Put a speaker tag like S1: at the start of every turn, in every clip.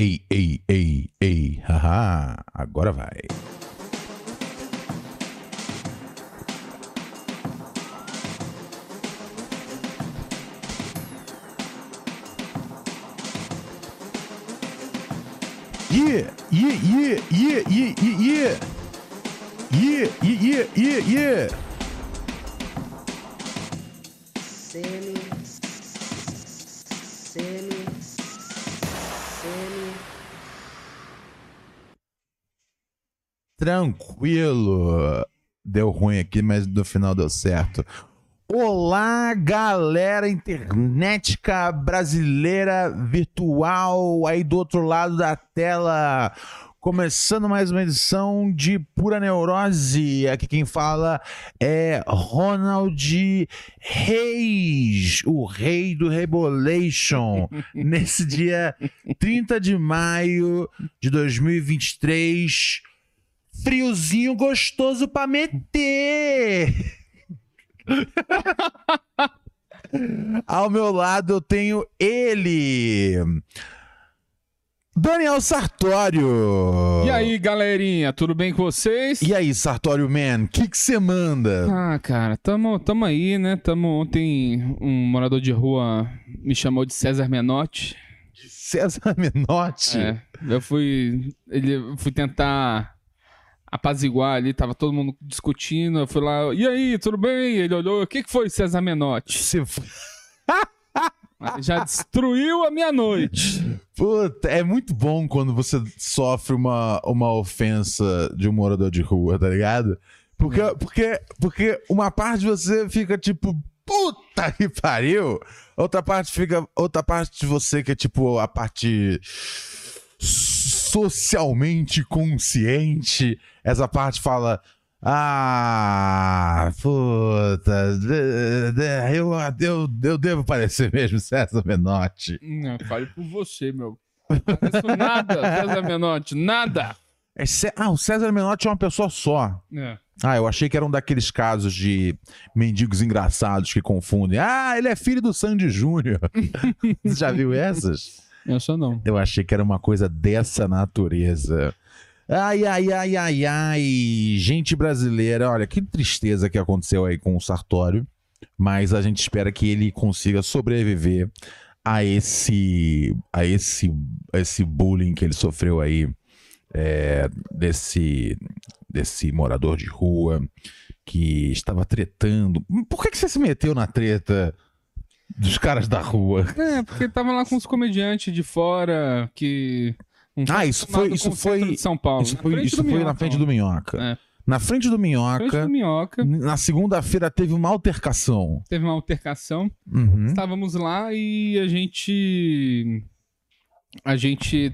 S1: ei, ei, ei, ei, haha, agora vai. Yeah, yeah, yeah, yeah, yeah, yeah, yeah. Yeah, yeah, yeah, yeah. Tranquilo. Deu ruim aqui, mas no final deu certo. Olá, galera internetica brasileira virtual aí do outro lado da tela. Começando mais uma edição de Pura Neurose. Aqui quem fala é Ronald Reis, o rei do Rebolation. nesse dia 30 de maio de 2023. Friozinho gostoso pra meter. Ao meu lado eu tenho ele, Daniel Sartório.
S2: E aí, galerinha, tudo bem com vocês?
S1: E aí, Sartório Man, o que você manda?
S2: Ah, cara, tamo, tamo aí, né? Tamo ontem, um morador de rua me chamou de César Menotti.
S1: César Menotti?
S2: É, eu fui, ele, eu fui tentar apaziguar ali, tava todo mundo discutindo, eu fui lá, e aí, tudo bem? Ele olhou, o que, que foi César Menotti?
S1: Você
S2: Já destruiu a minha noite.
S1: Puta, é muito bom quando você sofre uma, uma ofensa de um morador de rua, tá ligado? Porque, porque, porque uma parte de você fica tipo, puta que pariu. Outra parte fica. Outra parte de você que é tipo a parte socialmente consciente. Essa parte fala. Ah, puta, eu, eu, eu devo parecer mesmo César Menotti.
S2: Não, fale por você, meu. Pareço nada, César Menotti, nada.
S1: É Ah, o César Menotti é uma pessoa só.
S2: É.
S1: Ah, eu achei que era um daqueles casos de mendigos engraçados que confundem. Ah, ele é filho do Sandy Júnior. Você já viu essas?
S2: Essa não.
S1: Eu achei que era uma coisa dessa natureza. Ai, ai, ai, ai, ai. Gente brasileira, olha, que tristeza que aconteceu aí com o Sartório. Mas a gente espera que ele consiga sobreviver a esse, a esse, a esse bullying que ele sofreu aí é, desse, desse morador de rua que estava tretando. Por que, que você se meteu na treta dos caras da rua?
S2: É, porque tava lá com os comediantes de fora que. não
S1: Ah, isso foi- isso foi-
S2: de São Paulo.
S1: Isso
S2: na
S1: foi,
S2: frente
S1: isso
S2: do
S1: foi na
S2: Minhoca,
S1: frente
S2: ó.
S1: do Minhoca.
S2: É.
S1: Na frente do
S2: Na frente
S1: Minhoca,
S2: do Minhoca,
S1: na segunda-feira teve uma altercação.
S2: teve uma altercação.
S1: Uhum.
S2: Estávamos lá e a gente. A gente.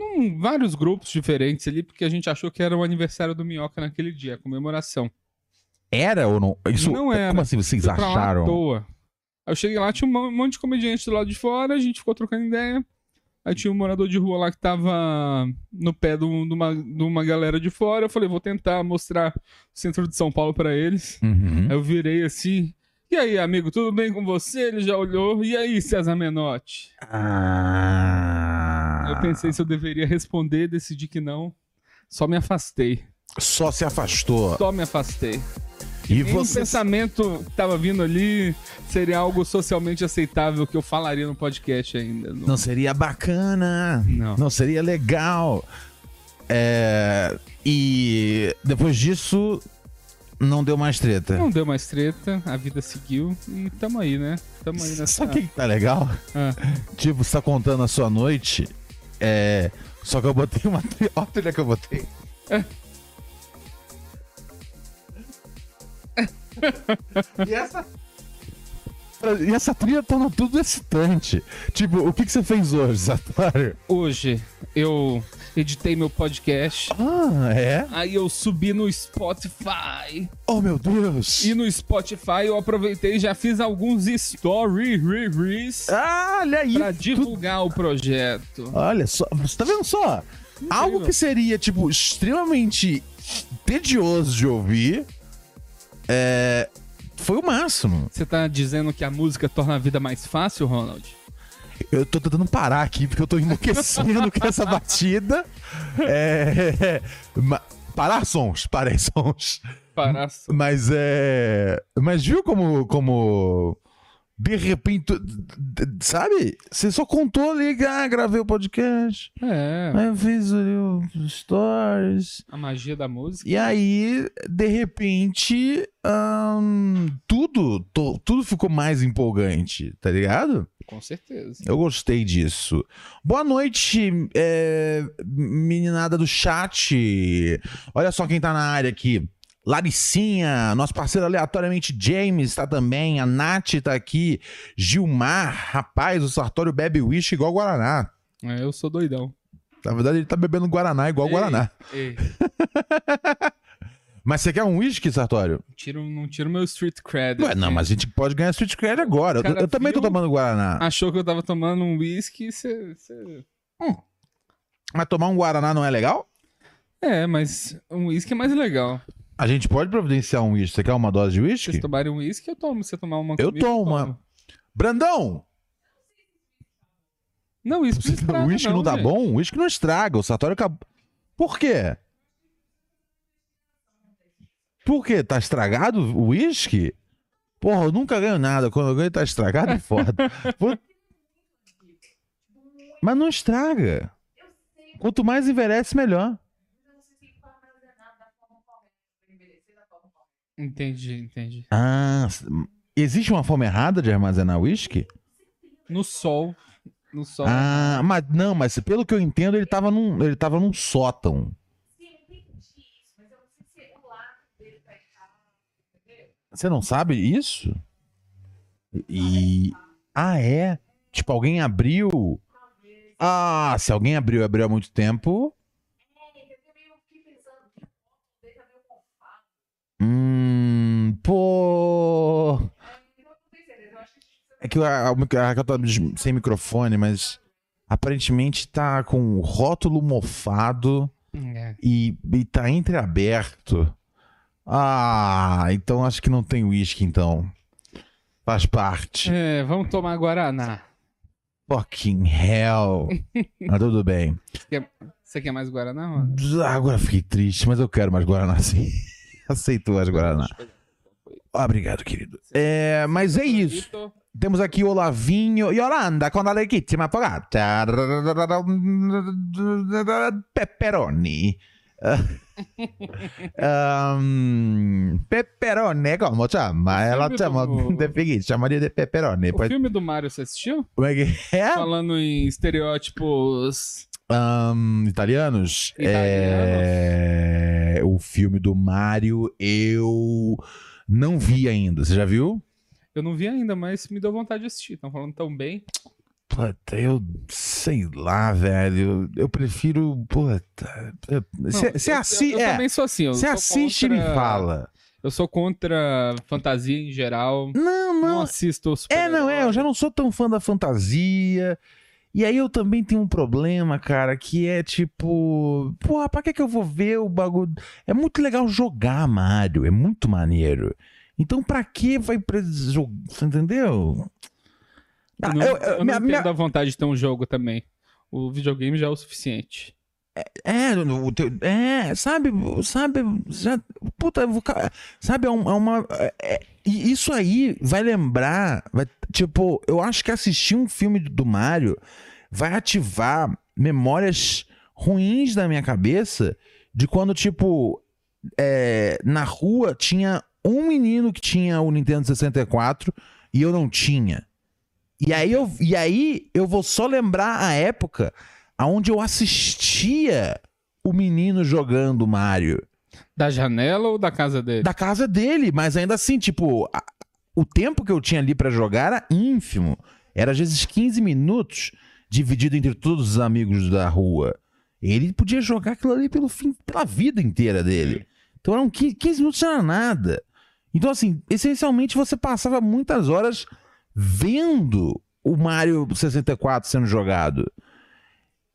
S2: hum, vários grupos diferentes ali, porque a gente achou que era o aniversário do Minhoca naquele dia, a comemoração.
S1: Era ou não? Isso,
S2: Não era.
S1: Como assim vocês
S2: pra lá à
S1: acharam?
S2: toa. Aí eu cheguei lá, tinha um mon- monte de comediante do lado de fora, a gente ficou trocando ideia. Aí tinha um morador de rua lá que tava no pé de um- uma, de uma galera de fora. Eu falei, vou tentar mostrar o centro de São Paulo pra eles.
S1: Uhum.
S2: Aí eu virei assim. E aí, amigo, tudo bem com você? Ele já olhou. E aí, César Menotti?
S1: Ah.
S2: Eu pensei se eu deveria responder, decidi que não. Só me afastei.
S1: Só se afastou.
S2: Só me afastei.
S1: E
S2: Um
S1: você.
S2: pensamento que tava vindo ali seria algo socialmente aceitável que eu falaria no podcast ainda. Não,
S1: Não seria bacana.
S2: não.
S1: Não seria legal. É, E depois disso, não deu mais treta.
S2: Não deu mais treta, a vida seguiu e tamo aí, né? Tamo aí nessa.
S1: Sabe o que que tá legal?
S2: Ah.
S1: Tipo, você tá contando a sua noite. É. Só que eu botei uma. Olha a trilha que eu botei. e essa. E essa trilha torna tudo excitante. Tipo, o que, que você fez hoje, Satório?
S2: Hoje eu editei meu podcast.
S1: Ah, é?
S2: Aí eu subi no Spotify.
S1: Oh, meu Deus!
S2: E no Spotify eu aproveitei e já fiz alguns stories
S1: Ah, olha aí!
S2: pra
S1: tu-
S2: divulgar o projeto.
S1: Olha só, você tá vendo só? Algo que seria, tipo, extremamente tedioso de ouvir. É. Foi o máximo.
S2: Você tá dizendo que a música torna a vida mais fácil, Ronald?
S1: Eu tô tentando parar aqui porque eu tô enlouquecendo com essa batida. É. ma- Parar sons, parei sons.
S2: Parar só.
S1: Mas é. Mas viu como. como de repente. Sabe? Você só contou ali ah, gravei o podcast.
S2: É,
S1: Aí eu fiz ali os stories.
S2: a magia da música.
S1: E aí, de repente, ahn, tudo, to- tudo ficou mais empolgante, tá ligado?
S2: Com certeza.
S1: Eu gostei disso. Boa noite, é, meninada do chat. Olha só quem tá na área aqui. Laricinha, nosso parceiro aleatoriamente James tá também, a Nath tá aqui, Gilmar, rapaz, o Sartório bebe uísque igual Guaraná.
S2: É, eu sou doidão.
S1: Na verdade, ele tá bebendo Guaraná igual
S2: Ei,
S1: Guaraná.
S2: Ei,
S1: Mas você quer um uísque, Sartório?
S2: tiro, não tiro meu street cred.
S1: Ué, não,
S2: aqui.
S1: mas a gente pode ganhar Street Cred agora. Eu, eu também tô tomando Guaraná.
S2: Achou que eu tava tomando um whisky, você. você-
S1: Mas tomar um Guaraná não é legal?
S2: É, mas um whisky é mais legal.
S1: A gente pode providenciar um uísque. Você quer uma dose de
S2: Se
S1: uísque?
S2: vocês tomarem um whisky, eu tomo. Se você tomar uma
S1: Eu
S2: comigo,
S1: tomo uma. Brandão!
S2: Não, uísque não estraga,
S1: o uísque não, dá
S2: gente.
S1: bom? O uísque não estraga. O Sartório acabou. Por quê? Por quê? Tá estragado o uísque? Porra, eu nunca ganho nada. Quando eu ganho tá estragado, é foda. Mas não estraga. Quanto mais envelhece, melhor.
S2: Entendi, entendi.
S1: Ah, existe uma forma errada de armazenar uísque?
S2: No sol. No sol.
S1: Ah, mas não, mas pelo que eu entendo, ele tava num, ele tava num sótão. Você não sabe isso? E. Ah, é? Tipo, alguém abriu. Ah, se alguém abriu, abriu há muito tempo. Hum, pô. É que a, a, Raquel tá sem microfone, mas aparentemente tá com o rótulo mofado
S2: É.
S1: e, e tá entreaberto. Ah, então acho que não tem uísque, então. Faz parte.
S2: É, vamos tomar Guaraná.
S1: Fucking hell. Mas tudo bem.
S2: Você quer mais Guaraná, mano?
S1: Ah, Agora fiquei triste, mas eu quero mais Guaraná sim. Aceitou as Guaraná. Obrigado, querido. É, mas é isso. Temos aqui o Olavinho. Yolanda, con la legittima fogata. Pepperoni. um, pepperoni, como chama? Ela
S2: filme
S1: chama
S2: do-
S1: de chamaria de pepperoni.
S2: O
S1: Poi-
S2: filme do Mario, você assistiu?
S1: Como é que é?
S2: Falando em estereótipos.
S1: Ahn, italianos?
S2: Italianos.
S1: É... O filme do Mario eu não vi ainda. Você já viu?
S2: Eu não vi ainda, mas me deu vontade de assistir. Estão falando tão bem.
S1: Puta, eu sei lá, velho. Eu prefiro. Puta. Você
S2: Não, eu- eu,
S1: é,
S2: também sou assim.
S1: Você assiste e
S2: contra-
S1: me fala.
S2: Eu sou contra fantasia em geral.
S1: Não,
S2: Não,
S1: não.
S2: assisto super
S1: É, não, é. Eu já não sou tão fã da fantasia. E aí eu também tenho um problema, cara, que é tipo. Porra, pra que, que eu vou ver o bagulho? É muito legal jogar Mario, é muito maneiro. Então pra que vai pra jogar? Você entendeu? Ah,
S2: Eu não,
S1: eu-
S2: eu
S1: eu-
S2: não
S1: minha- minha-
S2: vontade de ter um jogo também. O videogame já é o suficiente.
S1: É, no- o teu- é, sabe, sabe, já, puta, vou sabe, é, um- é uma, é- é- isso aí vai lembrar, vai, tipo, eu acho que assistir um filme do Mario vai ativar memórias ruins da minha cabeça de quando, tipo, é, na rua tinha um menino que tinha o Nintendo 64 e eu não tinha. E aí eu, e aí eu vou só lembrar a época aonde eu assistia o menino jogando Mario.
S2: Da janela ou da casa dele?
S1: Da casa dele, mas ainda assim, tipo, a- o tempo que eu tinha ali pra jogar era ínfimo. Era às vezes 15 minutos, dividido entre todos os amigos da rua. Ele podia jogar aquilo ali pelo fim, pela vida inteira dele. Então eram 15, 15 minutos não era nada. Então, assim, essencialmente você passava muitas horas vendo o Mario 64 sendo jogado.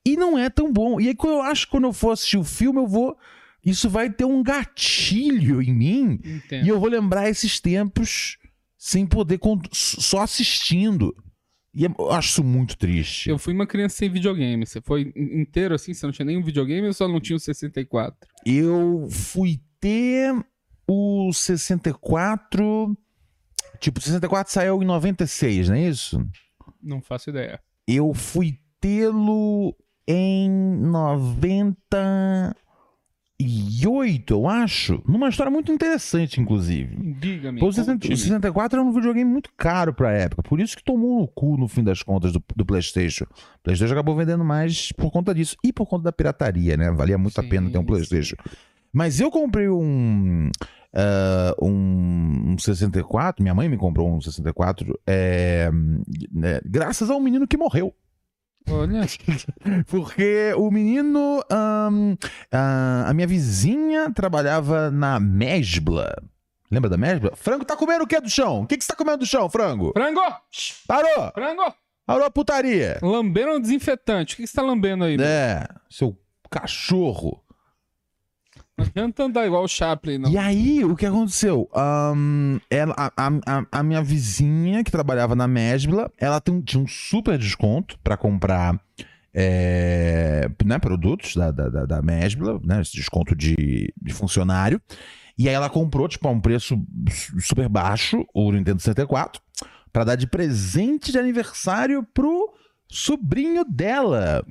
S1: E não é tão bom. E aí, eu acho que quando eu for assistir o filme, eu vou. Isso vai ter um gatilho em mim.
S2: Entendo.
S1: E eu vou lembrar esses tempos sem poder. Só assistindo. E é- eu acho isso muito triste.
S2: Eu fui uma criança sem videogame. Você foi in- inteiro assim? Você não tinha nenhum videogame ou só não tinha o 64?
S1: Eu fui ter o 64. Tipo, o 64 saiu em 96, não é isso?
S2: Não faço ideia.
S1: Eu fui tê-lo em 98, eu acho. Numa história muito interessante, inclusive.
S2: Diga-me.
S1: O 60 o
S2: conte-me.
S1: 64 era um videogame muito caro pra época. Por isso que tomou no cu, no fim das contas, do, do PlayStation. O PlayStation acabou vendendo mais por conta disso. E por conta da pirataria, né? Valia muito a
S2: Sim,
S1: pena ter um
S2: sim.
S1: PlayStation. Mas eu comprei um, ah, um. um 64. Minha mãe me comprou um 64. é, né, graças ao menino que morreu.
S2: Olha,
S1: Porque o menino. ahn, ah, a minha vizinha trabalhava na Mesbla. Lembra da Mesbla? Frango tá comendo o que do chão? O que, que você tá comendo do chão, frango?
S2: frango!
S1: Parou!
S2: Frango!
S1: Parou a putaria!
S2: Lambendo um desinfetante. O que que você tá lambendo aí?
S1: É, seu cachorro.
S2: Não adianta andar igual o Chaplin, não.
S1: E aí, o que aconteceu? Ahn, ela, a, a- a- minha vizinha, que trabalhava na Mesbla, ela tem um- tinha um super desconto pra comprar é, né, produtos da, da, da, da Mesbla, né, esse desconto de, de funcionário. E aí ela comprou, tipo, a um preço su- super baixo, o Nintendo 64, pra dar de presente de aniversário pro sobrinho dela.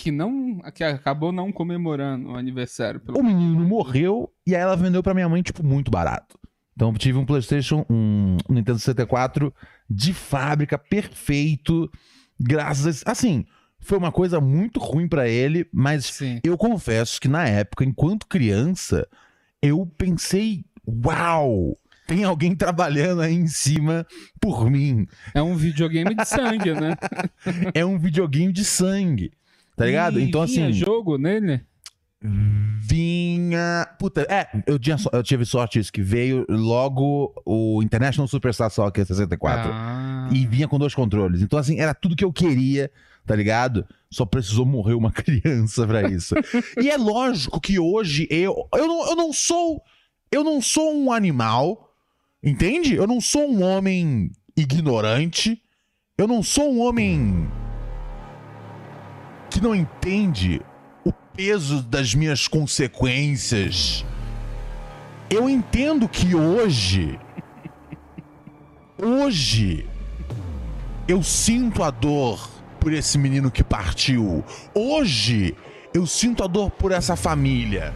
S2: Que não. Que acabou não comemorando o aniversário. Pelo...
S1: O menino morreu e aí ela vendeu pra minha mãe, tipo, muito barato. Então eu tive um PlayStation, um Nintendo 64 de fábrica, perfeito. Graças. a- Assim, foi uma coisa muito ruim pra ele, mas
S2: Sim.
S1: eu confesso que na época, enquanto criança, eu pensei: uau! Tem alguém trabalhando aí em cima por mim.
S2: É um videogame de sangue, né?
S1: É um videogame de sangue. Tá ligado?
S2: E
S1: então,
S2: vinha
S1: assim.
S2: jogo nele?
S1: Vinha. Puta, é, eu, tinha, eu tive sorte isso, que veio logo o International Superstar Soccer 64.
S2: Ah.
S1: E vinha com dois controles. Então, assim, era tudo que eu queria, tá ligado? Só precisou morrer uma criança pra isso. e é lógico que hoje eu. Eu não, eu não sou. Eu não sou um animal, entende? Eu não sou um homem ignorante. Eu não sou um homem que não entende o peso das minhas consequências. Eu entendo que hoje. Hoje. Eu sinto a dor por esse menino que partiu. Hoje. Eu sinto a dor por essa família.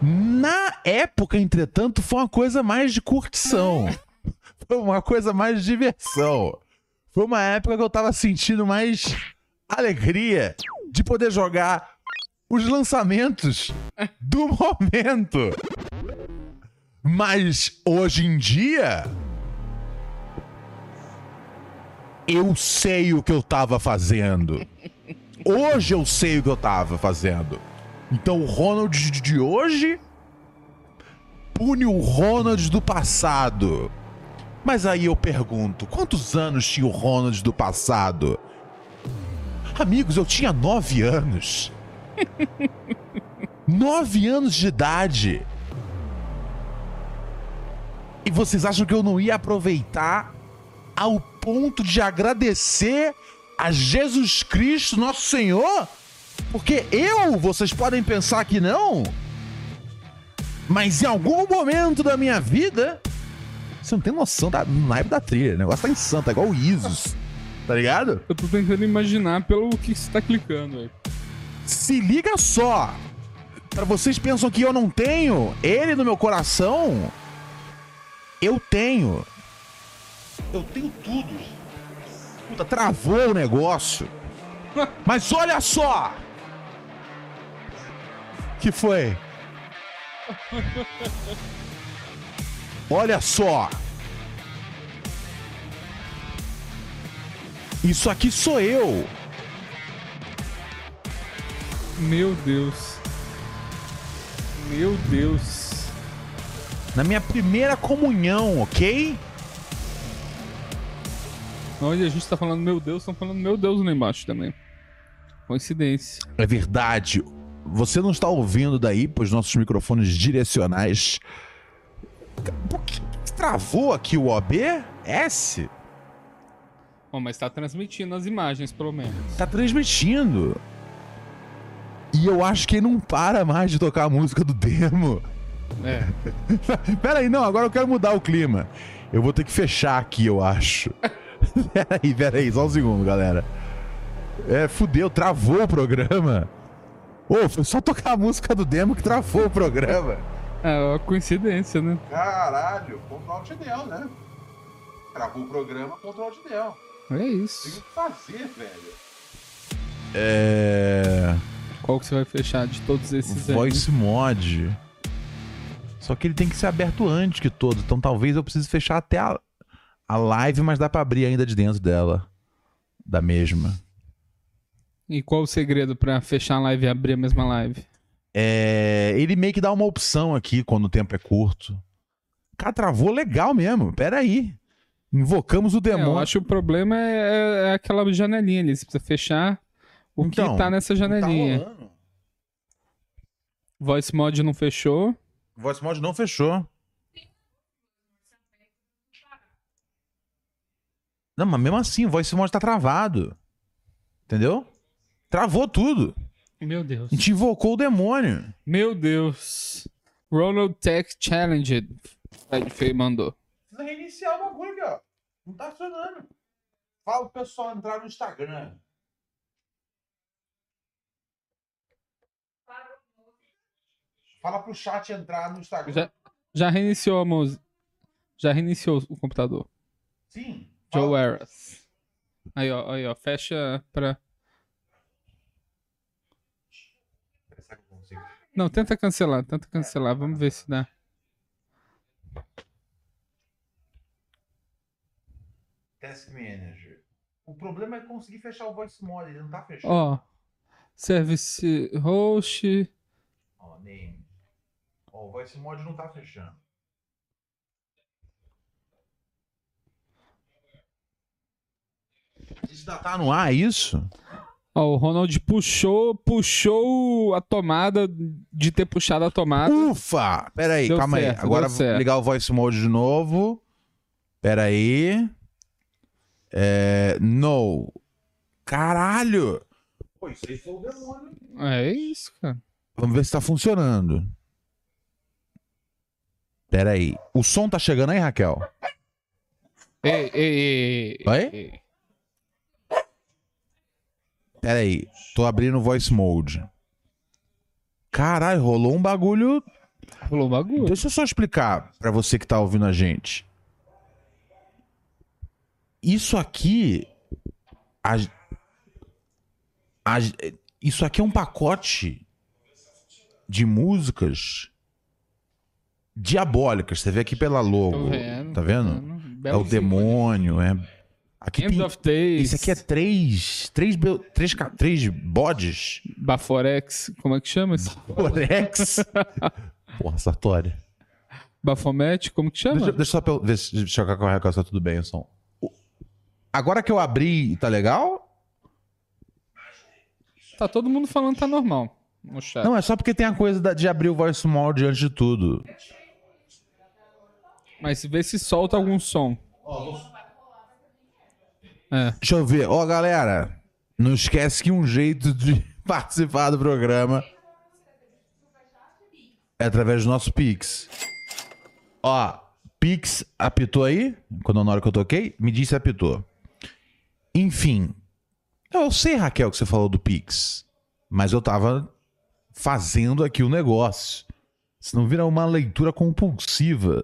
S1: Na época, entretanto, foi uma coisa mais de curtição. Foi uma coisa mais de diversão. Foi uma época que eu tava sentindo mais alegria de poder jogar os lançamentos do momento. Mas hoje em dia. Eu sei o que eu tava fazendo. Hoje eu sei o que eu tava fazendo. Então o Ronald de- hoje pune o Ronald do passado. Mas aí eu pergunto, quantos anos tinha o Ronald do passado? Amigos, eu tinha nove anos. nove anos de idade. E vocês acham que eu não ia aproveitar ao ponto de agradecer a Jesus Cristo, nosso Senhor? Porque eu, vocês podem pensar que não, mas em algum momento da minha vida, você não tem noção da naipe da trilha. O negócio tá insano, tá igual o Isus. Tá ligado?
S2: Eu tô tentando imaginar pelo que você tá clicando aí.
S1: Se liga só! Pra vocês pensam que eu não tenho ele no meu coração, eu tenho. Eu tenho tudo. Puta, travou o negócio. Mas olha só! Que foi? Olha só! Isso aqui sou eu!
S2: Meu Deus. Meu Deus.
S1: Na minha primeira comunhão, ok?
S2: Olha, a gente tá falando meu Deus, estão falando meu Deus lá embaixo também. Coincidência.
S1: É verdade. Você não está ouvindo daí, pois nossos microfones direcionais. Por que travou aqui o OBS?
S2: Bom, mas tá transmitindo as imagens, pelo menos.
S1: Tá transmitindo. E eu acho que ele não para mais de tocar a música do demo.
S2: É.
S1: Pera aí, não, agora eu quero mudar o clima. Eu vou ter que fechar aqui, eu acho. pera aí, pera aí, só um segundo, galera. É, fudeu, travou o programa. Ô, foi só tocar a música do demo que travou o programa.
S2: É uma coincidência, né?
S1: Caralho, control de Del, né? Travou o programa, control de Del.
S2: É isso.
S1: que fazer, velho. É.
S2: Qual que você vai fechar de todos esses aí?
S1: Voice Mod. Só que ele tem que ser aberto antes que todos. Então talvez eu precise fechar até a, a live, mas dá pra abrir ainda de dentro dela. Da mesma.
S2: E qual o segredo pra fechar a live e abrir a mesma live?
S1: É, ele meio que dá uma opção aqui quando o tempo é curto. Cara, travou legal mesmo. Pera aí. Invocamos o
S2: É, eu
S1: demônio.
S2: acho que o problema é, é aquela janelinha ali. Você precisa fechar o
S1: Então,
S2: que tá nessa
S1: tá
S2: janelinha.
S1: rolando.
S2: Voice mod não fechou.
S1: Voice Mod não fechou. Não, mas mesmo assim, o Voice Mod tá travado. Entendeu? Travou tudo.
S2: Meu Deus.
S1: A gente invocou o demônio.
S2: Meu Deus. Ronald Tech Challenge. Fred Fei mandou.
S1: Precisa reiniciar o bagulho aqui, ó. Não tá funcionando. Fala pro pessoal entrar no Instagram. Fala pro chat entrar no Instagram.
S2: Já, já reiniciou a música. Já reiniciou o computador.
S1: Sim.
S2: Joe Eras. Aí, ó, aí, ó. Fecha pra. Não, tenta cancelar, tenta cancelar. Vamos ver se dá.
S1: Task Manager. O problema é conseguir fechar o Voice Mod, ele não tá fechando.
S2: Ó. Service host.
S1: Ó, name. Ó, o Voice Mod não tá fechando. Isso ainda tá no ar, é isso?
S2: Ó, o Ronald puxou, puxou a tomada de ter puxado a tomada.
S1: Ufa! Pera aí,
S2: Deu
S1: calma
S2: certo,
S1: aí. Agora vou
S2: certo.
S1: ligar o Voice Mode de novo. Pera aí. É... No. Caralho! Pô, isso aí foi o demônio.
S2: É isso, cara.
S1: Vamos ver se tá funcionando. Pera aí. O som tá chegando aí, Raquel?
S2: Ei, ei, ei. ei,
S1: Oi?
S2: ei.
S1: Pera aí. Tô abrindo o Voice Mode. Caralho, rolou um bagulho.
S2: Rolou um bagulho.
S1: Deixa eu só explicar pra você que tá ouvindo a gente. Isso aqui. a- a- isso aqui é um pacote de músicas diabólicas. Você vê aqui pela logo.
S2: vendo.
S1: Tá vendo?
S2: vendo.
S1: É o demônio, é. Aqui
S2: End
S1: tem.
S2: of Days.
S1: Esse aqui é três. Três, três, três bodes.
S2: Baforex. Como é que chama isso?
S1: Forex. Porra, Sartori.
S2: Bafomete, como que chama?
S1: Deixa, deixa eu só pel- ver se checar com a tá tudo bem o som. Agora que eu abri, tá legal?
S2: Tá todo mundo falando que tá normal no chat.
S1: Não, é só porque tem a coisa da- de abrir o voice mode antes de tudo.
S2: Mas vê se solta algum som. É.
S1: Deixa eu ver. Ó, galera, não esquece que um jeito de participar do programa é através do nosso Pix. Ó, Pix apitou aí? Quando na hora que eu toquei, me disse apitou. Enfim. Eu sei, Raquel, que você falou do Pix. Mas eu tava fazendo aqui o negócio. Senão vira uma leitura compulsiva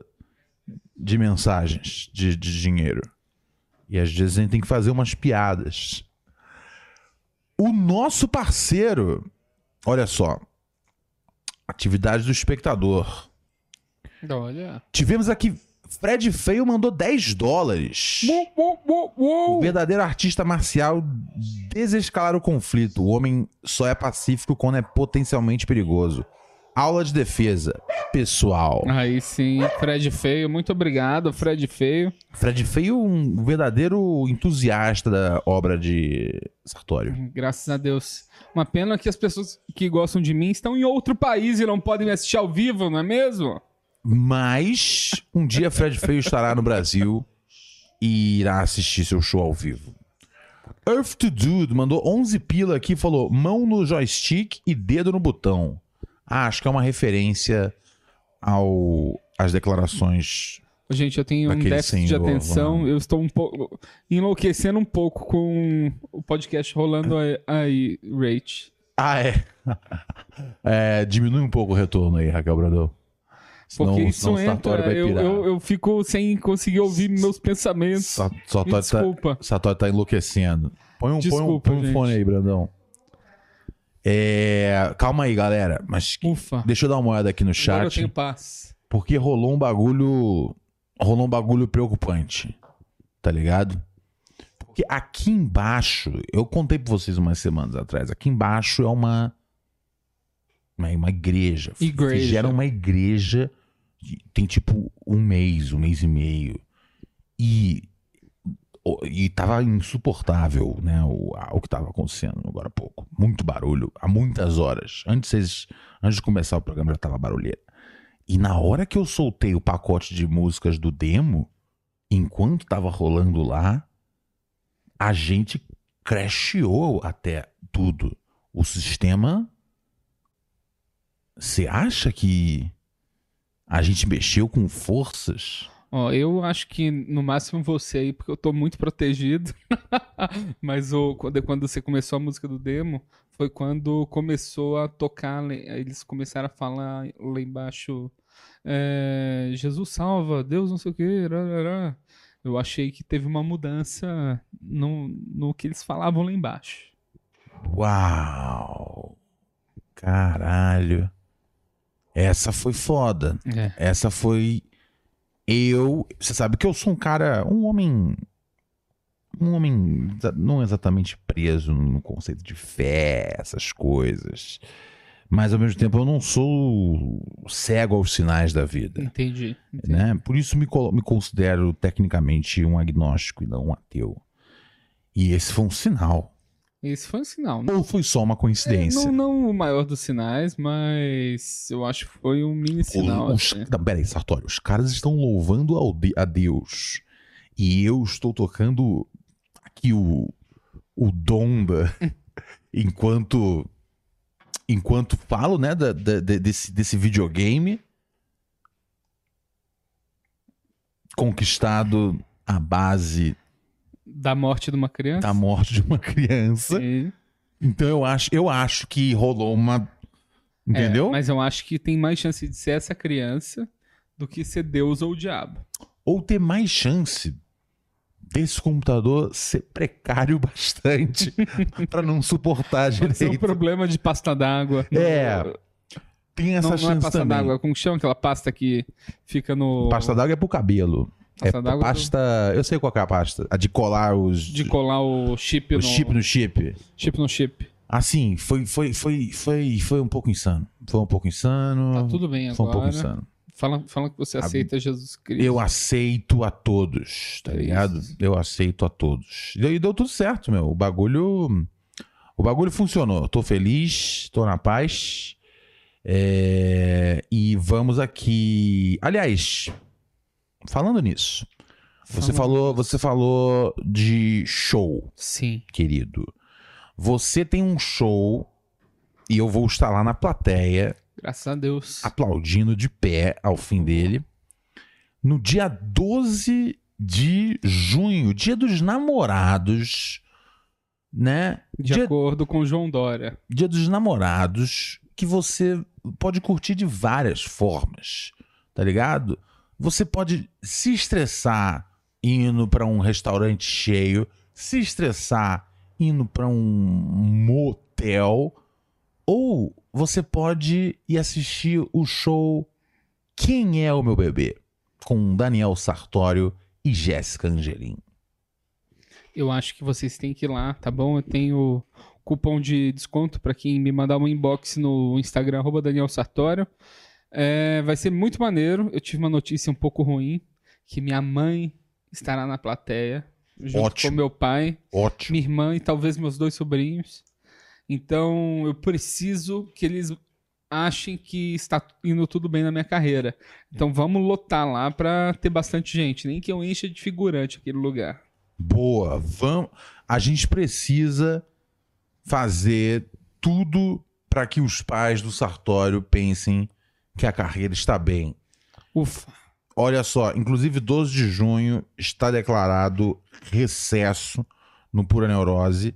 S1: de mensagens de, de dinheiro. E às vezes a gente tem que fazer umas piadas. O nosso parceiro, olha só. Atividade do espectador.
S2: Olha.
S1: Tivemos aqui. Fred Feio mandou 10 dólares. O verdadeiro artista marcial desescalar o conflito. O homem só é pacífico quando é potencialmente perigoso. Aula de defesa. Pessoal.
S2: Aí sim, Fred Feio. Muito obrigado, Fred Feio.
S1: Fred Feio, um verdadeiro entusiasta da obra de Sartório.
S2: Graças a Deus. Uma pena que as pessoas que gostam de mim estão em outro país e não podem me assistir ao vivo, não é mesmo?
S1: Mas um dia Fred Feio estará no Brasil e irá assistir seu show ao vivo. Earth to Dude mandou 11 pila aqui e falou: mão no joystick e dedo no botão. Ah, acho que é uma referência ao às declarações.
S2: Gente, eu tenho um déficit de atenção. Eu estou um pouco enlouquecendo um pouco com o podcast rolando aí, Rate.
S1: Ah, é. É, diminui um pouco o retorno aí, Raquel Brandão. Senão-
S2: Porque isso
S1: senão
S2: entra,
S1: vai
S2: eu,
S1: pirar.
S2: eu, eu fico sem conseguir ouvir meus pensamentos.
S1: Sa- Sartori
S2: Me
S1: tá,
S2: desculpa.
S1: Sartori tá enlouquecendo. Põe um, põe um-
S2: Desculpa,
S1: põe um fone aí, Brandão. É, calma aí, galera. Mas
S2: Ufa.
S1: deixa eu dar uma olhada aqui no
S2: Agora eu
S1: chat.
S2: tenho paz.
S1: Porque rolou um bagulho. Rolou um bagulho preocupante. Tá ligado? Porque aqui embaixo, eu contei pra vocês umas semanas atrás, aqui embaixo é uma. Uma, uma igreja.
S2: Igreja.
S1: Fizeram uma igreja. Tem tipo um mês, um mês e meio. E. E tava insuportável, né? O, o que tava acontecendo agora há pouco. Muito barulho, há muitas horas. Antes, antes de começar o programa já tava barulheira. E na hora que eu soltei o pacote de músicas do demo, enquanto tava rolando lá, a gente crashou até tudo. O sistema. Você acha que a gente mexeu com forças?
S2: Ó, eu acho que no máximo você aí, porque eu tô muito protegido. Mas o, quando, quando você começou a música do demo, foi quando começou a tocar, le- eles começaram a falar lá embaixo, é, Jesus salva, Deus não sei o que, eu achei que teve uma mudança no, no que eles falavam lá embaixo.
S1: Uau! Caralho. Essa foi foda.
S2: É.
S1: Essa foi eu. Você sabe que eu sou um cara, um homem. Um homem não exatamente preso no conceito de fé, essas coisas. Mas ao mesmo tempo eu não sou cego aos sinais da vida.
S2: Entendi. entendi.
S1: Né? Por isso me, me considero tecnicamente um agnóstico e não um ateu. E esse foi um sinal.
S2: Esse foi um sinal. né?
S1: Ou foi só uma coincidência?
S2: Não, não o maior dos sinais, mas eu acho que foi um mini sinal.
S1: Os,
S2: assim.
S1: não, peraí, Sartori, os caras estão louvando ao de- a Deus. E eu estou tocando aqui o, o Donda enquanto enquanto falo, né, da- da- de- desse, desse videogame conquistado à base
S2: Da morte de uma criança.
S1: da morte de uma criança.
S2: E-
S1: Então eu acho, eu acho que rolou uma
S2: é,
S1: entendeu?
S2: mas eu acho que tem mais chance de ser essa criança do que ser Deus ou o diabo.
S1: ou ter mais chance desse computador ser precário bastante pra não suportar
S2: Pode ser um
S1: direito.
S2: problema de pasta d'água.
S1: É, Tem essa
S2: Não, não é
S1: chance
S2: pasta
S1: também.
S2: d'água, como que chama aquela pasta que fica no.
S1: Pasta d'água é pro cabelo. É pasta. Eu sei qual é a pasta. A de colar os.
S2: De colar o chip
S1: o
S2: no
S1: chip no chip.
S2: chip no chip.
S1: Assim, foi, foi, foi, foi, foi um pouco insano. Foi um pouco insano.
S2: Tá tudo bem
S1: Foi um pouco
S2: agora.
S1: insano.
S2: Fala, fala que você aceita Jesus Cristo.
S1: Eu aceito a todos, tá
S2: É
S1: ligado? Eu aceito a todos. E deu tudo certo, meu. O bagulho. O bagulho funcionou. Tô feliz, tô na paz. É, E vamos aqui. Aliás, falando nisso, você
S2: Falando
S1: falou, você falou de show,
S2: Sim.
S1: querido. Você tem um show e eu vou estar lá na plateia
S2: Graças a Deus.
S1: aplaudindo de pé ao fim dele. No dia 12 de junho, dia dos namorados, né?
S2: De
S1: dia,
S2: acordo com o João Dória.
S1: dia dos namorados, que você pode curtir de várias formas, tá ligado? Você pode se estressar indo pra um restaurante cheio, se estressar indo pra um motel, ou você pode ir assistir o show Quem é o meu bebê? com Daniel Sartório e Jéssica Angelim.
S2: Eu acho que vocês têm que ir lá, tá bom? Eu tenho cupom de desconto pra quem me mandar um inbox no Instagram, Daniel Sartório. É, vai ser muito maneiro. Eu tive uma notícia um pouco ruim, que minha mãe estará na plateia, junto
S1: Ótimo.
S2: com meu pai,
S1: Ótimo.
S2: minha irmã e talvez meus dois sobrinhos. Então eu preciso que eles achem que está indo tudo bem na minha carreira. Então vamos lotar lá pra ter bastante gente, nem que eu encha de figurante aquele lugar.
S1: Boa, vamos. a gente precisa fazer tudo para que os pais do Sartório pensem que a carreira está bem.
S2: Ufa.
S1: Olha só, inclusive 12 de junho está declarado recesso no Pura Neurose,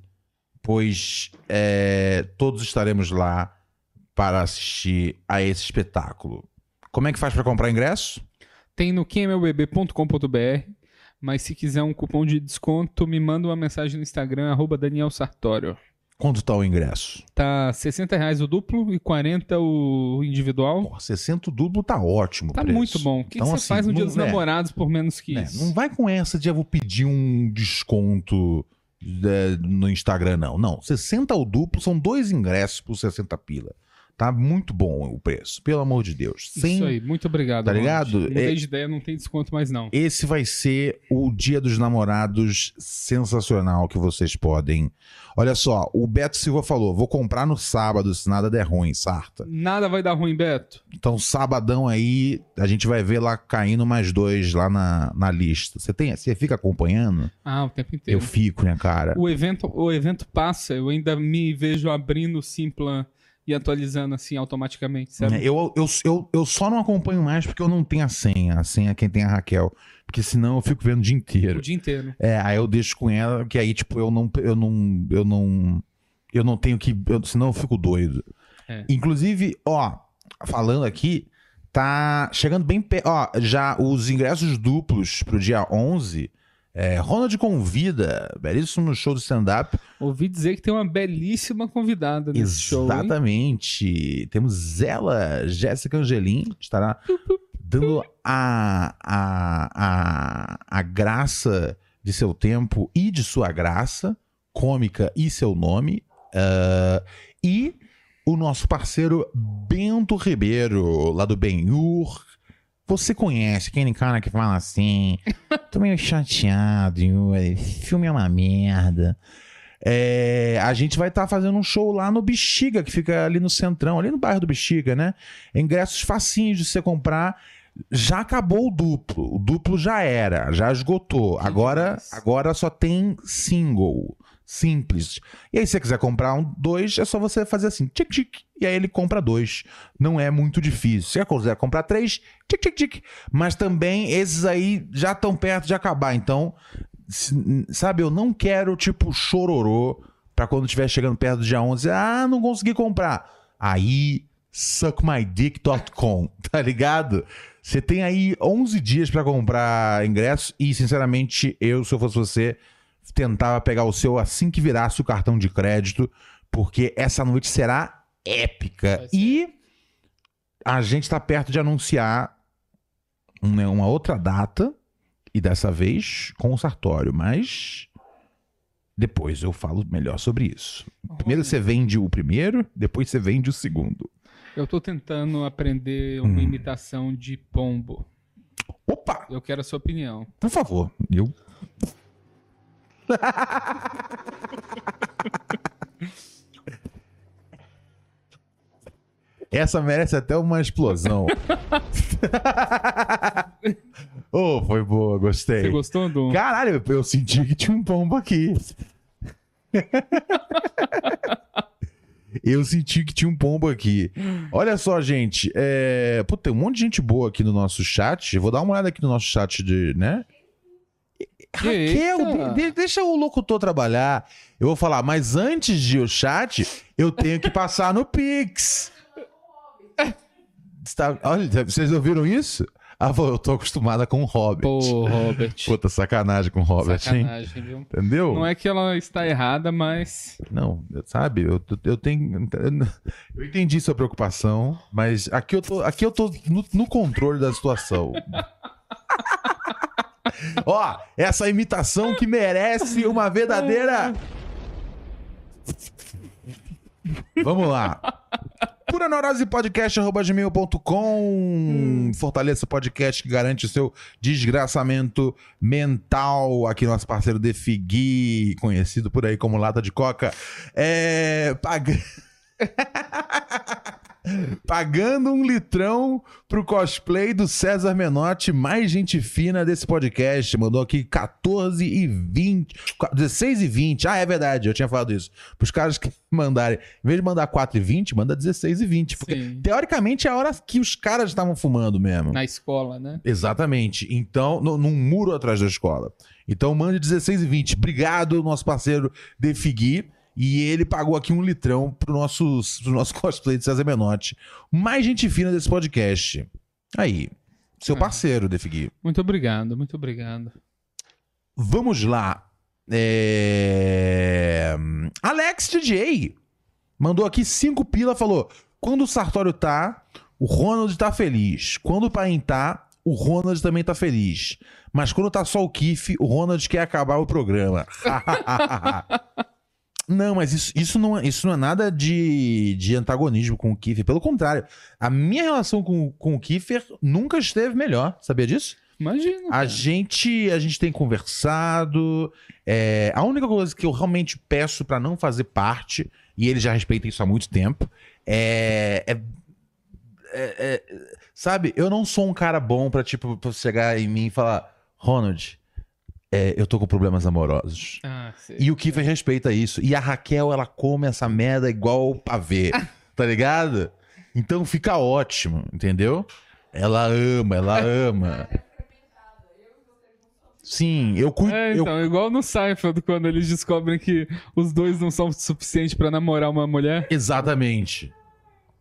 S1: pois é, todos estaremos lá para assistir a esse espetáculo. Como é que faz para comprar ingresso?
S2: Tem no quemeubebê.com.br, mas se quiser um cupom de desconto, me manda uma mensagem no Instagram, arroba Daniel Sartório.
S1: Quanto está o ingresso?
S2: Tá 60 reais o duplo e 40 o individual.
S1: Pô, 60 duplo tá ótimo. o
S2: Tá
S1: preço.
S2: muito bom. O que,
S1: Então,
S2: que você
S1: assim,
S2: faz no dia
S1: não-
S2: dos
S1: é.
S2: namorados por menos que
S1: É,
S2: isso?
S1: não vai com essa de eu vou pedir um desconto é, no Instagram, não. Não, 60 o duplo são dois ingressos por 60 pila. Tá muito bom o preço, pelo amor de Deus. Sem-
S2: Isso aí, muito obrigado.
S1: Tá
S2: Ronald.
S1: ligado?
S2: Mudei
S1: É-
S2: de ideia, não tem desconto mais não.
S1: Esse vai ser o Dia dos Namorados sensacional que vocês podem. Olha só, o Beto Silva falou: vou comprar no sábado se nada der ruim, Sarta.
S2: Nada vai dar ruim, Beto.
S1: Então, sabadão aí, a gente vai ver lá caindo mais dois lá na, na lista. Você tem, você fica acompanhando?
S2: Ah, o tempo inteiro.
S1: Eu fico, né, cara?
S2: O evento, o evento passa, eu ainda me vejo abrindo o Simpla e atualizando assim automaticamente, sabe?
S1: Eu, eu, eu, eu só não acompanho mais porque eu não tenho a senha. A senha é quem tem a Raquel. Porque senão eu fico vendo o dia inteiro.
S2: O dia inteiro.
S1: É, aí eu deixo com ela, que aí, tipo, eu não. Eu não. Eu não. Eu não tenho que. eu- senão eu fico doido.
S2: É.
S1: Inclusive, ó, falando aqui, tá chegando bem perto. Ó, já os ingressos duplos pro dia 11. É, Ronald convida, belíssimo show de stand-up.
S2: Ouvi dizer que tem uma belíssima convidada nesse show. hein?
S1: Exatamente. Temos ela, Jéssica Angelim, estará dando a, a, a, a graça de seu tempo e de sua graça, cômica e seu nome. ah, e o nosso parceiro Bento Ribeiro, lá do Benhur. Você conhece aquele cara que fala assim: tô meio chateado, Yuri, filme é uma merda. É, a gente vai estar fazendo um show lá no Bexiga, que fica ali no centrão, ali no bairro do Bexiga, né? Ingressos facinhos de você comprar. Já acabou o duplo. O duplo já era, já esgotou. Agora, agora só tem single. Simples. E aí, se você quiser comprar um dois, é só você fazer assim, tic tic, e aí ele compra dois. Não é muito difícil. Se você quiser comprar três, tic tic tic. Mas também esses aí já estão perto de acabar. Então, sabe, eu não quero tipo chororô pra quando estiver chegando perto do dia 11, ah, não consegui comprar. Aí, suckmydick.com, tá ligado? Você tem aí 11 dias pra comprar ingresso e, sinceramente, eu, se eu fosse você, tentava pegar o seu assim que virasse o cartão de crédito, porque essa noite será épica. E a gente tá perto de anunciar uma, uma outra data, e dessa vez com o Sartório, mas depois eu falo melhor sobre isso. Primeiro você vende o primeiro, depois você vende o segundo.
S2: Eu tô tentando aprender uma
S1: Hum.
S2: imitação de pombo.
S1: Opa!
S2: Eu quero a sua opinião.
S1: Por favor, eu. Essa merece até uma explosão. oh, foi boa, gostei.
S2: Você gostou do.
S1: Caralho, eu senti que tinha um pombo aqui. eu senti que tinha um pombo aqui. Olha só, gente. É... Pô, tem um monte de gente boa aqui no nosso chat. Vou dar uma olhada aqui no nosso chat de, né? Raquel, de- de- deixa o locutor trabalhar. Eu vou falar, mas antes de o chat, eu tenho que passar no Pix. Está- Olha, vocês ouviram isso? Ah, eu tô acostumada com o Hobbit.
S2: Pô, Robert.
S1: Puta sacanagem com o Robert, hein?
S2: Sacanagem, viu?
S1: Entendeu?
S2: Não é que ela está errada, mas.
S1: Não, sabe? Eu, eu tenho. Eu entendi sua preocupação, mas aqui eu tô, aqui eu tô no, no controle da situação. Ó, essa imitação que merece uma verdadeira. Vamos lá. Pura Neurose Podcast, arroba gmail.com. Fortaleça o podcast que garante o seu desgraçamento mental. Aqui, nosso parceiro Defigui, conhecido por aí como Lata de Coca. É. Paga... Pagando um litrão pro cosplay do César Menotti, mais gente fina desse podcast. Mandou aqui 14 e 20. 16 e 20. Ah, é verdade, eu tinha falado isso. Pros caras que mandarem, em vez de mandar 4 e 20, manda 16 e 20. Porque,
S2: Sim.
S1: teoricamente, é a hora que os caras estavam fumando mesmo.
S2: Na escola, né?
S1: Exatamente. Então, no- num muro atrás da escola. Então, mande 16 e 20. Obrigado, nosso parceiro Defigui. E ele pagou aqui um litrão pro nosso, pro nosso cosplay de César Menotti. Mais gente fina desse podcast. Aí. Seu
S2: Ah.
S1: parceiro, Defigui.
S2: Muito obrigado, muito obrigado.
S1: Vamos lá. É... Alex DJ mandou aqui cinco pila, falou: quando o Sartório tá, o Ronald tá feliz. Quando o Paim tá, o Ronald também tá feliz. Mas quando tá só o Kiff, o Ronald quer acabar o programa. não, mas isso, isso, não, é- isso não é nada de, de antagonismo com o Kiffer. Pelo contrário, a minha relação com, com o Kiffer nunca esteve melhor. Sabia disso?
S2: Imagina.
S1: A gente, a gente tem conversado. é, a única coisa que eu realmente peço pra não fazer parte, e ele já respeita isso há muito tempo, é. é- é- é- sabe, eu não sou um cara bom pra, tipo, pra chegar em mim e falar, Ronald, é, eu tô com problemas amorosos.
S2: Ah, sei.
S1: E o Kiefer respeita isso. E a Raquel, ela come essa merda igual pavê, tá ligado? Então fica ótimo, entendeu? Ela ama, ela ama. Sim, eu cuido.
S2: É,
S1: eu-
S2: então, igual no Seinfeld, quando eles descobrem que os dois não são suficientes pra namorar uma mulher.
S1: Exatamente.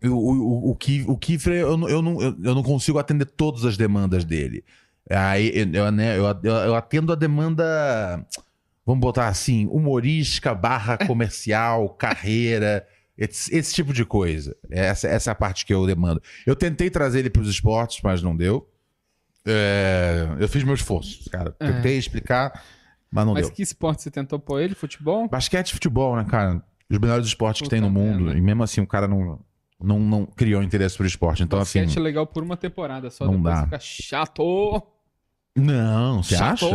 S1: O, o, o, o, Ki- o Kiefer, eu, não- eu, não, eu, eu não consigo atender todas as demandas dele. Aí eu, né, eu, eu- atendo a demanda, vamos botar assim, humorística, barra comercial, carreira, esse, esse tipo de coisa. Essa, essa é a parte que eu demando. Eu tentei trazer ele para os esportes, mas não deu. É, eu fiz meu esforço, cara.
S2: É.
S1: Tentei explicar, mas não
S2: Mas
S1: deu.
S2: que esporte você tentou pôr ele? Futebol?
S1: Basquete e futebol, né, cara? Os melhores esportes que
S2: Puta
S1: tem no mundo. E mesmo assim o cara não, não, não criou interesse por esporte. Então,
S2: Basquete
S1: assim.
S2: é legal por uma temporada só,
S1: não
S2: depois
S1: dá.
S2: fica chato.
S1: Não, você acha?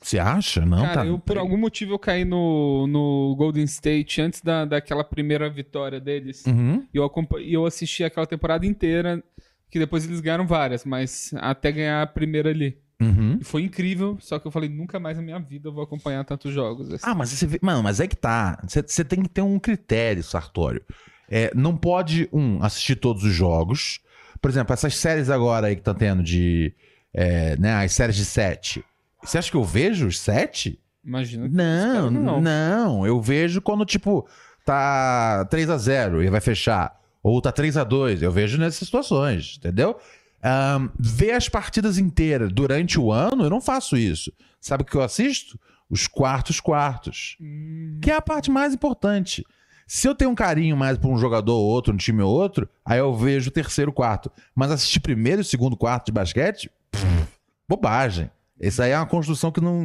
S1: Você acha? Não,
S2: Cara,
S1: tá.
S2: eu por algum motivo eu caí no, no Golden State antes da, daquela primeira vitória deles.
S1: Uhum.
S2: E eu, eu assisti aquela temporada inteira, que depois eles ganharam várias, mas até ganhar a primeira ali.
S1: Uhum.
S2: E foi incrível, só que eu falei, nunca mais na minha vida eu vou acompanhar tantos jogos. assim.
S1: Ah, mas você vê. Mano, mas é que tá. Você, você tem que ter um critério, Sartório. É, não pode, um, assistir todos os jogos. Por exemplo, essas séries agora aí que tá tendo de. É, né, as séries de sete. Você acha que eu vejo os sete?
S2: Imagina.
S1: Não, não,
S2: não.
S1: Eu vejo quando, tipo, tá 3 a 0 e vai fechar. Ou tá 3 a 2 Eu vejo nessas situações, entendeu? Ahn, ver as partidas inteiras durante o ano, eu não faço isso. Sabe o que eu assisto? Os quartos quartos.
S2: Hum,
S1: Que é a parte mais importante. Se eu tenho um carinho mais por um jogador ou outro, um time ou outro, aí eu vejo o terceiro quarto. Mas assistir primeiro e segundo quarto de basquete, pff, bobagem. Isso aí é uma construção que não,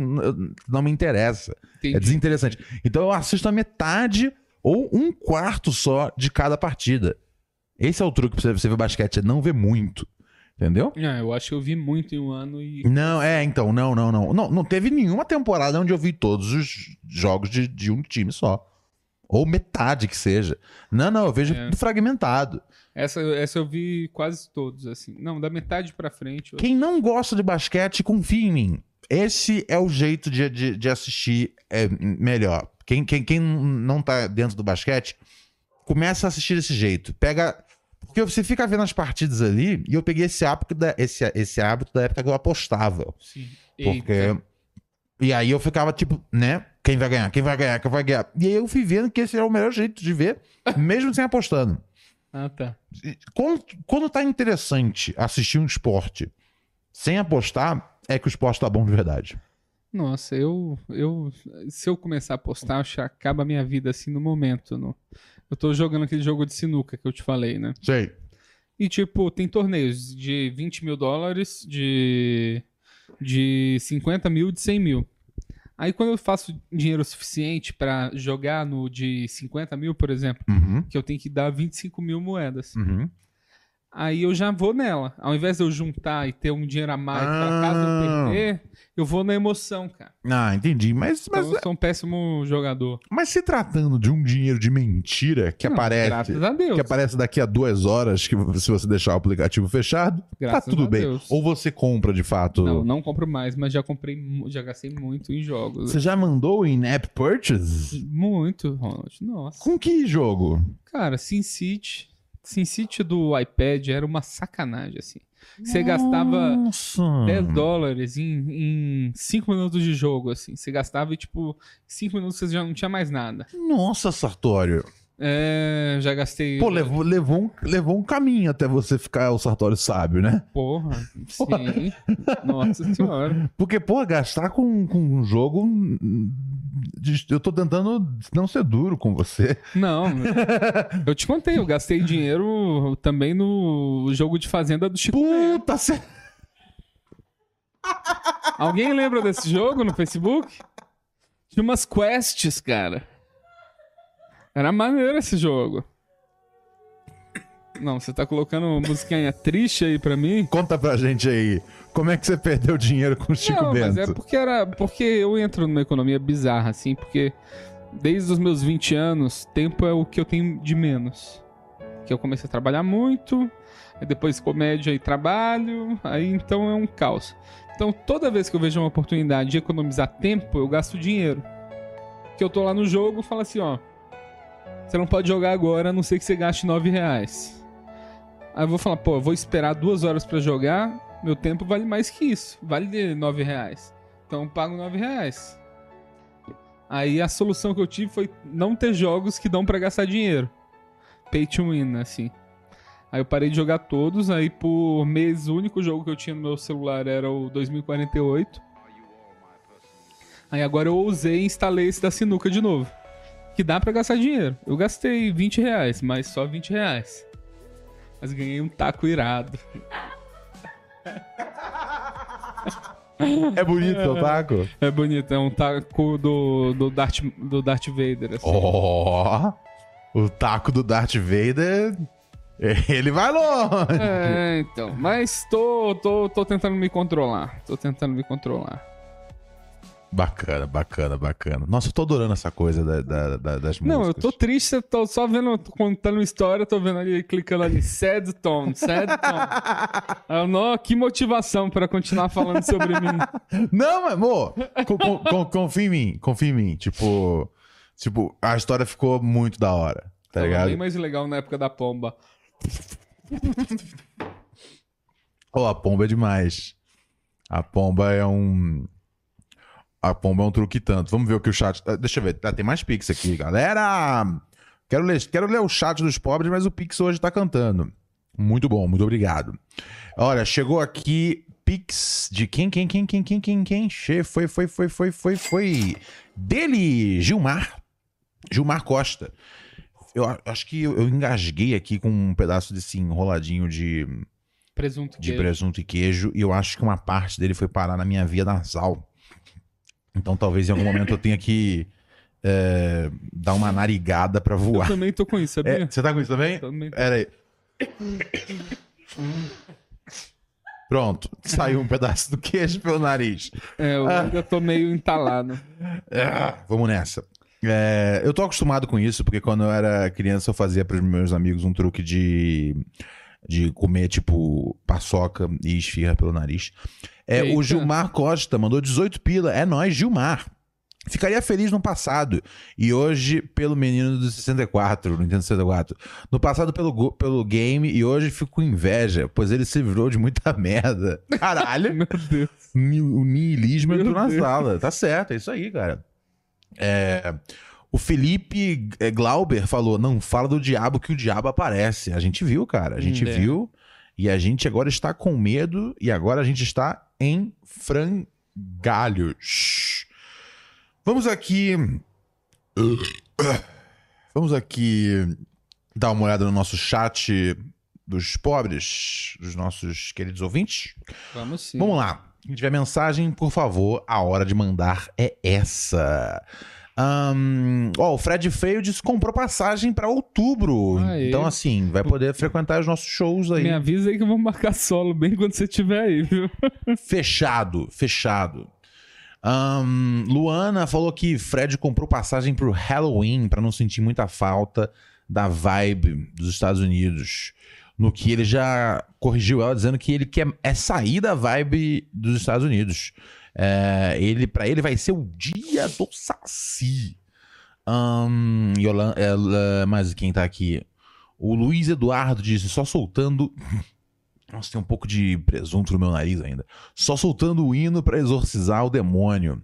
S1: não me interessa.
S2: entendi.
S1: É desinteressante. Então eu assisto a metade ou um quarto só de cada partida. Esse é o truque pra você ver basquete, é não ver muito. Entendeu?
S2: Ah, eu acho que eu vi muito em um ano e.
S1: Não, é, então, não, não, não. Não, não teve nenhuma temporada onde eu vi todos os jogos de, de um time só. Ou metade que seja. Não, não, eu vejo
S2: É.
S1: fragmentado.
S2: Essa, essa eu vi quase todos, assim. Não, da metade pra frente. eu-
S1: Quem não gosta de basquete, confia em mim. Esse é o jeito de, de, de assistir é, melhor. Quem, quem, quem não tá dentro do basquete, começa a assistir desse jeito. Pega. Porque você fica vendo as partidas ali, e eu peguei esse hábito da, esse, esse hábito da época que eu apostava.
S2: Sim.
S1: Porque.
S2: Eita.
S1: E aí eu ficava tipo, né? Quem vai ganhar? Quem vai ganhar? Quem vai ganhar? E aí eu fui vendo que esse era o melhor jeito de ver, mesmo sem apostando.
S2: Ah, tá.
S1: Quando, quando tá interessante assistir um esporte sem apostar, é que o esporte tá bom de verdade.
S2: Nossa, eu, eu. Se eu começar a apostar, acho que acaba a minha vida assim no momento. No... Eu tô jogando aquele jogo de sinuca que eu te falei, né?
S1: Sei.
S2: E, tipo, tem torneios de 20 mil dólares, de, de 50 mil, de 100 mil. Aí, quando eu faço dinheiro suficiente pra jogar no de 50 mil, por exemplo,
S1: Uhum.
S2: que eu tenho que dar 25 mil moedas.
S1: Uhum.
S2: Aí eu já vou nela. Ao invés de eu juntar e ter um dinheiro a mais pra
S1: Ah.
S2: caso eu perder, eu vou na emoção, cara.
S1: Ah, entendi. Mas,
S2: Então
S1: mas,
S2: eu sou um péssimo jogador.
S1: mas se tratando de um dinheiro de mentira que
S2: Não,
S1: aparece.
S2: Graças a Deus.
S1: Que aparece daqui a duas horas, que se você deixar o aplicativo fechado,
S2: Graças
S1: tá tudo
S2: a
S1: bem.
S2: Deus.
S1: Ou você compra de fato.
S2: Não, não compro mais, mas já comprei, mu- já gastei muito em jogos.
S1: Você já mandou in-app purchase?
S2: Muito, Ronald. Nossa.
S1: Com que jogo?
S2: Cara, SimCity. SimCity do iPad era uma sacanagem, assim. Você gastava
S1: Nossa.
S2: 10 dólares em 5 minutos de jogo, assim. Você gastava e, tipo, 5 minutos você já não tinha mais nada.
S1: Nossa, Sartório.
S2: É, já gastei.
S1: Pô, levou, levou, um, levou um caminho até você ficar o Sartório sábio, né?
S2: Porra, sim. Nossa senhora.
S1: Porque, pô, gastar com, com um jogo. hum, Eu tô tentando não ser duro com você.
S2: Não, eu te contei, eu gastei dinheiro também no jogo de fazenda do Chico.
S1: Puta, cê...
S2: Alguém lembra desse jogo no Facebook? Tinha umas quests, cara. Era maneiro esse jogo. Não, você tá colocando musiquinha triste aí pra mim?
S1: Conta pra gente aí. Como é que você perdeu dinheiro com o Chico
S2: não,
S1: Bento?
S2: mas é porque era. Porque eu entro numa economia bizarra, assim, porque desde os meus 20 anos, tempo é o que eu tenho de menos. Que eu comecei a trabalhar muito, depois comédia e trabalho, aí então é um caos. Então toda vez que eu vejo uma oportunidade de economizar tempo, eu gasto dinheiro. Que eu tô lá no jogo e falo assim, ó. Você não pode jogar agora, a não ser que você gaste 9 reais. Aí eu vou falar, pô, eu vou esperar duas horas pra jogar, meu tempo vale mais que isso. Vale 9 reais. Então eu pago 9 reais. Aí a solução que eu tive foi não ter jogos que dão pra gastar dinheiro. Pay to win, assim. Aí eu parei de jogar todos, aí por mês o único jogo que eu tinha no meu celular era o 2048. Aí agora eu ousei e instalei esse da sinuca de novo. Que dá pra gastar dinheiro. Eu gastei 20 reais, mas só 20 reais. Mas ganhei um taco irado.
S1: É bonito o taco?
S2: É bonito, é um taco do, do, Darth, do Darth Vader, assim.
S1: Ó, o taco do Darth Vader, ele vai longe.
S2: É, então. Mas tô, tô, tô tentando me controlar. Tô tentando me controlar.
S1: Bacana, bacana, bacana. Nossa, eu tô adorando essa coisa da- da- da- das músicas.
S2: Não, eu tô triste, eu tô só vendo, tô contando história, tô vendo ali, clicando ali, sad tone, sad tone. Ah, não, que motivação pra continuar falando sobre mim.
S1: Não, amor, co- co- co- confia em mim, confia em mim. Tipo, tipo, a história ficou muito da hora, tá
S2: Tava
S1: ligado?
S2: bem mais legal na época da pomba.
S1: Ó, a pomba é demais. A pomba é um. A pomba é um truque tanto. Vamos ver o que o chat. ah, Deixa eu ver. Ah, tem mais Pix aqui, galera. Quero ler, quero ler o chat dos pobres, mas o Pix hoje tá cantando. Muito bom, muito obrigado. Olha, chegou aqui Pix de quem, quem, quem, quem, quem, quem, quem? Che, foi, foi, foi, foi, foi, foi. Dele, Gilmar. Gilmar Costa. Eu acho que eu, eu engasguei aqui com um pedaço desse enroladinho de
S2: Presunto
S1: de
S2: queijo.
S1: presunto e queijo e eu acho que uma parte dele foi parar na minha via nasal. Então talvez em algum momento eu tenha que é, dar uma narigada pra
S2: Eu
S1: voar.
S2: também tô com isso, sabia?
S1: É, você tá com isso também?
S2: Também.
S1: Pera aí. Pronto, saiu um pedaço do queijo pelo nariz.
S2: É, eu ainda tô meio entalado.
S1: Ah, vamos nessa. É, eu tô acostumado com isso, porque quando eu era criança eu fazia pros meus amigos um truque de, de comer, tipo, paçoca e esfirra pelo nariz. É, o. Gilmar Costa mandou 18 pila. É nóis, Gilmar. Ficaria feliz no passado. E hoje pelo menino do 64, no Nintendo 64. No passado pelo, pelo game e hoje fico com inveja, pois ele se livrou de muita merda. Caralho.
S2: Meu Deus.
S1: O niilismo
S2: Meu
S1: entrou na
S2: Deus.
S1: sala. Tá certo, é isso aí, cara. É, o Felipe eh, Glauber falou: não fala do diabo que o diabo aparece. A gente viu, cara. A gente
S2: é.
S1: viu. E a gente agora está com medo. E agora a gente está em frangalhos. Vamos aqui. Vamos aqui dar uma olhada no nosso chat dos pobres, dos nossos queridos ouvintes.
S2: Vamos sim.
S1: Vamos lá. Quem tiver mensagem, por favor, a hora de mandar é essa. Ahn, ó, o Fred que comprou passagem pra outubro.
S2: Aê.
S1: Então, assim, vai poder frequentar os nossos shows aí.
S2: Me avisa aí que eu vou marcar solo bem quando você estiver aí, viu?
S1: Fechado, fechado. Ahn, Luana falou que Fred comprou passagem pro Halloween pra não sentir muita falta da vibe dos Estados Unidos. No que ele já corrigiu ela dizendo que ele quer é sair da vibe dos Estados Unidos. É, ele para ele vai ser o dia do Saci. Ahn, Yolan- ela- mas quem tá aqui? O Luiz Eduardo disse só soltando nossa, tem um pouco de presunto no meu nariz ainda. Só soltando o hino pra exorcizar o demônio.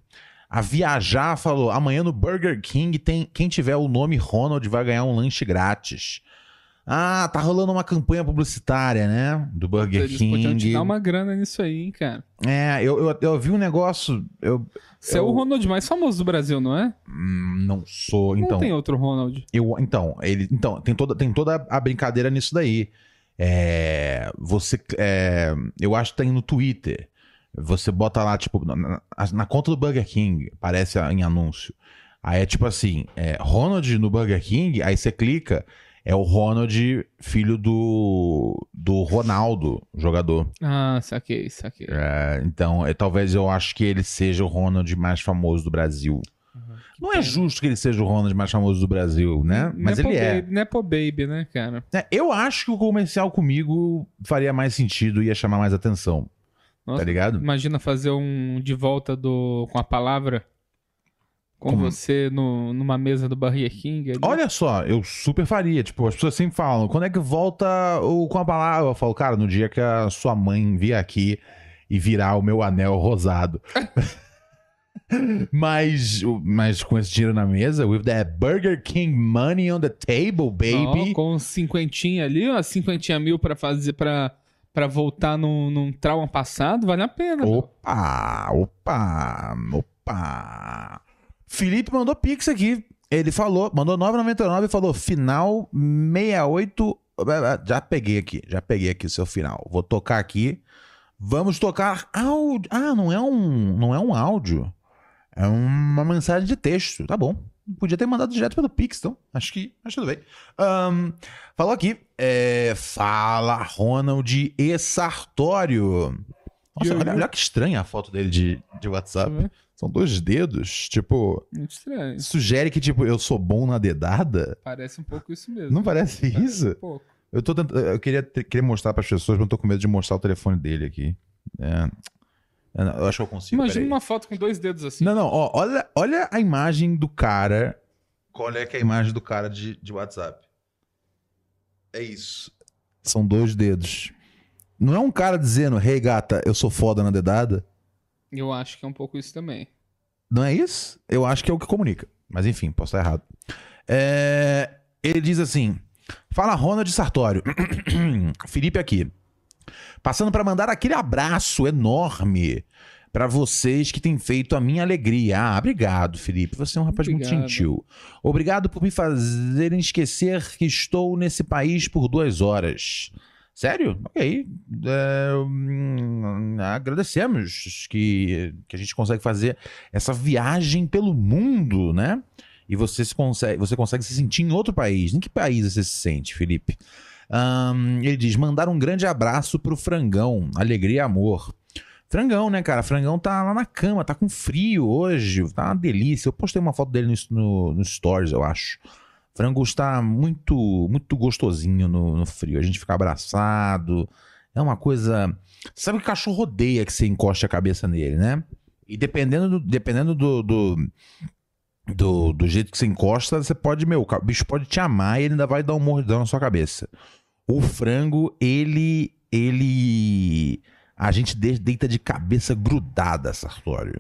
S1: A Viajar falou: amanhã no Burger King tem quem tiver o nome Ronald vai ganhar um lanche grátis. Ah, tá rolando uma campanha publicitária, né? Do Burger
S2: Eles podiam te
S1: King.
S2: dar uma grana nisso aí, hein, cara.
S1: É, eu, eu, eu vi um negócio. Eu
S2: Você é
S1: Eu-
S2: o Ronald mais famoso do Brasil, não é?
S1: hum, não sou. Então,
S2: não tem outro Ronald.
S1: Eu, então, ele, então tem, toda, tem toda a brincadeira nisso daí. É, você, é, eu acho que tem no Twitter. Você bota lá, tipo, na, na- na conta do Burger King, aparece em anúncio. Aí é tipo assim, é, Ronald no Burger King, aí você clica, é o Ronald, filho do, do Ronaldo, jogador.
S2: Ah, saquei, saquei.
S1: É, então, é, talvez eu acho que ele seja o Ronald mais famoso do Brasil. Não é
S2: pena.
S1: justo que ele seja o Ronald mais famoso do Brasil, né? Mas
S2: Nepo
S1: ele é.
S2: Baby, Nepo Baby, né, cara?
S1: É, Eu acho que o comercial comigo faria mais sentido e ia chamar mais atenção,
S2: Nossa,
S1: tá ligado?
S2: Imagina fazer um de volta do com a palavra com você no, numa mesa do Barrier King. ali.
S1: Olha só, eu super faria. Tipo, as pessoas sempre falam, quando é que volta o com a palavra? Eu falo, cara, no dia que a sua mãe vier aqui e virar o meu anel rosado. mas, mas com esse dinheiro na mesa, with that Burger King money on the table, baby.
S2: Ó, com cinquentinha ali, ó, cinquentinha mil pra fazer pra, pra voltar num, num trauma passado, vale a pena.
S1: Opa, opa, opa. Felipe mandou pix aqui. Ele falou, mandou 9,99 e falou final 68. Já peguei aqui, já peguei aqui o seu final. Vou tocar aqui. Vamos tocar áudio. Ah, não é um, não é um áudio. É uma mensagem de texto. Tá bom. Podia ter mandado direto pelo Pix, então. Acho que, acho que tudo bem. Ahn, falou aqui. é, fala Ronald e Sartório. Nossa, olha, olha que estranha a foto dele de, de WhatsApp. São dois dedos. Tipo,
S2: Muito estranho.
S1: sugere que, tipo, eu sou bom na dedada.
S2: Parece um pouco isso mesmo.
S1: Não parece isso?
S2: Um pouco.
S1: Eu tô tentando, eu queria, queria mostrar pras pessoas, mas eu tô com medo de mostrar o telefone dele aqui. É. Eu não- eu acho que eu consigo.
S2: Imagina uma foto com dois dedos assim.
S1: Não, não, ó, olha, olha a imagem do cara. Qual é que é a imagem do cara de, de WhatsApp? É isso. São dois dedos. Não é um cara dizendo, hey gata, eu sou foda na dedada?
S2: Eu acho que é um pouco isso também.
S1: Não é isso? Eu acho que é o que comunica. Mas enfim, posso estar errado. É, Ele diz assim: Fala Ronald Sartório. Felipe aqui. Passando para mandar aquele abraço enorme para vocês que têm feito a minha alegria. Ah, obrigado, Felipe. Você é um rapaz muito
S2: Obrigado.
S1: gentil. Obrigado por me fazerem esquecer que estou nesse país por duas horas. Sério? Ok. É, hum, agradecemos que, que a gente consegue fazer essa viagem pelo mundo, né? E você, se consegue, você consegue se sentir em outro país. Em que país você se sente, Felipe? Ahn, ele diz: mandar um grande abraço pro Frangão. Alegria e amor. Frangão, né, cara? Frangão tá lá na cama, tá com frio hoje, tá uma delícia. Eu postei uma foto dele no, no Stories, eu acho. Frango está muito, muito gostosinho no, no frio. A gente fica abraçado. É uma coisa. Sabe que cachorro odeia que você encoste a cabeça nele, né? E dependendo do, dependendo do, do, do, do jeito que você encosta, você pode, meu, o bicho pode te amar e ele ainda vai dar um mordidão na sua cabeça. O frango, ele. Ele. A gente de- deita de cabeça grudada, Sartório.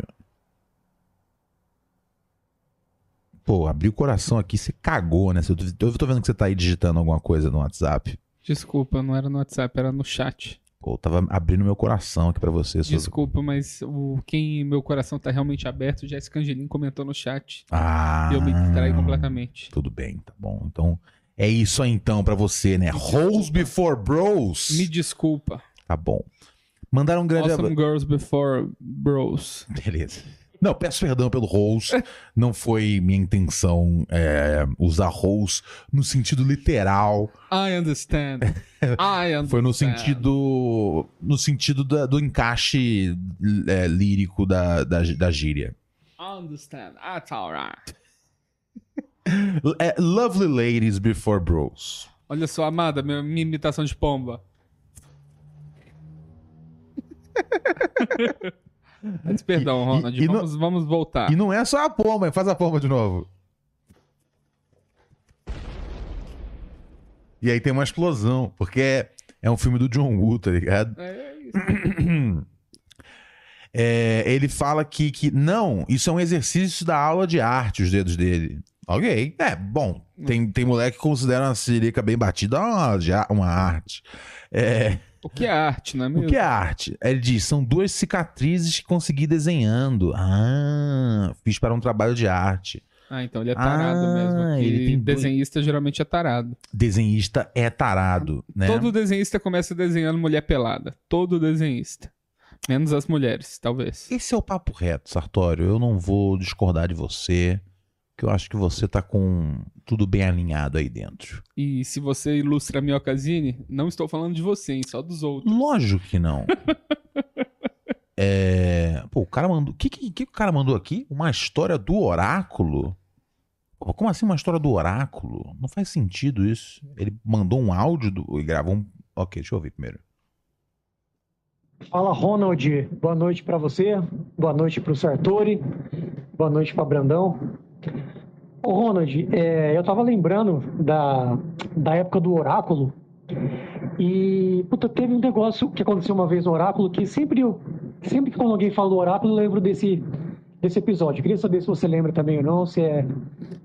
S1: Pô, abri o coração aqui, você cagou, né? Eu tô, vendo que você tá aí digitando alguma coisa no WhatsApp.
S2: Desculpa, não era no WhatsApp, era no chat.
S1: Pô, eu tava abrindo meu coração aqui pra você. sobre-
S2: Desculpa, mas o, quem meu coração tá realmente aberto, Jéssica Angelim comentou no chat.
S1: Ah.
S2: E eu me distraí completamente.
S1: Tudo bem, tá bom. Então, é isso aí então pra você, né? Hoes before bros.
S2: Me desculpa.
S1: Tá bom. Mandaram um grande
S2: Awesome
S1: abraço.
S2: Girls Before Bros.
S1: Beleza. Não, peço perdão pelo Rose. Não foi minha intenção é, usar Rose no sentido literal.
S2: I understand. I understand.
S1: Foi no sentido. No sentido da- do encaixe é, lírico da, da, da gíria.
S2: I understand. That's alright.
S1: É, lovely ladies before bros.
S2: Olha só, amada, minha, minha imitação de pomba. Mas perdão,
S1: E-
S2: Ronald.
S1: e- e não-
S2: vamos, vamos voltar.
S1: E não é só a pomba, faz a pomba de novo. E aí tem uma explosão, porque é, é um filme do John Woo, tá ligado?
S2: É isso.
S1: É, ele fala que, que não, isso é um exercício da aula de arte, os dedos dele. Ok, é, bom, tem, tem moleque que considera uma sirica bem batida uma, uma arte. É,
S2: O que é arte, não é mesmo?
S1: o que é arte? Ele diz, são duas cicatrizes que consegui desenhando. Ah, fiz para um trabalho de arte.
S2: Ah, então ele é tarado
S1: Ah,
S2: mesmo.
S1: ele tem dois-
S2: desenhista geralmente é tarado.
S1: Desenhista é tarado, né?
S2: Todo desenhista começa desenhando mulher pelada. Todo desenhista. Menos as mulheres, talvez.
S1: Esse é o papo reto, Sartório. Eu não vou discordar de você, que eu acho que você tá com tudo bem alinhado aí dentro.
S2: E se você ilustra a Miocasine, não estou falando de você, hein? Só dos outros.
S1: Lógico que não. é... Pô, o cara mandou. O que, que, que o cara mandou aqui? Uma história do oráculo? Pô, como assim uma história do oráculo? Não faz sentido isso. Ele mandou um áudio do... e gravou um. Ok, deixa eu ouvir primeiro.
S3: Fala Ronald, boa noite pra você, boa noite pro Sartori, boa noite pra Brandão. Ô Ronald, é, eu tava lembrando da, da época do oráculo e puta, teve um negócio que aconteceu uma vez no oráculo que sempre eu, sempre que quando alguém fala do oráculo eu lembro desse, desse episódio. Eu queria saber se você lembra também ou não, se é um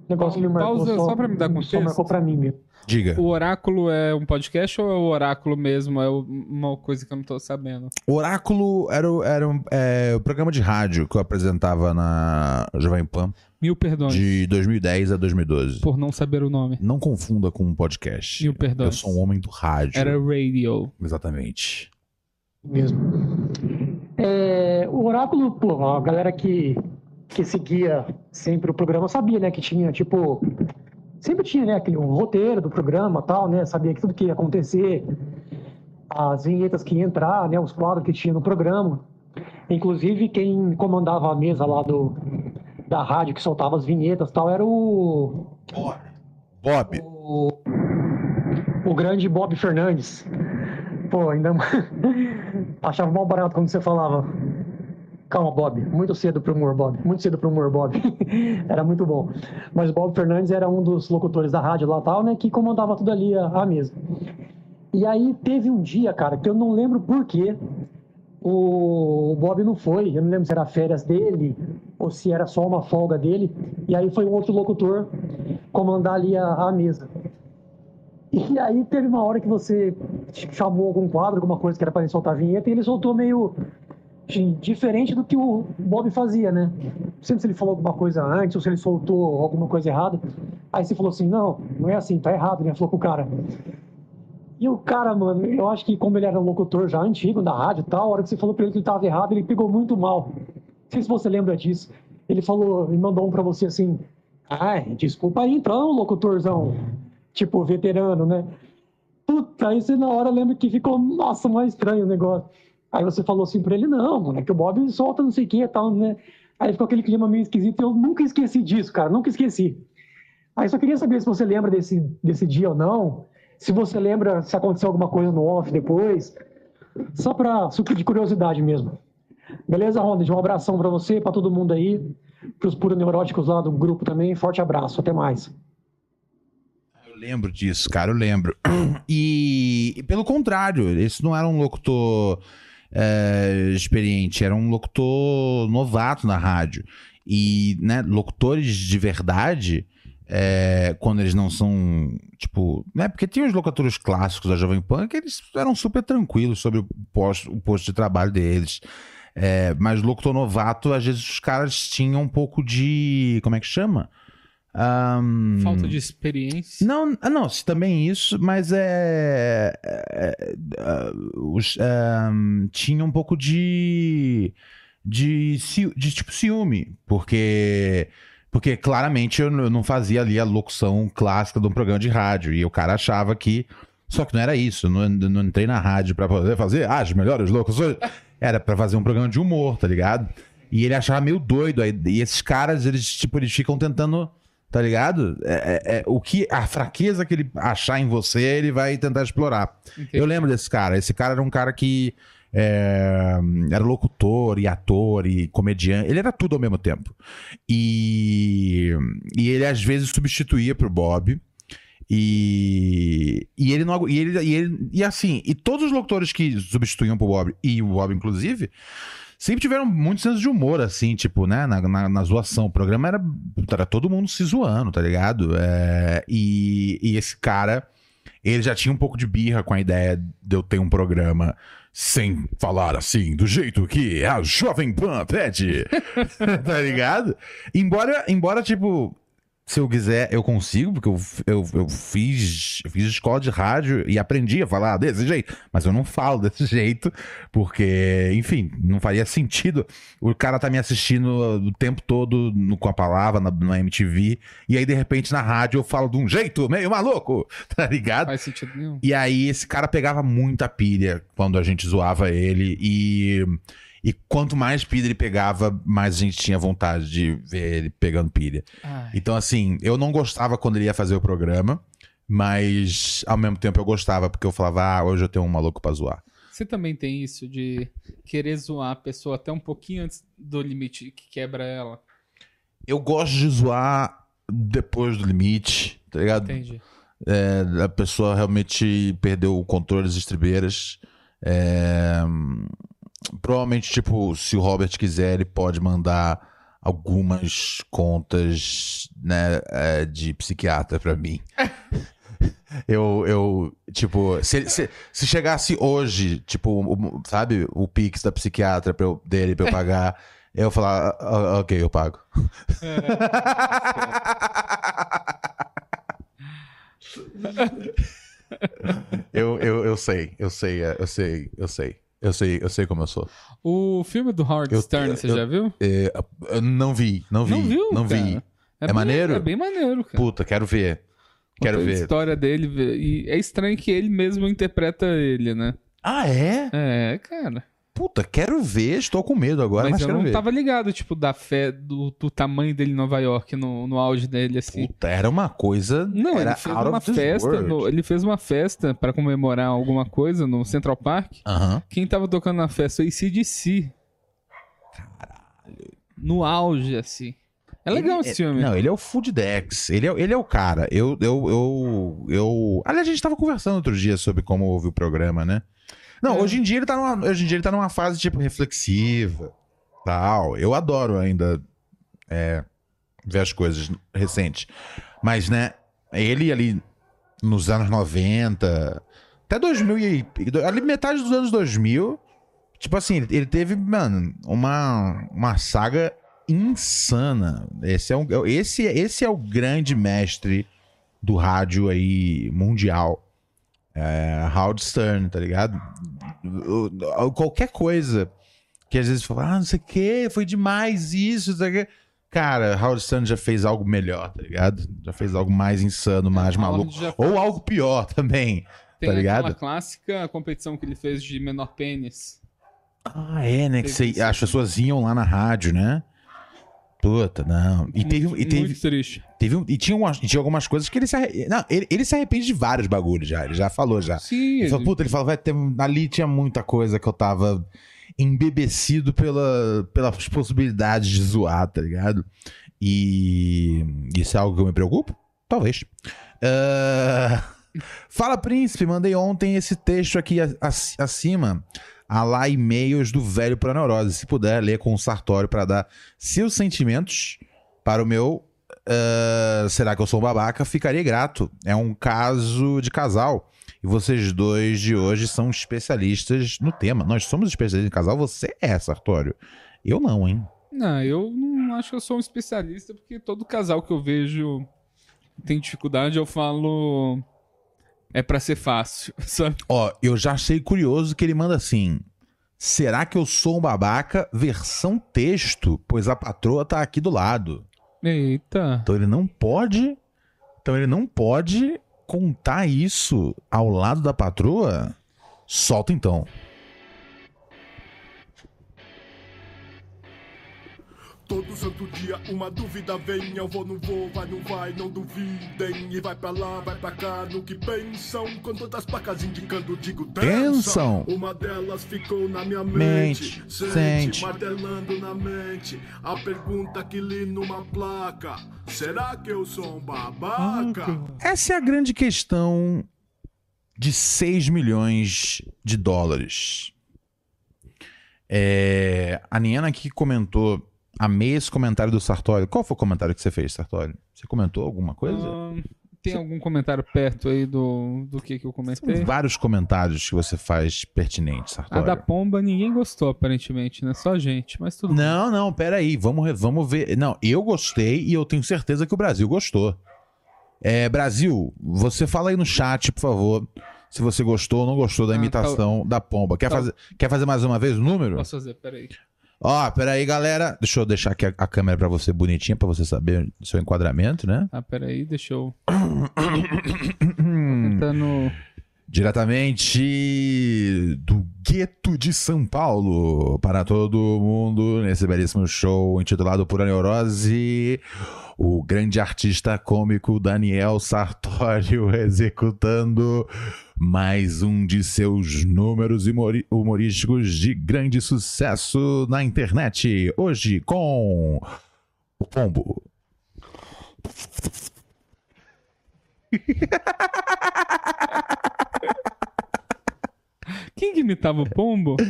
S3: negócio que me marcou
S2: Pausa só pra me dar
S3: Só
S2: contexto.
S3: marcou pra mim mesmo.
S1: Diga.
S2: O Oráculo é um podcast ou é o Oráculo mesmo? É o- uma coisa que eu não tô sabendo.
S1: Oráculo era, o- era um, é, o programa de rádio que eu apresentava na Jovem Pan
S2: Mil perdões
S1: de 2010 a 2012.
S2: por não saber o nome.
S1: Não confunda com um podcast.
S2: Mil perdões.
S1: Eu sou um homem do rádio.
S2: Era radio.
S1: Exatamente.
S3: mesmo. É, o Oráculo, pô, a galera que, que seguia sempre o programa sabia, né, que tinha, tipo, sempre tinha, né, aquele um roteiro do programa tal, né, sabia que tudo que ia acontecer, as vinhetas que iam entrar, né, os quadros que tinha no programa. Inclusive, quem comandava a mesa lá do, da rádio que soltava as vinhetas tal era o,
S1: Bob.
S3: o, o grande Bob Fernandes. Pô, ainda achava mal barato quando você falava. Calma, Bob. Muito cedo pro humor, Bob. Muito cedo pro humor, Bob. era muito bom. Mas o Bob Fernandes era um dos locutores da rádio lá tal, né? Que comandava tudo ali a, a mesa. E aí teve um dia, cara, que eu não lembro por quê. O, o Bob não foi. Eu não lembro se era férias dele ou se era só uma folga dele. E aí foi um outro locutor comandar ali a, a mesa. E aí teve uma hora que você chamou algum quadro, alguma coisa que era para ele soltar a vinheta, e ele soltou meio diferente do que o Bob fazia, né? Sei se ele falou alguma coisa antes ou se ele soltou alguma coisa errada. Aí você falou assim, não, não é assim, tá errado, né? Falou pro cara. E o cara, mano, eu acho que como ele era um locutor já antigo da rádio e tal, a hora que você falou pra ele que ele tava errado, ele pegou muito mal. Não sei se você lembra disso. Ele falou, ele mandou um pra você assim, ai, desculpa aí então, locutorzão tipo, veterano, né? Puta, aí você na hora lembra que ficou, nossa, mais estranho o negócio. Aí você falou assim pra ele, não, mano, é que o Bob solta não sei o que e tal, né? Aí ficou aquele clima meio esquisito e eu nunca esqueci disso, cara, nunca esqueci. Aí só queria saber se você lembra desse, desse dia ou não, se você lembra se aconteceu alguma coisa no off depois, só pra suco de curiosidade mesmo. Beleza, Ronald? Um abração pra você, pra todo mundo aí, pros puros neuróticos lá do grupo também, forte abraço, até mais.
S1: Eu lembro disso, cara, eu lembro. E, e pelo contrário, esse não era um locutor é, experiente, era um locutor novato na rádio. E, né, locutores de verdade, é, quando eles não são, tipo, né, porque tinha os locutores clássicos da Jovem Pan que eles eram super tranquilos sobre o posto, o posto de trabalho deles. É, mas locutor novato, às vezes os caras tinham um pouco de. Como é que chama? Ahn,
S2: Falta de experiência.
S1: não, ah, não, também isso, mas é. é, é, os, ahn, tinha um pouco de. de, de tipo ciúme, porque porque claramente eu não fazia ali a locução clássica de um programa de rádio e o cara achava que só que não era isso, eu não, não entrei na rádio pra poder fazer as melhores locuções, era pra fazer um programa de humor, tá ligado? E ele achava meio doido aí, e esses caras eles tipo eles ficam tentando Tá ligado? É, é- é- o que a fraqueza que ele achar em você, ele vai tentar explorar.
S2: Entendi.
S1: Eu lembro desse cara. Esse cara era um cara que é, era locutor e ator e comediante. Ele era tudo ao mesmo tempo. E, e ele às vezes substituía pro Bob. E, e ele não e ele, e ele e assim e todos os locutores que substituíam pro Bob e o Bob inclusive sempre tiveram muito senso de humor assim tipo né na, na, na zoação o programa era era todo mundo se zoando tá ligado É, e, e esse cara ele já tinha um pouco de birra com a ideia de eu ter um programa sem falar assim, do jeito que a Jovem Pan pede. tá ligado? Embora, embora, tipo, se eu quiser, eu consigo, porque eu, eu, eu fiz, eu fiz escola de rádio e aprendi a falar desse jeito. Mas eu não falo desse jeito, porque, enfim, não faria sentido. O cara tá me assistindo o tempo todo no- com a palavra na, na MTV, e aí, de repente, na rádio eu falo de um jeito meio maluco, tá ligado?
S2: Faz sentido nenhum.
S1: E aí esse cara pegava muita pilha quando a gente zoava ele e e quanto mais pilha ele pegava, mais a gente tinha vontade de ver ele pegando pilha.
S2: Ai.
S1: Então assim, eu não gostava quando ele ia fazer o programa, mas ao mesmo tempo eu gostava porque eu falava, ah, hoje eu tenho um maluco pra zoar.
S2: Você também tem isso de querer zoar a pessoa até um pouquinho antes do limite que quebra ela?
S1: Eu gosto de zoar depois do limite, tá ligado?
S2: Entendi.
S1: É, a pessoa realmente perdeu o controle das estribeiras. É, provavelmente, tipo, se o Robert quiser, ele pode mandar algumas contas né, é, de psiquiatra pra mim. Eu, eu, tipo, se, se, se chegasse hoje, tipo, o- sabe, o Pix da psiquiatra pra eu- dele pra eu pagar, eu falar, "Ah, ok, eu pago. eu, eu, eu sei, eu sei, é, eu sei, eu sei. Eu sei, eu sei como eu sou.
S2: O filme do Howard
S1: Eu-
S2: Stern, você
S1: eu-
S2: já viu?
S1: É, eu não vi, não vi.
S2: Não viu?
S1: Não vi.
S2: cara?
S1: É
S2: bem-
S1: maneiro?
S2: É bem maneiro, cara.
S1: Puta, quero ver. Quero
S2: Conta a
S1: ver.
S2: história dele. E é estranho que ele mesmo interpreta ele, né?
S1: Ah, é?
S2: É, cara.
S1: Puta, quero ver. Estou com medo agora, mas,
S2: mas eu não
S1: ver.
S2: tava ligado, tipo, da fé, do, do tamanho dele em Nova York, no, no auge dele, assim.
S1: Puta, era uma coisa.
S2: Não,
S1: era
S2: ele fez uma festa. no- ele fez uma festa pra comemorar alguma coisa no Central Park.
S1: Aham.
S2: Quem tava tocando na festa foi ACDC. Caralho. No auge, assim. É legal
S1: Ele-
S2: esse filme.
S1: Não, ele é o Food Dex. Ele é, ele é o cara. Eu, eu, eu, eu. Aliás, a gente tava conversando outro dia sobre como houve o programa, né? Não,
S2: É.
S1: hoje em dia ele tá numa, hoje em dia ele tá numa fase tipo reflexiva, tal. Eu adoro ainda é, ver as coisas recentes. Mas, né, ele ali nos anos 90, até 2000 e ali metade dos anos 2000, tipo assim, ele, teve, mano, uma uma saga insana. Esse é, um, esse, esse é o grande mestre do rádio aí mundial. É, Howard Stern, tá ligado? Qualquer coisa que às vezes fala, ah, não sei o que, foi demais isso, não sei o que. Cara, Howard Stern já fez algo melhor, tá ligado? Já fez algo mais insano, mais maluco. Ou algo pior também.
S2: Tem
S1: tá ligado?
S2: aquela clássica competição que ele fez de menor pênis.
S1: Ah, é, né? Que você- as pessoas iam lá na rádio, né? Puta, não. E teve, e teve,
S2: Muito triste.
S1: teve e tinha, umas- tinha algumas coisas que ele se arre... Não, ele, ele se arrepende de vários bagulhos já. Ele já falou já.
S2: Sim,
S1: Ele falou, puta, ele falou, vai ter. Ali tinha muita coisa que eu tava embebecido pela, pelas possibilidades de zoar, tá ligado? E isso é algo que eu me preocupo? Talvez. Ah, Fala, príncipe, mandei ontem esse texto aqui acima. A lá e-mails do velho pra neurose. Se puder, ler com o Sartório pra dar seus sentimentos para o meu. ah, será que eu sou um babaca? Ficaria grato. É um caso de casal. E vocês dois de hoje são especialistas no tema. Nós somos especialistas em casal. Você é, Sartório. Eu não, hein?
S2: Não, eu não acho que eu sou um especialista, porque todo casal que eu vejo tem dificuldade, eu falo. É pra ser fácil, sabe?
S1: Ó, eu já achei curioso que ele manda assim. Será que eu sou um babaca? Versão texto, pois a patroa tá aqui do lado.
S2: Eita.
S1: Então ele não pode. Então ele não pode contar isso ao lado da patroa? Solta então.
S4: Todo santo dia uma dúvida vem, eu vou, não vou, vai, não vai, não duvidem. E vai pra lá, vai pra cá, no que pensam. Com tantas placas indicando, digo,
S1: Pensam.
S4: Uma delas ficou na minha
S1: Mente,
S4: mente,
S1: sente.
S4: martelando na mente. A pergunta que li numa placa: será que eu sou um babaca?
S1: Essa é a grande questão de 6 milhões de dólares. É, a Niana aqui comentou. Amei esse comentário do Sartori. Qual foi o comentário que você fez, Sartori? Você comentou alguma coisa?
S2: Ahn, tem algum comentário perto aí do, do que, que eu comentei?
S1: Tem vários comentários que você faz pertinentes,
S2: A
S1: Sartori.
S2: da pomba ninguém gostou, aparentemente, né? Só a gente, mas tudo bem.
S1: Não, não, peraí. Vamos, vamos ver. Não, eu gostei e eu tenho certeza que o Brasil gostou. É, Brasil, você fala aí no chat, por favor, se você gostou ou não gostou da
S2: Ah,
S1: imitação da pomba. Quer, fazer, quer fazer mais uma vez o número?
S2: Posso fazer, peraí.
S1: Ó, peraí, galera. Deixa eu deixar aqui a, a câmera pra você bonitinha, pra você saber o seu enquadramento, né?
S2: Ah, peraí, deixa eu. Tentando.
S1: Diretamente do gueto de São Paulo para todo mundo nesse belíssimo show intitulado Pura Neurose, o grande artista cômico Daniel Sartório executando mais um de seus números humorísticos de grande sucesso na internet. Hoje com o Pombo.
S2: Quem que imitava o pombo?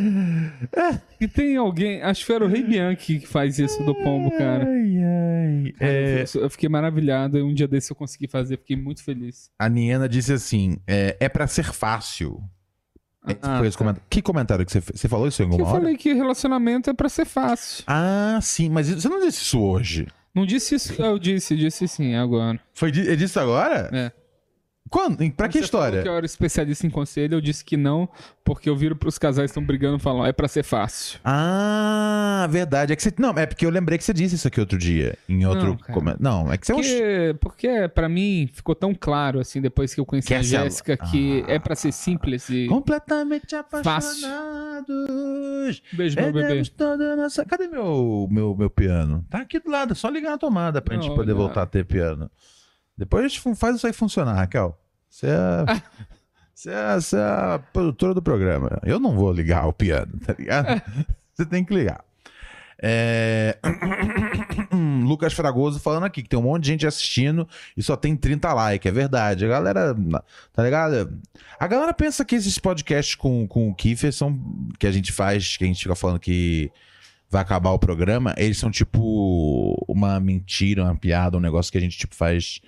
S2: E tem alguém. Acho que era o Rei Bianchi que faz isso do pombo, cara.
S1: Ai, ai. É,
S2: Eu- Eu fiquei maravilhado. e Um dia desse eu consegui fazer, fiquei muito feliz.
S1: A Niena disse assim: é, é para ser fácil. Esse
S2: Ah,
S1: foi esse
S2: tá.
S1: comentário. Que comentário que você fez? Você falou isso em alguma
S2: eu
S1: hora?
S2: falei que relacionamento é pra ser fácil.
S1: Ah, sim, mas você não disse isso hoje.
S2: Não disse isso. Eu disse, disse sim, agora.
S1: Foi é disso agora?
S2: É.
S1: Quando? Pra que
S2: Você
S1: história?
S2: que eu era especialista em conselho, eu disse que não, porque eu viro pros casais que estão brigando e falam, é pra ser fácil.
S1: Ah, verdade. É que você... Não, é porque eu lembrei que você disse isso aqui outro dia. Em outro.
S2: Não, cara.
S1: Não, é que você é um.
S2: Porque, porque pra mim ficou tão claro, assim, depois que eu conheci
S1: Quer
S2: a
S1: a-
S2: Jéssica, que é pra ser simples e.
S1: Completamente
S2: Fácil.
S1: apaixonados.
S2: Beijo, meu bebê.
S1: Toda nossa... Cadê meu, meu, meu piano? Tá aqui do lado, é só ligar na tomada pra gente
S2: Não,
S1: poder
S2: olha.
S1: voltar a ter piano. Depois a gente faz isso aí funcionar, Raquel. Você é, você é, você é a produtora do programa. Eu não vou ligar o piano, tá ligado? Você tem que ligar. É... Lucas Fragoso falando aqui que tem um monte de gente assistindo e só tem 30 likes. É verdade. A galera, tá ligado? A galera pensa que esses podcasts com, com o Kiefer são que a gente faz, que a gente fica falando que vai acabar o programa, eles são tipo uma mentira, uma piada, um negócio que a gente tipo faz.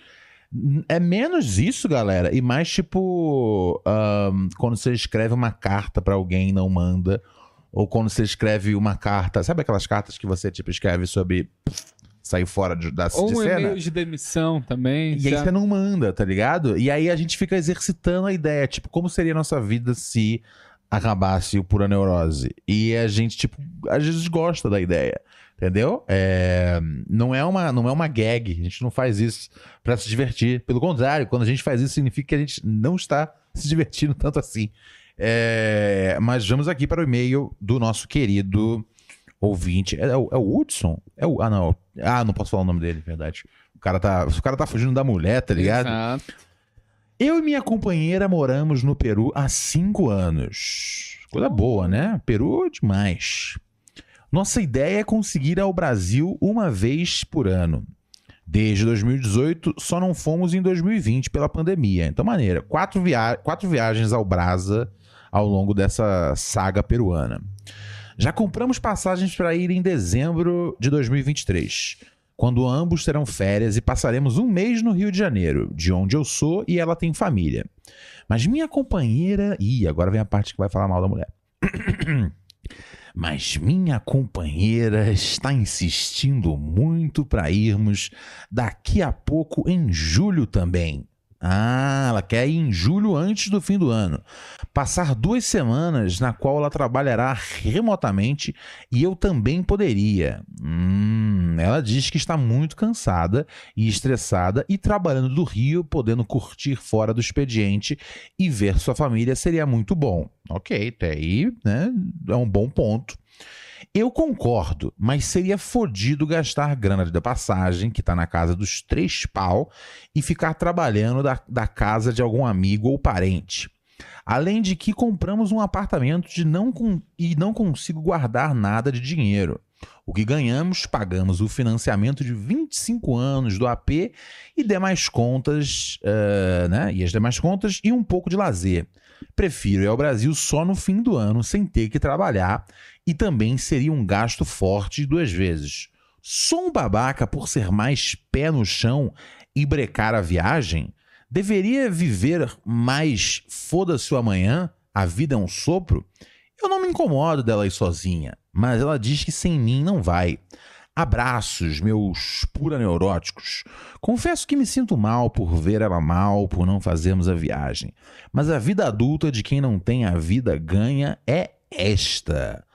S1: É menos isso, galera, e mais tipo ahn, quando você escreve uma carta pra alguém e não manda, ou quando você escreve uma carta, sabe aquelas cartas que você tipo escreve sobre pff, sair fora de, da
S2: Ou
S1: de
S2: um
S1: cena?
S2: e-mail de demissão também.
S1: E aí
S2: já-
S1: você não manda, tá ligado? E aí a gente fica exercitando a ideia, tipo, como seria a nossa vida se acabasse o pura neurose? E a gente, tipo, às vezes gosta da ideia, entendeu? É, não, é uma, não é uma gag, a gente não faz isso pra se divertir. Pelo contrário, quando a gente faz isso, significa que a gente não está se divertindo tanto assim. É, mas vamos aqui para o e-mail do nosso querido ouvinte. É, é o, é o Hudson? É o, ah, não. Ah, não posso falar o nome dele, verdade. O cara tá, o cara tá fugindo da mulher, tá ligado?
S2: Exato.
S1: Eu e minha companheira moramos no Peru há cinco anos. Coisa boa, né? Peru é demais. Nossa ideia é conseguir ir ao Brasil uma vez por ano. Desde 2018, só não fomos em 2020 pela pandemia. Então, maneira. Quatro, via quatro viagens ao Brasa ao longo dessa saga peruana. Já compramos passagens para ir em dezembro de 2023, quando ambos terão férias e passaremos um mês no Rio de Janeiro, de onde eu sou e ela tem família. Mas minha companheira. Ih, agora vem a parte que vai falar mal da mulher. Mas minha companheira está insistindo muito para irmos daqui a pouco em julho também. Ah, ela quer ir em julho antes do fim do ano. Passar duas semanas na qual ela trabalhará remotamente e eu também poderia. Hum, ela diz que está muito cansada e estressada e trabalhando do Rio, podendo curtir fora do expediente e ver sua família seria muito bom. Ok, até aí, né? É um bom ponto. Eu concordo, mas seria fodido gastar grana de passagem, que tá na casa dos três pau, e ficar trabalhando da, da casa de algum amigo ou parente. Além de que compramos um apartamento de não com, e não consigo guardar nada de dinheiro. O que ganhamos, pagamos o financiamento de 25 anos do AP e demais contas, eh, né? E as demais contas e um pouco de lazer. Prefiro ir ao Brasil só no fim do ano, sem ter que trabalhar, e também seria um gasto forte duas vezes. Sou um babaca por ser mais pé no chão e brecar a viagem? Deveria viver mais foda-se o amanhã? A vida é um sopro? Eu não me incomodo dela ir sozinha, mas ela diz que sem mim não vai. Abraços, meus pura neuróticos. Confesso que me sinto mal por ver ela mal, por não fazermos a viagem. Mas a vida adulta de quem não tem a vida ganha é esta.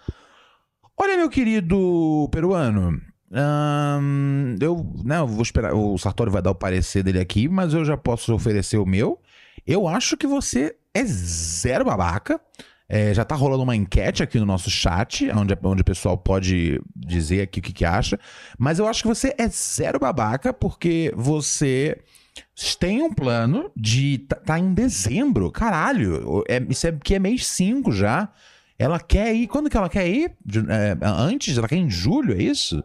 S1: Olha, meu querido peruano, hum, eu, né, eu vou esperar. O Sartori vai dar o parecer dele aqui, mas eu já posso oferecer o meu. Eu acho que você é zero babaca. É, já tá rolando uma enquete aqui no nosso chat, onde, onde o pessoal pode dizer aqui o que, que acha. Mas eu acho que você é zero babaca, porque você tem um plano de. Tá, tá em dezembro. Caralho, é, isso é é mês 5 já. Ela quer ir. Quando que ela quer ir? É, antes? Ela quer em julho, é isso?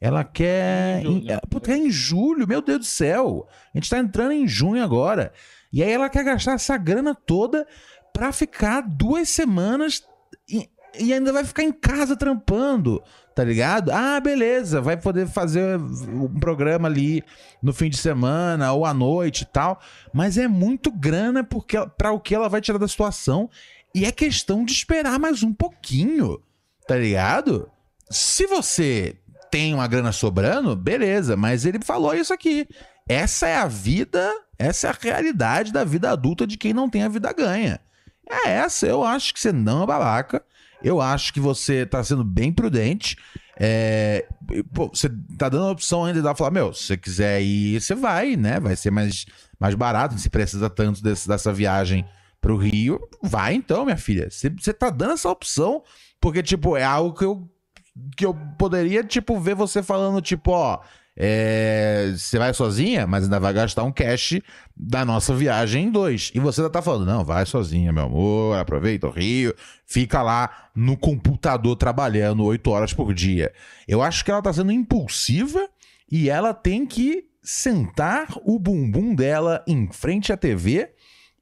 S1: Ela quer.
S2: Em julho.
S1: Pô, quer em julho, meu Deus do céu. A gente tá entrando em junho agora. E aí ela quer gastar essa grana toda pra ficar duas semanas e, e ainda vai ficar em casa trampando, tá ligado? Ah, beleza, vai poder fazer um programa ali no fim de semana ou à noite e tal, mas é muito grana porque para o que ela vai tirar da situação e é questão de esperar mais um pouquinho, tá ligado? Se você tem uma grana sobrando, beleza, mas ele falou isso aqui. Essa é a vida, essa é a realidade da vida adulta de quem não tem a vida ganha. É essa, eu acho que você não é babaca. Eu acho que você tá sendo bem prudente. É, pô, você tá dando a opção ainda de falar, meu, se você quiser ir, você vai, né? Vai ser mais, mais barato, se precisa tanto desse- dessa viagem pro Rio. Vai então, minha filha. Você, tá dando essa opção, porque, tipo, é algo que eu, que eu poderia, tipo, ver você falando, tipo, ó. é, você vai sozinha, mas ainda vai gastar um cash da nossa viagem em dois. E você ainda tá falando, não, vai sozinha, meu amor, aproveita o Rio, fica lá no computador trabalhando oito horas por dia. Eu acho que ela tá sendo impulsiva e ela tem que sentar o bumbum dela em frente à TV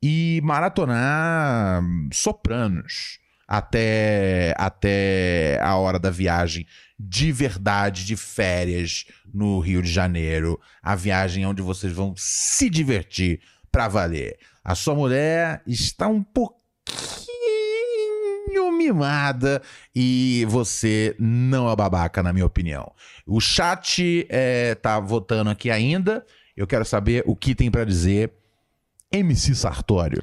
S1: e maratonar Sopranos até, até a hora da viagem de verdade, de férias no Rio de Janeiro. A viagem onde vocês vão se divertir pra valer. A sua mulher está um pouquinho mimada e você não é babaca, na minha opinião. O chat é, tá votando aqui ainda. Eu quero saber o que tem pra dizer MC Sartório.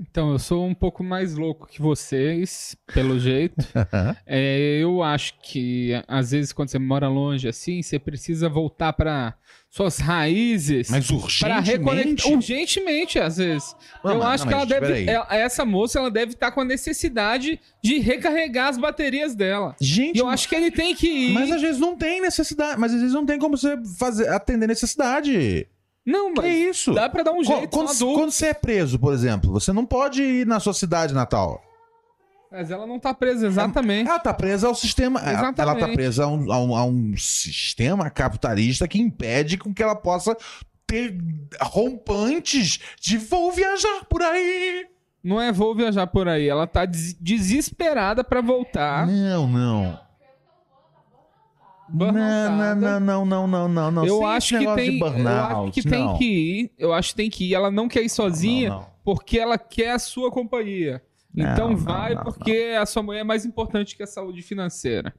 S2: Então, eu sou um pouco mais louco que vocês, pelo jeito. É, eu acho que, às vezes, quando você mora longe assim, você precisa voltar para suas raízes.
S1: Mas
S2: Para
S1: urgentemente?
S2: reconectar urgentemente, às vezes.
S1: Não,
S2: eu
S1: mas-
S2: acho
S1: não,
S2: que ela deve. ela- essa moça ela deve estar com a necessidade de recarregar as baterias dela.
S1: Gente,
S2: E eu acho que ele tem que ir.
S1: mas às vezes não tem necessidade. Mas às vezes não tem como você fazer, atender necessidade.
S2: Não,
S1: Que
S2: mas
S1: isso?
S2: dá pra dar um jeito.
S1: Quando, quando você é preso, por exemplo, você não pode ir na sua cidade natal.
S2: Mas ela não tá presa, exatamente.
S1: Ela tá presa ao sistema. ela- Ela tá
S2: Exatamente.
S1: presa a um, a um- a um sistema capitalista que impede com que ela possa ter rompantes de vou viajar por aí.
S2: Não é vou viajar por aí. Ela tá des- desesperada pra voltar.
S1: Não, não. Não, não, não, não, não, não, não, não.
S2: eu acho que tem, eu
S1: burnout,
S2: acho que
S1: não.
S2: tem que ir. Eu acho que tem que ir. Ela não quer ir sozinha
S1: Não, não.
S2: porque ela quer a sua companhia.
S1: Não,
S2: então
S1: não,
S2: vai
S1: não,
S2: porque a sua mulher é mais importante que a saúde financeira.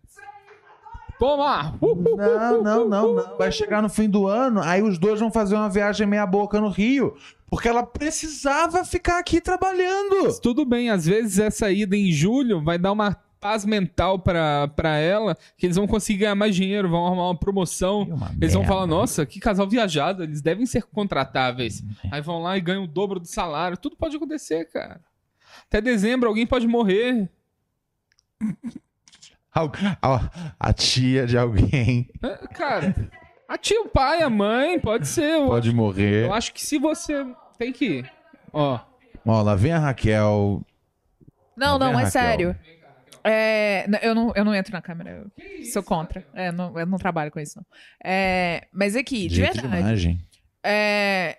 S2: Toma! Uh, uh,
S1: Não, não, não, não. Vai chegar no fim do ano, aí os dois vão fazer uma viagem meia boca no Rio, porque ela precisava ficar aqui trabalhando.
S2: Tudo bem, às vezes essa ida em julho vai dar uma paz mental pra, pra ela, que eles vão conseguir ganhar mais dinheiro, vão arrumar uma promoção.
S1: É uma
S2: Eles vão
S1: merda.
S2: falar, nossa, que casal viajado, eles devem ser contratáveis. Aí vão lá e ganham o dobro do salário. Tudo pode acontecer, cara. Até dezembro alguém pode morrer.
S1: A, a tia de alguém
S2: É, cara, a tia, o pai, a mãe, pode ser. Eu,
S1: pode morrer.
S2: eu acho que se você tem que ir. Ó,
S1: Ó, lá vem a Raquel.
S5: Não,
S1: Tá
S5: não, é
S1: Raquel?
S5: sério. É, eu, não, eu não entro na câmera. Eu sou contra. É, não, eu não trabalho com isso, não. É, mas aqui, de
S1: de
S5: verdade. é,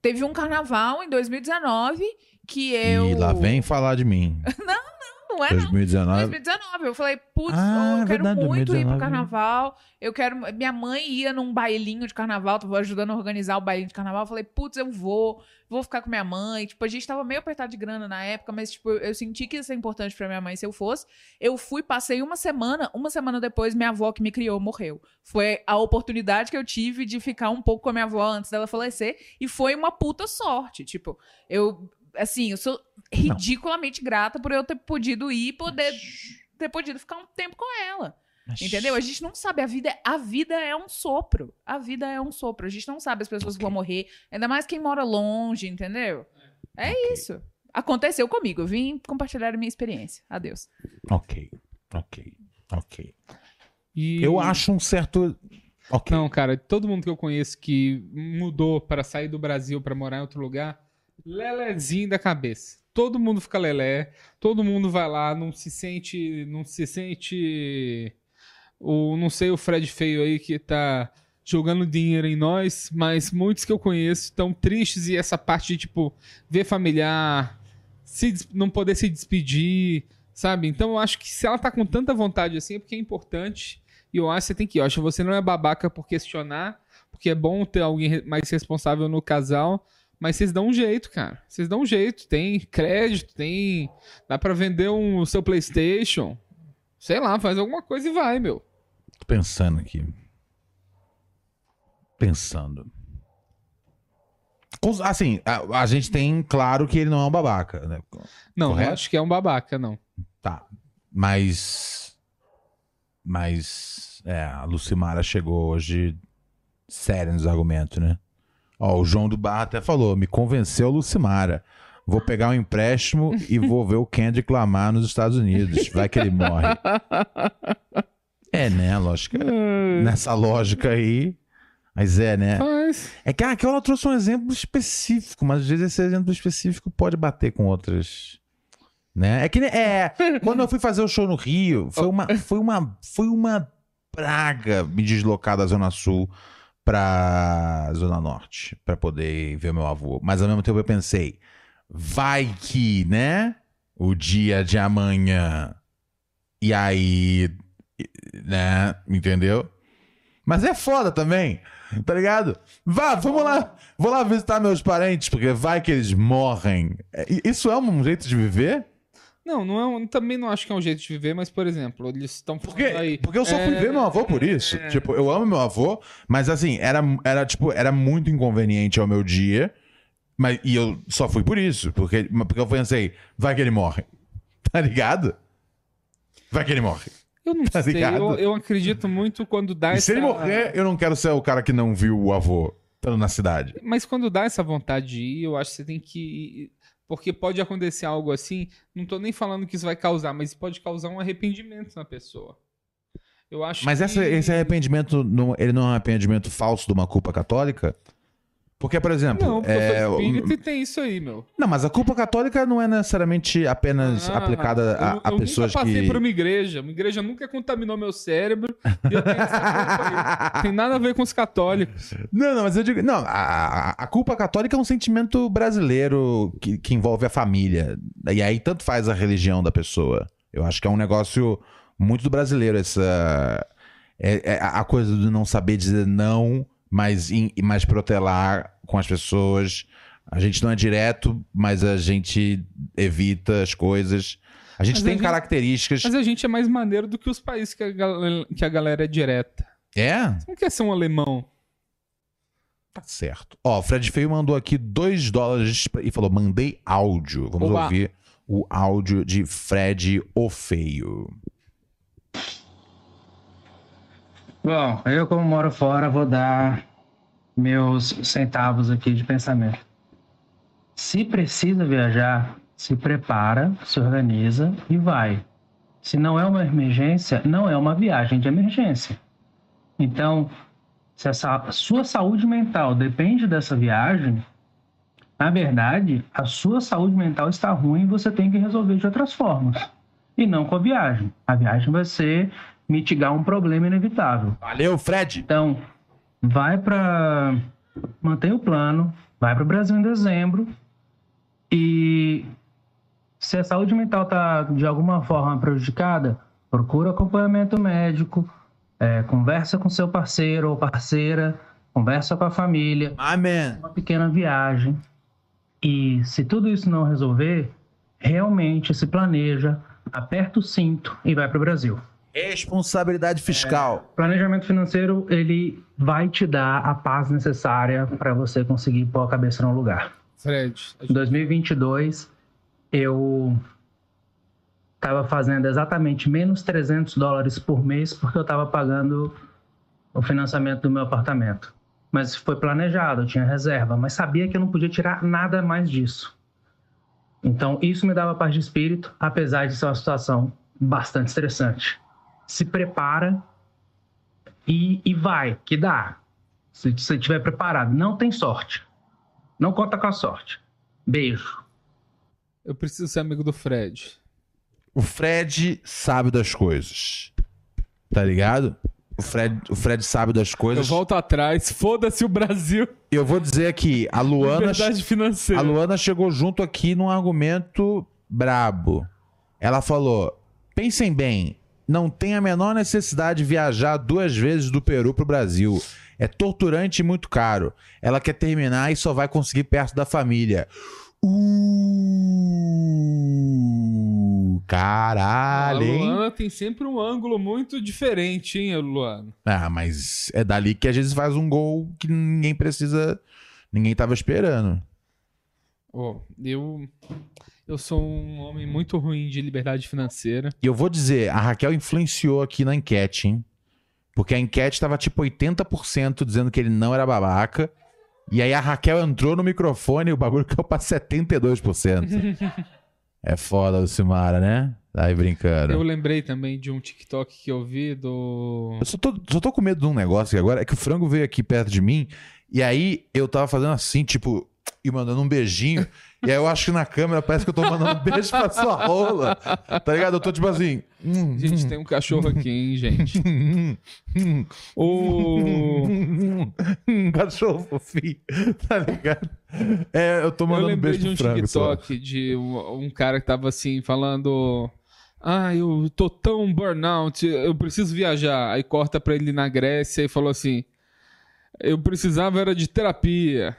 S5: teve um carnaval em 2019 que eu.
S1: E lá vem falar de mim.
S5: Não é, não.
S1: 2019.
S5: 2019. Eu falei, putz,
S1: Ah,
S5: eu quero
S1: verdade,
S5: muito ir
S1: 2019,
S5: pro carnaval. Eu quero. Minha mãe ia num bailinho de carnaval, tava ajudando a organizar o bailinho de carnaval. Eu falei, putz, eu vou, vou ficar com minha mãe. Tipo, a gente tava meio apertado de grana na época, mas, tipo, eu senti que ia ser importante pra minha mãe se eu fosse. Eu fui, passei uma semana, uma semana depois, minha avó que me criou morreu. Foi a oportunidade que eu tive de ficar um pouco com a minha avó antes dela falecer. E foi uma puta sorte. Tipo, eu. Assim, eu sou ridiculamente grata por eu ter podido ir e poder ter podido ficar um tempo com ela. Entendeu? A gente não sabe, a vida, a vida é um sopro. A vida é um sopro. A gente não sabe as pessoas que vão morrer, ainda mais quem mora longe, entendeu? É isso. Aconteceu comigo, eu vim compartilhar a minha experiência. Adeus.
S1: Ok, ok, ok.
S2: e...
S1: Eu acho um certo. Ok.
S2: Não, cara, todo mundo que eu conheço que mudou para sair do Brasil para morar em outro lugar, lelezinho da cabeça. Todo mundo fica lelé, todo mundo vai lá, não se sente, não se sente o não sei o Fred feio aí que tá jogando dinheiro em nós, mas muitos que eu conheço estão tristes e essa parte de tipo ver familiar, se não poder se despedir, sabe? Então eu acho que se ela tá com tanta vontade assim é porque é importante. E eu acho que você tem que ir. Eu acho que você não é babaca por questionar, porque é bom ter alguém mais responsável no casal. Mas vocês dão um jeito, cara. Vocês dão um jeito. Tem crédito, tem. Dá pra vender um, o seu PlayStation. Sei lá, faz alguma coisa e vai, meu.
S1: Tô pensando aqui. Pensando. Assim, a, a gente tem claro que ele não é um babaca, né?
S2: Não,
S1: Correto?
S2: eu acho que é um babaca, não.
S1: Tá. Mas. Mas. É, a Lucimara chegou hoje séria nos argumentos, né? Ó, o João do Bar até falou: me convenceu Lucimara. Vou pegar um empréstimo e vou ver o Kendrick Lamar nos Estados Unidos. Vai que ele morre. É, né? Lógica. Nessa lógica aí. Mas é, né?
S2: Faz.
S1: É que a Raquel ela trouxe um exemplo específico, mas às vezes esse exemplo específico pode bater com outras. Né? É que é, quando eu fui fazer o show no Rio, foi uma, foi uma, foi uma praga me deslocar da Zona Sul pra Zona Norte, pra poder ver meu avô. Mas ao mesmo tempo eu pensei, vai que, né? O dia de amanhã. E aí, né? Entendeu? Mas é foda também, tá ligado? Vá, vamos lá. Vou lá visitar meus parentes, porque vai que eles morrem. É, Isso é um jeito de viver?
S2: Não, não é um- também não acho que é um jeito de viver, mas, por exemplo, eles estão falando
S1: Porque,
S2: aí.
S1: porque eu só fui
S2: É,
S1: ver meu avô por isso. Tipo, eu amo meu avô, mas assim, era, era, tipo, era muito inconveniente ao meu dia. Mas, e eu só fui por isso. Porque, porque eu pensei, vai que ele morre. Tá ligado? Vai que ele morre.
S2: Eu não
S1: Tá
S2: sei,
S1: ligado?
S2: eu, eu acredito muito quando dá
S1: E
S2: essa...
S1: se ele morrer, eu não quero ser o cara que não viu o avô estando na cidade.
S2: Mas quando dá essa vontade de ir, eu acho que você tem que ir. Porque pode acontecer algo assim. Não tô nem falando que isso vai causar, mas pode causar um arrependimento na pessoa. Eu acho
S1: Mas
S2: que...
S1: essa- esse arrependimento, não- ele não é um arrependimento falso de uma culpa católica? Porque, por exemplo.
S2: Não,
S1: é,
S2: eu
S1: o-
S2: espírita e tem isso aí, meu.
S1: não, mas a culpa católica não é necessariamente apenas
S2: Ah,
S1: aplicada a,
S2: eu,
S1: a
S2: eu
S1: pessoas
S2: nunca passei
S1: que.
S2: por uma igreja. Uma igreja nunca contaminou meu cérebro. E eu tenho essa culpa aí. Tem nada a ver com os católicos.
S1: Não, não, mas eu digo. Não, a, a- culpa católica é um sentimento brasileiro que, que envolve a família. E aí tanto faz a religião da pessoa. Eu acho que é um negócio muito do brasileiro, essa. É, é a coisa de não saber dizer não, mas, in- mas protelar com as pessoas. A gente não é direto, mas a gente evita as coisas. A gente
S2: Mas
S1: tem
S2: a gente-
S1: características.
S2: Mas a gente é mais maneiro do que os países que a, gal- que a galera é direta.
S1: É?
S2: Você não quer ser um alemão.
S1: Tá certo. Ó, o Fred Feio mandou aqui 2 dólares e falou: mandei áudio. Vamos
S2: Oba.
S1: ouvir o áudio de Fred o Feio.
S6: Bom, eu como moro fora vou dar meus centavos aqui de pensamento. Se precisa viajar, se prepara, se organiza e vai. Se não é uma emergência, não é uma viagem de emergência. Então, se a sua saúde mental depende dessa viagem, na verdade, a sua saúde mental está ruim e você tem que resolver de outras formas. E não com a viagem. A viagem vai ser mitigar um problema inevitável.
S1: Valeu, Fred!
S6: Então, vai para mantém o plano, vai para o Brasil em dezembro e se a saúde mental está de alguma forma prejudicada, procura acompanhamento médico, é, conversa com seu parceiro ou parceira, conversa com a família,
S1: Amém.
S6: uma pequena viagem. E se tudo isso não resolver, realmente se planeja, aperta o cinto e vai para o Brasil.
S1: Responsabilidade fiscal.
S6: Planejamento financeiro, ele vai te dar a paz necessária para você conseguir pôr a cabeça no lugar.
S2: Fred,
S6: Em
S2: gente-
S6: 2022, eu estava fazendo exatamente menos 300 dólares por mês porque eu estava pagando o financiamento do meu apartamento. Mas foi planejado, eu tinha reserva, mas sabia que eu não podia tirar nada mais disso. Então, isso me dava paz de espírito, apesar de ser uma situação bastante estressante. Se prepara e, e vai, que dá. Se você estiver preparado, não tem sorte. Não conta com a sorte. Beijo.
S2: eu preciso ser amigo do Fred.
S1: O Fred sabe das coisas. Tá ligado? O Fred, o Fred sabe das
S2: Eu
S1: coisas.
S2: volto atrás, foda-se o Brasil.
S1: Eu vou dizer aqui, a Luana, a
S2: financeira.
S1: Luana chegou junto aqui num argumento brabo. Ela falou: pensem bem, não tem a menor necessidade de viajar duas vezes do Peru pro Brasil. É torturante e muito caro. Ela quer terminar e só vai conseguir perto da família. Uh,
S2: A
S1: caralho, hein?
S2: Luana tem sempre um ângulo muito diferente, hein, Luana?
S1: Ah, mas é dali que às vezes faz um gol que ninguém precisa. Ninguém tava esperando.
S2: Ó, eu eu sou um homem muito ruim de liberdade financeira.
S1: E eu vou dizer, a Raquel influenciou aqui na enquete, hein? Porque a enquete tava tipo 80% dizendo que ele não era babaca. E aí a Raquel entrou no microfone e o bagulho caiu pra 72%. é foda, Lucimara, né? Tá aí brincando.
S2: Eu
S1: Eu,
S2: lembrei também de um TikTok que eu vi do
S1: só, tô, só tô com medo de um negócio aqui agora. É que o frango veio aqui perto de mim. E aí eu tava fazendo assim, tipo, e mandando um beijinho. e aí eu acho que na câmera parece que eu tô mandando um beijo pra sua rola. Tá ligado? Eu tô tipo assim. hum,
S2: Gente, tem um cachorro aqui, hein, gente.
S1: hum, hum.
S2: O
S1: um cachorro fofinho, tá ligado? É, eu tô
S2: Eu
S1: mandando um
S2: lembrei
S1: beijo
S2: de um
S1: pro frango.
S2: TikTok de um, um cara que tava assim, falando. Ah, eu tô tão burnout, eu preciso viajar. Aí corta pra ele na Grécia e falou assim: Eu precisava era de terapia.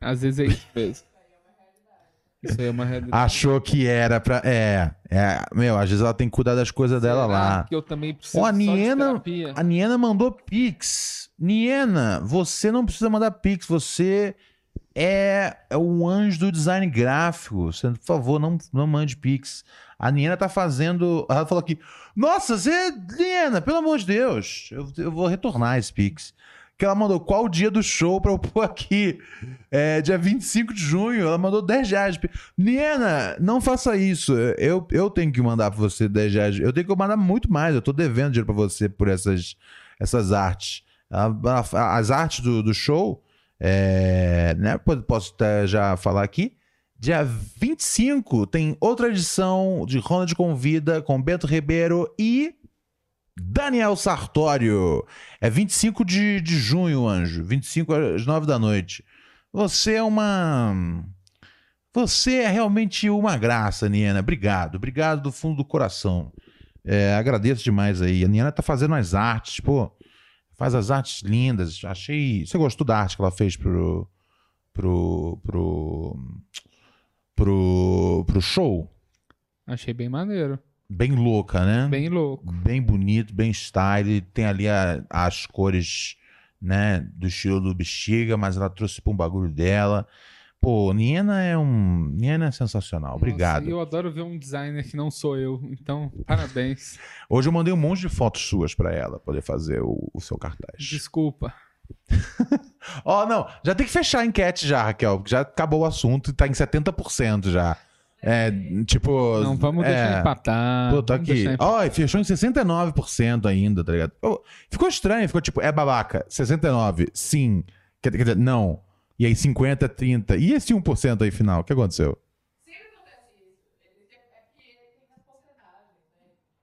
S2: Às vezes é isso mesmo. Isso aí é uma realidade.
S1: Achou que era pra. É, é. Meu, às vezes ela tem que cuidar das coisas dela lá.
S2: Que eu também preciso
S1: Ó, a
S2: só de
S1: Niena,
S2: terapia.
S1: a Niena mandou Pix. Niena, você não precisa mandar Pix, você é, é um anjo do design gráfico. Você, por favor, não, não mande Pix. A Niena tá fazendo. Ela falou aqui: Nossa, você, Niena, pelo amor de Deus, eu, eu vou retornar esse Pix. Que ela mandou qual o dia do show pra eu pôr aqui? É, dia 25 de junho. Ela mandou 10 reais. de. Niena, não faça isso. Eu, eu tenho que mandar pra você 10 reais. Eu tenho que mandar muito mais. Eu tô devendo dinheiro pra você por essas, essas artes. As artes do, do show, é, né? Posso, até já falar aqui. Dia 25 tem outra edição de Ronald Convida com Beto Ribeiro e Daniel Sartório. É 25 de, de junho, anjo. 25 às 9 da noite. Você é uma. Você é realmente uma graça, Niena. Obrigado. Obrigado do fundo do coração. É, agradeço demais aí. A Niena tá fazendo as artes, pô. Faz as artes lindas. Achei. Você gostou da arte que ela fez pro. pro. pro. pro, pro show.
S2: Achei bem maneiro.
S1: Bem louca, né?
S2: Bem louco.
S1: Bem bonito, bem style. Tem ali a- as cores, né, do estilo do Bexiga, mas ela trouxe pra um bagulho dela. Pô, Niena é um. Niena é sensacional. Obrigado.
S2: Nossa, eu adoro ver um designer que não sou eu. Então, parabéns.
S1: Hoje eu mandei um monte de fotos suas pra ela poder fazer o, o seu cartaz.
S2: Desculpa.
S1: Ó, não, já tem que fechar a enquete já, Raquel, já acabou o assunto e tá em 70% já. É, tipo.
S2: Não, vamos
S1: é,
S2: deixar empatar.
S1: Pô, tô
S2: vamos
S1: aqui. Ó, e fechou em 69% ainda, tá ligado? Ô, ficou estranho, ficou tipo, é babaca. 69, sim. Quer, quer dizer, não. E aí 50, 30. E esse 1% aí final? O que aconteceu?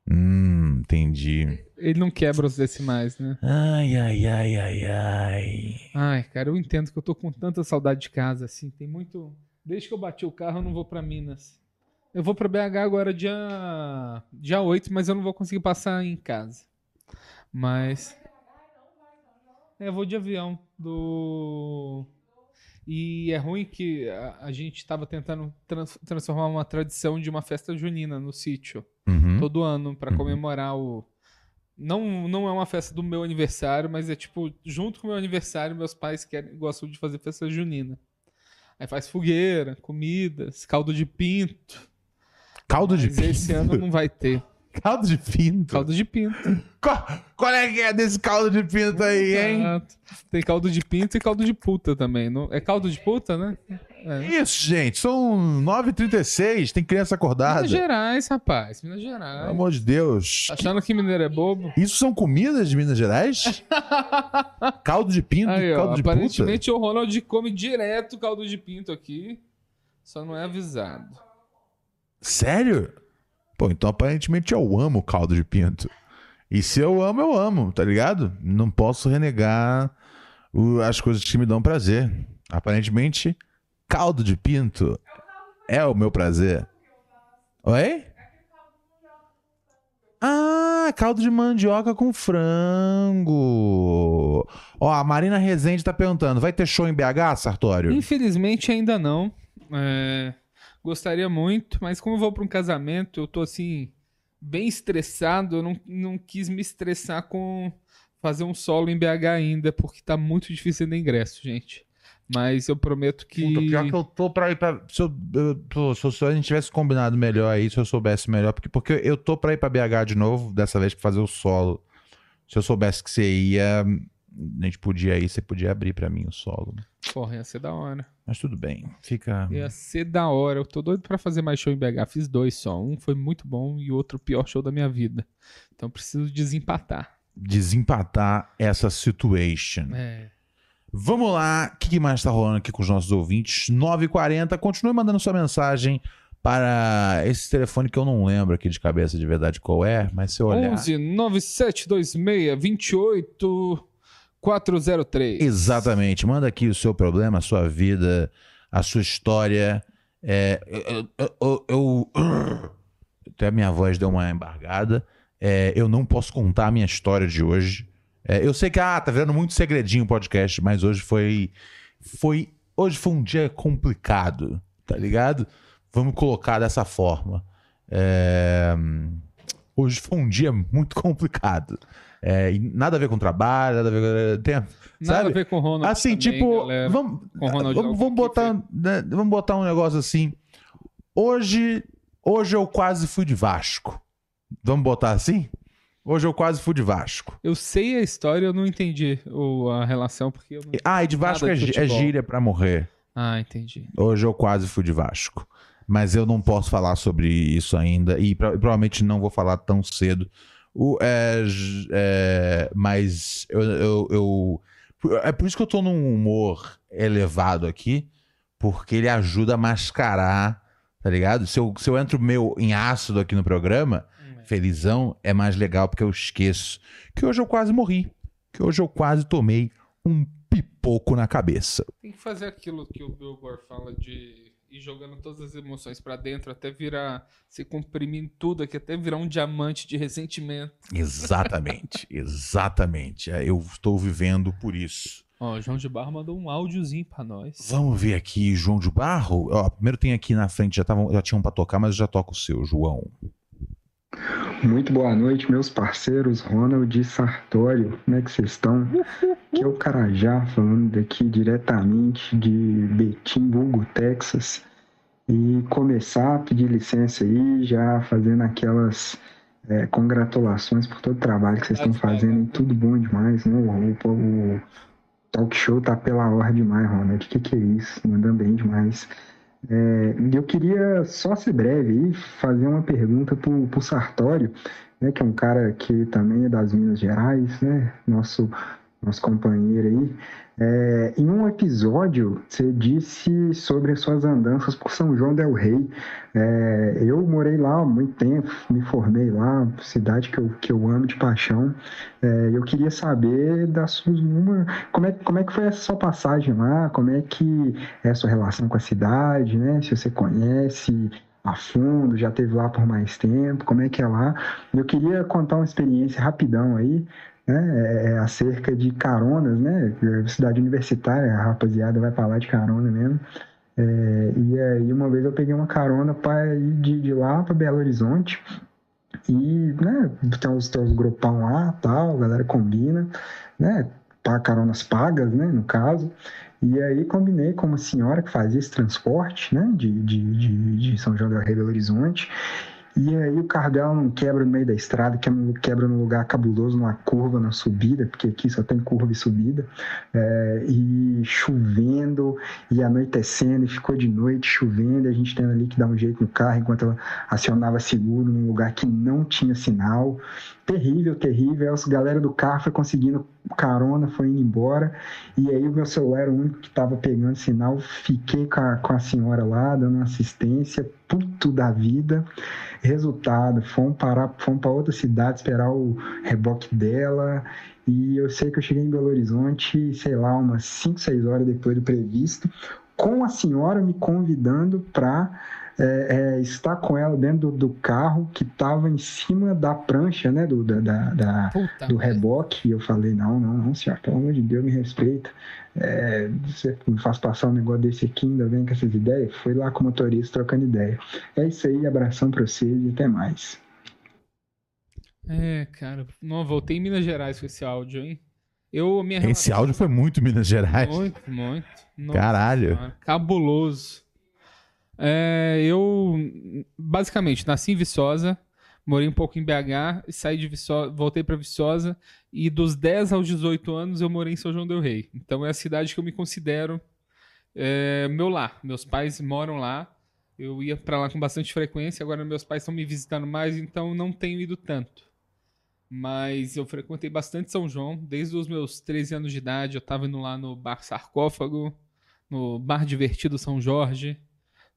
S1: Hum, entendi.
S2: Ele não quebra os decimais, né?
S1: Ai, ai, ai, ai, ai.
S2: Ai, cara, eu entendo que eu tô com tanta saudade de casa, assim. Tem muito. Desde que eu bati o carro, eu não vou pra Minas. Eu vou pra BH agora dia, dia 8, mas eu não vou conseguir passar em casa. Mas. É, eu vou de avião. Do. E é ruim que a, a gente tava tentando trans- transformar uma tradição de uma festa junina no sítio
S1: Uhum.
S2: todo ano pra
S1: Uhum.
S2: comemorar o. Não, não é uma festa do meu aniversário, mas é tipo, junto com o meu aniversário, meus pais querem, gostam de fazer festa junina. Aí faz fogueira, comidas, caldo de pinto.
S1: Caldo de
S2: Mas
S1: pinto.
S2: esse ano não vai ter.
S1: Caldo de pinto.
S2: Caldo de pinto.
S1: Qual, qual é que é desse caldo de pinto aí, hein?
S2: Tem caldo de pinto e caldo de puta também. Não... É caldo de puta, né? É.
S1: Isso, gente. São 9h36. Tem criança acordada.
S2: Minas Gerais, rapaz. Minas
S1: Pelo
S2: Gerais.
S1: amor de Deus.
S2: Tá achando que mineiro é bobo?
S1: Isso são comidas de Minas Gerais? caldo de pinto
S2: Aí,
S1: e
S2: ó,
S1: caldo de puta?
S2: aparentemente o Ronald come direto caldo de pinto aqui. Só não é avisado.
S1: Sério? Pô, então aparentemente eu amo caldo de pinto. E se eu amo, eu amo, tá ligado? Não posso renegar o- as coisas que me dão prazer. Aparentemente, caldo de pinto é o meu prazer. Oi? Ah, caldo de mandioca com frango. Ó, a Marina Rezende tá perguntando: vai ter show em BH, Sartório?
S2: Infelizmente ainda não. É, Gostaria muito, mas como eu vou para um casamento, eu tô assim, bem estressado. Eu não, não quis me estressar com fazer um solo em BH ainda, porque tá muito difícil de ingresso, gente. Mas eu prometo que.
S1: Puta, pior que eu tô pra ir pra. Se, eu, eu se, a gente tivesse combinado melhor aí, se eu soubesse melhor, porque, porque eu tô pra ir pra BH de novo, dessa vez pra fazer o solo. Se eu soubesse que você ia, a gente podia ir, você podia abrir pra mim o solo.
S2: Porra, ia ser da hora.
S1: Mas tudo bem, fica.
S2: Ia ser da hora. Eu tô doido pra fazer mais show em BH. Fiz dois só. Um foi muito bom e o outro o pior show da minha vida. Então preciso desempatar.
S1: Desempatar essa situation.
S2: É.
S1: Vamos lá, o que, que mais tá rolando aqui com os nossos ouvintes? 9h40, continue mandando sua mensagem para esse telefone que eu não lembro aqui de cabeça de verdade qual é, mas se eu olhar.
S2: 11 9726 28 403.
S1: Exatamente. Manda aqui o seu problema, a sua vida, a sua história. É, eu, eu- eu- até a minha voz deu uma embargada. É, eu não posso contar a minha história de hoje. É, eu sei que ah, tá virando muito segredinho o podcast, mas hoje foi, foi. Hoje foi um dia complicado, tá ligado? Vamos colocar dessa forma. É, hoje foi um dia muito complicado. É, nada a ver com trabalho, nada a ver com. Tem,
S2: Nada
S1: sabe?
S2: a ver com o Ronald.
S1: Assim,
S2: também,
S1: tipo,
S2: galera.
S1: vamos, vamos, vamos botar, né, vamos botar um negócio assim. Hoje, hoje eu quase fui de Vasco. Vamos botar assim? Hoje eu quase fui de Vasco.
S2: Eu sei a história, eu não entendi o- a relação, porque eu não...
S1: Ah, e de Vasco é,
S2: de
S1: é gíria pra morrer.
S2: Ah, entendi.
S1: Hoje eu quase fui de Vasco. Mas eu não posso falar sobre isso ainda. E pro- provavelmente não vou falar tão cedo. O, é, é, mas eu, eu, eu- É por isso que eu tô num humor elevado aqui. Porque ele ajuda a mascarar, tá ligado? Se eu, se eu entro meio em ácido aqui no programa, felizão, é mais legal porque eu esqueço que hoje eu quase morri. Que hoje eu quase tomei um pipoco na cabeça.
S2: Tem que fazer aquilo que o Bill Gore fala de ir jogando todas as emoções pra dentro até virar, se comprimir em tudo aqui, até virar um diamante de ressentimento.
S1: Exatamente, exatamente. É, Eu estou vivendo por isso.
S2: Ó, o João de Barro mandou um áudiozinho pra nós.
S1: Vamos ver aqui, João de Barro. Ó, primeiro tem aqui na frente, já, tavam, já tinham pra tocar, mas já toco o seu, João.
S7: Muito boa noite, meus parceiros Ronald e Sartório. Como é que vocês estão? Aqui é o Carajá, falando daqui diretamente de Betim, Vulgo, Texas. E começar a pedir licença aí, já fazendo aquelas é, congratulações por todo o trabalho que vocês estão fazendo. Tudo bom demais, né? O, o, o talk show tá pela hora demais, Ronald. O que, que é isso? Mandando bem demais. É, eu queria só ser breve aí, fazer uma pergunta para o Sartório, né, que é um cara que também é das Minas Gerais, né, nosso, nosso companheiro aí. É, em um episódio, você disse sobre as suas andanças por São João del Rei. É, eu morei lá há muito tempo, me formei lá, cidade que eu, que eu amo de paixão. É, eu queria saber da sua, uma, como, é, como é que foi essa sua passagem lá, como é que é a sua relação com a cidade, né? Se você conhece a fundo, já teve lá por mais tempo, como é que é lá. Eu queria contar uma experiência rapidão aí, né, é, acerca de caronas, né, cidade universitária, a rapaziada vai lá de carona mesmo. É, e aí uma vez eu peguei uma carona para ir de, de lá para Belo Horizonte e, né, tem os, tem os grupão lá, tal, a galera combina, né, caronas pagas, né, no caso. E aí combinei com uma senhora que fazia esse transporte, né, de, de, de, de São João del Rei, Belo Horizonte. E aí o carro dela não quebra no meio da estrada, quebra num lugar cabuloso, numa curva, na subida, porque aqui só tem curva e subida. É, e chovendo, e anoitecendo, e ficou de noite chovendo, e a gente tendo ali que dar um jeito no carro enquanto acionava seguro num lugar que não tinha sinal. Terrível, terrível. A galera do carro foi conseguindo carona, foi indo embora. E aí o meu celular era o único que estava pegando sinal. Fiquei com a, com a senhora lá, dando assistência, puto da vida. Resultado, fomos parar, fomos para outra cidade esperar o reboque dela. E eu sei que eu cheguei em Belo Horizonte, sei lá, umas 5, 6 horas depois do previsto, com a senhora me convidando para é, é, estar com ela dentro do, do carro que estava em cima da prancha, né, do, da, da, da do reboque. E eu falei, não, não, não, senhora, pelo amor de Deus, me respeita. É, você me faz passar um negócio desse aqui, ainda vem com essas ideias. Fui lá com o motorista trocando ideia. É isso aí, abração pra vocês e até mais.
S2: É, cara, não, voltei em Minas Gerais com esse áudio, hein? Eu, minha
S1: Esse áudio foi muito Minas Gerais.
S2: Muito, muito. Nossa
S1: Caralho.
S2: Senhora, Cabuloso. É, eu, basicamente, nasci em Viçosa, morei um pouco em BH, saí de Viçosa, voltei pra Viçosa, e dos 10 aos 18 anos eu morei em São João del Rei. Então é a cidade que eu me considero é, meu lar. Meus pais moram lá, eu ia pra lá com bastante frequência, agora meus pais estão me visitando mais, então não tenho ido tanto. Mas eu frequentei bastante São João, desde os meus 13 anos de idade, eu tava indo lá no Bar Sarcófago, no Bar Divertido São Jorge,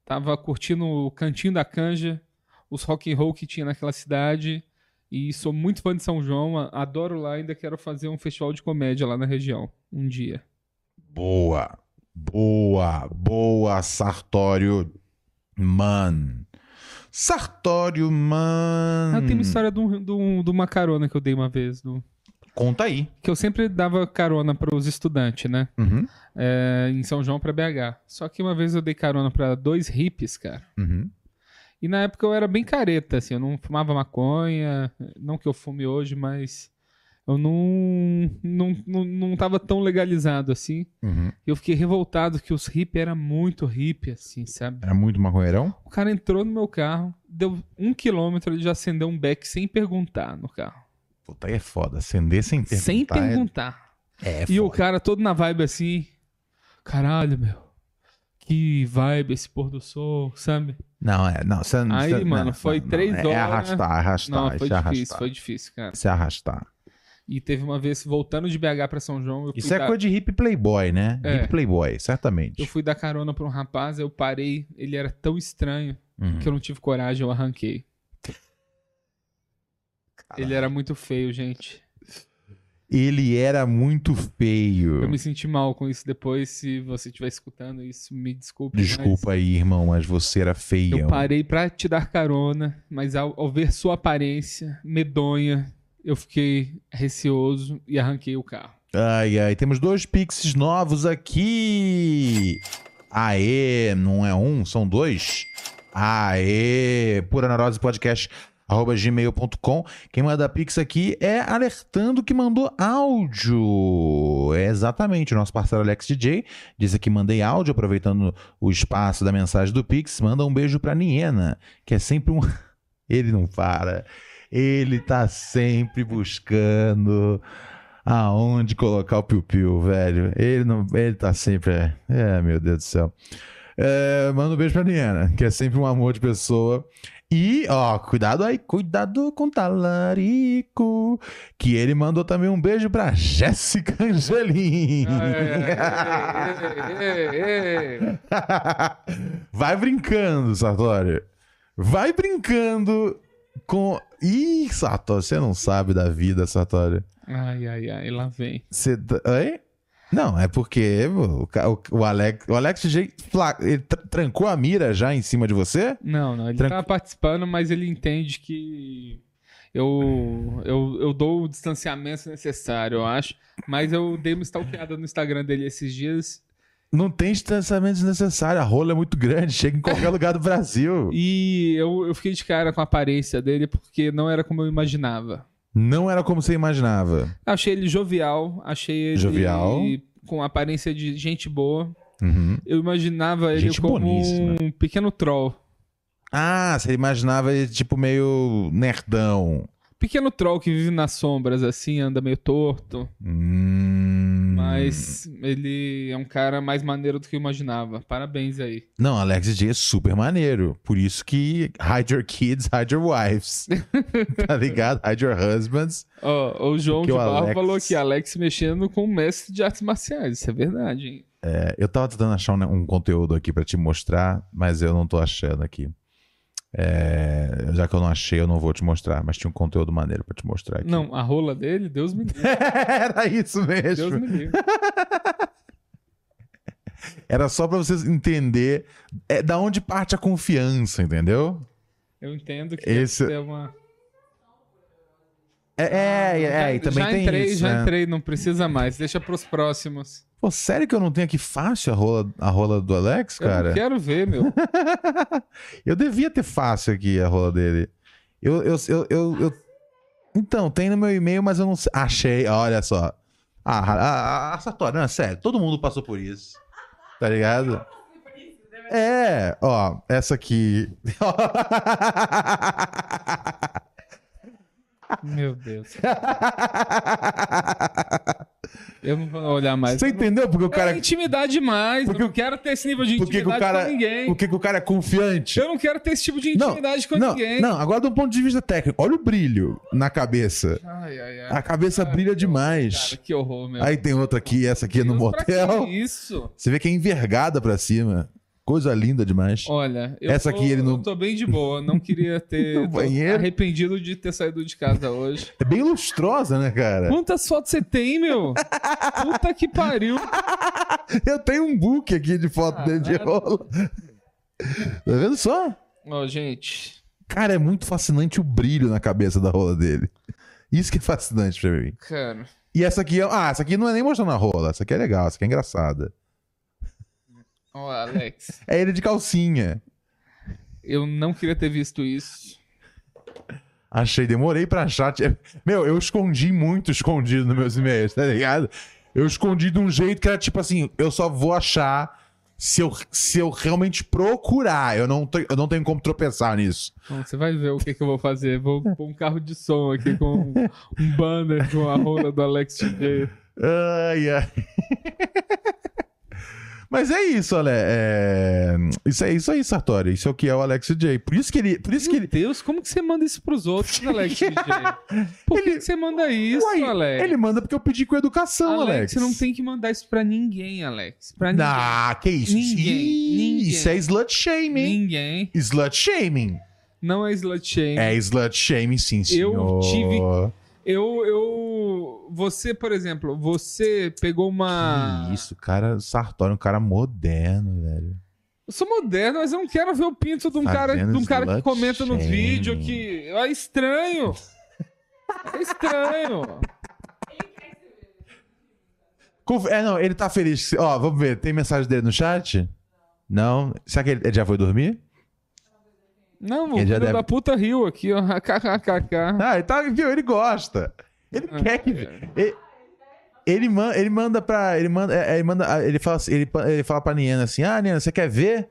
S2: tava curtindo o Cantinho da Canja, os rock and roll que tinha naquela cidade, e sou muito fã de São João, adoro lá, ainda quero fazer um festival de comédia lá na região, um dia.
S1: Boa, boa, boa, Sartório. Man. Sartório, man.
S2: Ah, tem uma história de, um- de um- de uma carona que eu dei uma vez, do-
S1: Conta aí.
S2: que eu sempre dava carona para os estudantes, né?
S1: Uhum,
S2: É, em São João pra BH. Só que uma vez eu dei carona pra dois hippies, cara.
S1: uhum.
S2: E na época eu era bem careta, assim, eu não fumava maconha, não que eu fume hoje, mas eu não, não, não, não tava tão legalizado assim.
S1: Uhum.
S2: Eu fiquei revoltado que os hippies eram muito hippie, assim, sabe?
S1: Era muito maconheirão?
S2: O cara entrou no meu carro, deu um quilômetro, ele já acendeu um beck sem perguntar no carro.
S1: Puta, aí é foda. Acender sem perguntar.
S2: sem
S1: é-
S2: perguntar.
S1: É,
S2: E o cara todo na vibe assim, caralho, meu. Que vibe esse pôr do sol, sabe?
S1: Não, é. Não, você não.
S2: Aí,
S1: você-
S2: mano,
S1: não,
S2: foi
S1: não,
S2: três
S1: é,
S2: horas.
S1: É arrastar, arrastar.
S2: Não, foi
S1: é
S2: difícil,
S1: arrastar.
S2: foi difícil, cara.
S1: É arrastar.
S2: E teve uma vez, voltando de BH pra São João,
S1: Isso é
S2: dar,
S1: coisa de hippie playboy, né?
S2: É.
S1: Hippie playboy, certamente.
S2: eu fui dar carona pra um rapaz, eu parei, ele era tão estranho
S1: Uhum.
S2: que eu não tive coragem, eu arranquei. Ele era muito feio, gente.
S1: Ele era muito feio.
S2: Eu me senti mal com isso depois, se você estiver escutando isso, me desculpe. mas
S1: Desculpa aí, irmão, mas você era feio.
S2: Eu parei pra te dar carona, mas ao, ao ver sua aparência medonha, eu fiquei receoso e arranquei o carro.
S1: Ai, ai, temos dois pixies novos aqui. Aê, não é um, são dois. Aê, pura neurose podcast arroba gmail.com. Quem manda pix aqui é alertando que mandou áudio. É exatamente o nosso parceiro Alex DJ. Diz aqui mandei áudio aproveitando o espaço da mensagem do pix. Manda um beijo pra Niena, que é sempre um ele não para. Ele tá sempre buscando aonde colocar o piu-piu, velho. Ele não, ele tá sempre. É, é, meu Deus do céu. É, manda um beijo pra Niana, que é sempre um amor de pessoa. E, ó, cuidado aí, cuidado com o talarico. Que ele mandou também um beijo pra Jéssica Angelim. Vai brincando, Sartori. Vai brincando com. Ih, Sartori, você não sabe da vida, Sartori.
S2: Ai, ai, ai, lá vem.
S1: Você. Oi? Não, é porque o, o, o Alex. O Alex tr- trancou a mira já em cima de você?
S2: Não, não, ele
S1: Tranqu-
S2: tá participando, mas ele entende que eu, eu, eu dou o distanciamento necessário, eu acho. Mas eu dei uma stalkeada no Instagram dele esses dias
S1: Não tem distanciamento desnecessário. A rola é muito grande, chega em qualquer lugar do Brasil.
S2: e eu, eu fiquei de cara com a aparência dele porque não era como eu imaginava.
S1: Não era como você imaginava.
S2: Achei ele jovial, achei ele
S1: Jovial.
S2: com aparência de gente boa.
S1: Uhum.
S2: Eu imaginava ele
S1: Gente
S2: como
S1: boníssima.
S2: um pequeno troll.
S1: Ah, você imaginava ele tipo meio nerdão.
S2: Pequeno troll que vive nas sombras, assim, anda meio torto.
S1: Hum.
S2: Mas ele é um cara mais maneiro do que eu imaginava. Parabéns aí.
S1: Não, Alex G é super maneiro. Por isso que hide your kids, hide your wives. tá ligado? Hide your husbands.
S2: Ó, o João de
S1: o
S2: Barro
S1: Alex-
S2: falou aqui, Alex mexendo com o mestre de artes marciais. Isso é verdade, hein?
S1: É, eu tava tentando achar um, um conteúdo aqui pra te mostrar, mas eu não tô achando aqui. É, já que eu não achei, eu não vou te mostrar, mas tinha um conteúdo maneiro pra te mostrar aqui.
S2: Não, a rola dele, Deus me livre.
S1: Era isso
S2: Deus
S1: mesmo.
S2: me livre.
S1: Era só pra vocês entender é, da onde parte a confiança, entendeu?
S2: Eu entendo que
S1: Esse-
S2: é uma.
S1: É, é, é, e também
S2: já
S1: tem
S2: entrei,
S1: isso,
S2: já
S1: né?
S2: entrei, não precisa mais. Deixa pros próximos.
S1: Pô, sério que eu não tenho aqui fácil a rola, a rola do Alex,
S2: Eu
S1: cara?
S2: não quero ver, meu.
S1: Eu devia ter fácil aqui a rola dele. Eu, eu, eu, eu, eu- Então, tem no meu e-mail, mas eu não sei. Achei, olha só. Ah, a, a, a Sartori, não, é sério, todo mundo passou por isso. Tá ligado? É, ó, essa aqui.
S2: Meu Deus. Eu não vou olhar mais.
S1: Você entendeu? Porque o
S2: Cara,
S1: cara.
S2: é intimidade demais.
S1: Porque
S2: eu não quero ter esse nível de
S1: Porque
S2: intimidade
S1: cara.
S2: com ninguém.
S1: Por que que o cara é confiante?
S2: Eu não quero ter esse tipo de
S1: Não,
S2: intimidade com
S1: não,
S2: ninguém.
S1: não, agora do ponto de vista técnico, olha o brilho na cabeça.
S2: Ai, ai, ai.
S1: A cabeça brilha demais.
S2: Cara, que horror, meu.
S1: Aí tem outra aqui, essa aqui é no
S2: Deus,
S1: motel.
S2: que isso?
S1: Você vê que é envergada pra cima. Coisa linda demais.
S2: Olha, eu
S1: Essa
S2: tô,
S1: aqui ele não-
S2: eu tô bem de boa. Não queria ter.
S1: Banheiro?
S2: arrependido de ter saído de casa hoje.
S1: É bem lustrosa, né, cara?
S2: Quantas fotos você tem, meu? Puta que pariu.
S1: Eu tenho um book aqui de foto dele de rola. Tá vendo só?
S2: Ó, gente.
S1: Cara, é muito fascinante o brilho na cabeça da rola dele. Isso que é fascinante pra mim.
S2: Cara.
S1: E essa aqui é. Ah, essa aqui não é nem mostrando a rola. Essa aqui é legal, essa aqui é engraçada.
S2: Ó, Alex.
S1: É ele de calcinha.
S2: Eu não queria ter visto isso.
S1: Achei, demorei pra achar. Meu, eu escondi muito escondido nos meus e-mails, tá ligado? Eu escondi de um jeito que era tipo assim: eu só vou achar se eu, se eu realmente procurar. Eu não, tenho- eu não tenho como tropeçar nisso.
S2: Bom, você vai ver o que, que eu vou fazer. Vou pôr um carro de som aqui com um, um banner com a rola do Alex DJ.
S1: Ai, ai. Mas é isso, olha. É... Isso é isso aí, Sartori. Isso é o que é o Alex J. Por isso que ele. Por isso que
S2: Meu
S1: ele.
S2: Deus, como que você manda isso pros outros, Alex DJ? Por que,
S1: Ele-
S2: que você manda isso,
S1: Uai,
S2: Alex?
S1: ele manda porque eu pedi com educação,
S2: Alex,
S1: Alex.
S2: você não tem que mandar isso pra ninguém, Alex. Pra ninguém.
S1: Ah, que isso?
S2: Ninguém,
S1: Ih,
S2: ninguém.
S1: Isso é slut shaming.
S2: Ninguém.
S1: Slut shaming.
S2: Não é slut shaming.
S1: É slut shaming, sim, senhor.
S2: tive- Eu, eu. Você, por exemplo, você pegou uma.
S1: Que isso, cara, Sartori é um cara moderno, velho.
S2: Eu sou moderno, mas eu não quero ver o pinto de um
S1: Fazendo
S2: cara, de um cara que comenta no vídeo que. É estranho. É estranho.
S1: É, não, ele tá feliz. Ó, vamos ver. Tem mensagem dele no chat? Não. Será que ele, ele já foi dormir?
S2: Não, o
S1: Ele
S2: filho
S1: deve-
S2: da puta riu aqui, ó. KKKK.
S1: Ah, ele tá, viu? Ele gosta. Ele
S2: Ah,
S1: quer que. Ele, ele, man- ele manda pra. Ele manda. é, Ele manda. Ele fala, assim- ele, ele fala pra Niena assim: Ah, Niena, você quer ver?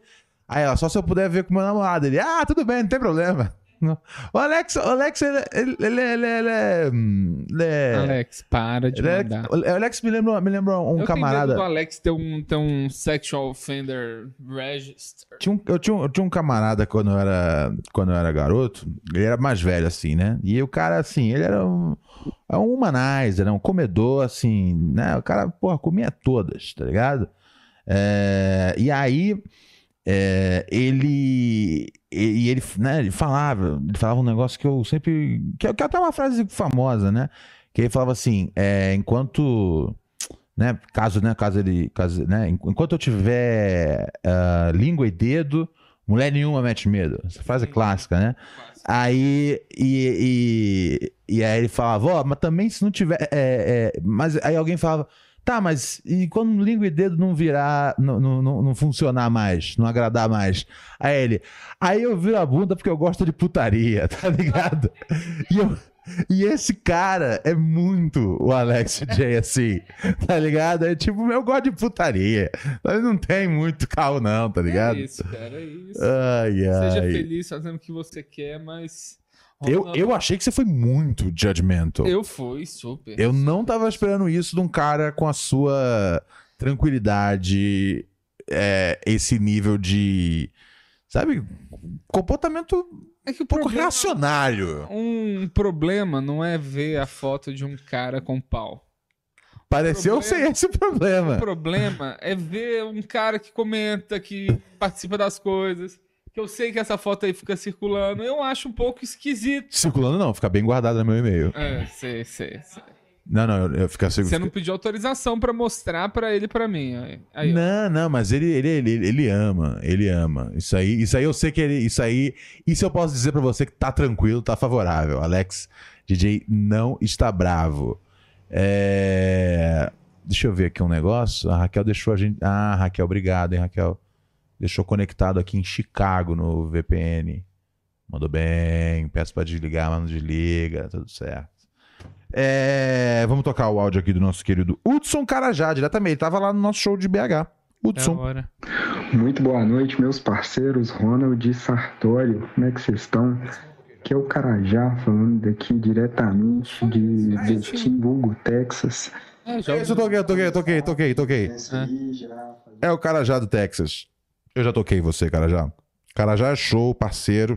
S1: Aí ela, só se eu puder ver com meu namorado. Ele, ah, tudo bem, não tem problema. O Alex, o Alex, ele, ele, ele, ele, ele é. é-
S2: Alex, para de
S1: ele é-
S2: mandar.
S1: o Alex me lembra, me lembra um
S2: eu
S1: camarada.
S2: do Alex ter um, ter um sexual offender register.
S1: Tinha um- eu, tinha um, eu tinha um camarada quando eu, era, quando eu era garoto, ele era mais velho, assim, né? E o cara, assim, ele era um, é um humanizer, né? um comedor, assim, né? O cara, porra, comia todas, tá ligado? É, e aí, é, ele, e ele, né, ele falava, ele falava um negócio que eu sempre, que, que é até uma frase famosa, né? Que ele falava assim, é, enquanto né? Caso, né? Caso ele, caso, né? en- Enquanto eu tiver ah, língua e dedo, mulher nenhuma mete medo. Essa frase é clássica, né? Aí e, e, e aí ele falava, ó, mas também se não tiver, é, é, mas aí alguém falava, tá, mas e quando língua e dedo não virar, não, não, não, funcionar mais, não agradar mais? Aí ele, aí eu viro a bunda porque eu gosto de putaria, tá ligado? E eu e esse cara é muito o Alex J, assim, tá ligado? É tipo, eu gosto de putaria. Mas não tem muito carro, não, tá ligado?
S2: É isso, cara, é isso.
S1: Ai,
S2: Seja
S1: ai.
S2: feliz fazendo o que você quer, mas.
S1: Eu, eu achei que você foi muito judgmental. Eu,
S2: Eu fui super.
S1: não tava esperando isso de um cara com a sua tranquilidade, é, esse nível de. Sabe? Comportamento
S2: É que o
S1: um pouco
S2: problema,
S1: reacionário.
S2: um problema não é ver a foto de um cara com pau.
S1: Pareceu
S2: problema-
S1: ser esse problema.
S2: O problema é ver um cara que comenta, que participa das coisas. Que eu sei que essa foto aí fica circulando. Eu acho um pouco esquisito.
S1: Circulando não, fica bem guardado no meu e-mail.
S2: É, sei, sei, sei.
S1: Não, não, eu, eu fico assim.
S2: Você não pediu autorização pra mostrar pra ele pra mim. Aí, aí.
S1: Não, não, mas ele, ele, ele, ele ama, ele ama. Isso aí, isso aí eu sei que ele. Isso aí. Isso eu posso dizer pra você que tá tranquilo, tá favorável. Alex DJ não está bravo. É, Deixa eu ver aqui um negócio. A Raquel deixou a gente. Ah, Raquel, obrigado, hein, Raquel. Deixou conectado aqui em Chicago no VPN. Mandou bem. Peço pra desligar, mas não desliga. Tudo certo. É, Vamos tocar o áudio aqui do nosso querido Hudson Carajá, diretamente. Ele tava lá no nosso show de BH.
S2: É
S1: Hudson.
S2: hora.
S7: Muito boa noite, meus parceiros Ronald e Sartório. Como é que vocês estão? Aqui é o Carajá, falando daqui diretamente de Betim, Vulgo, Texas.
S2: É, já
S1: Isso, eu toquei, eu toquei, eu toquei, toquei, toquei. É o Carajá do Texas. Eu já toquei você, Carajá. Carajá é show, parceiro.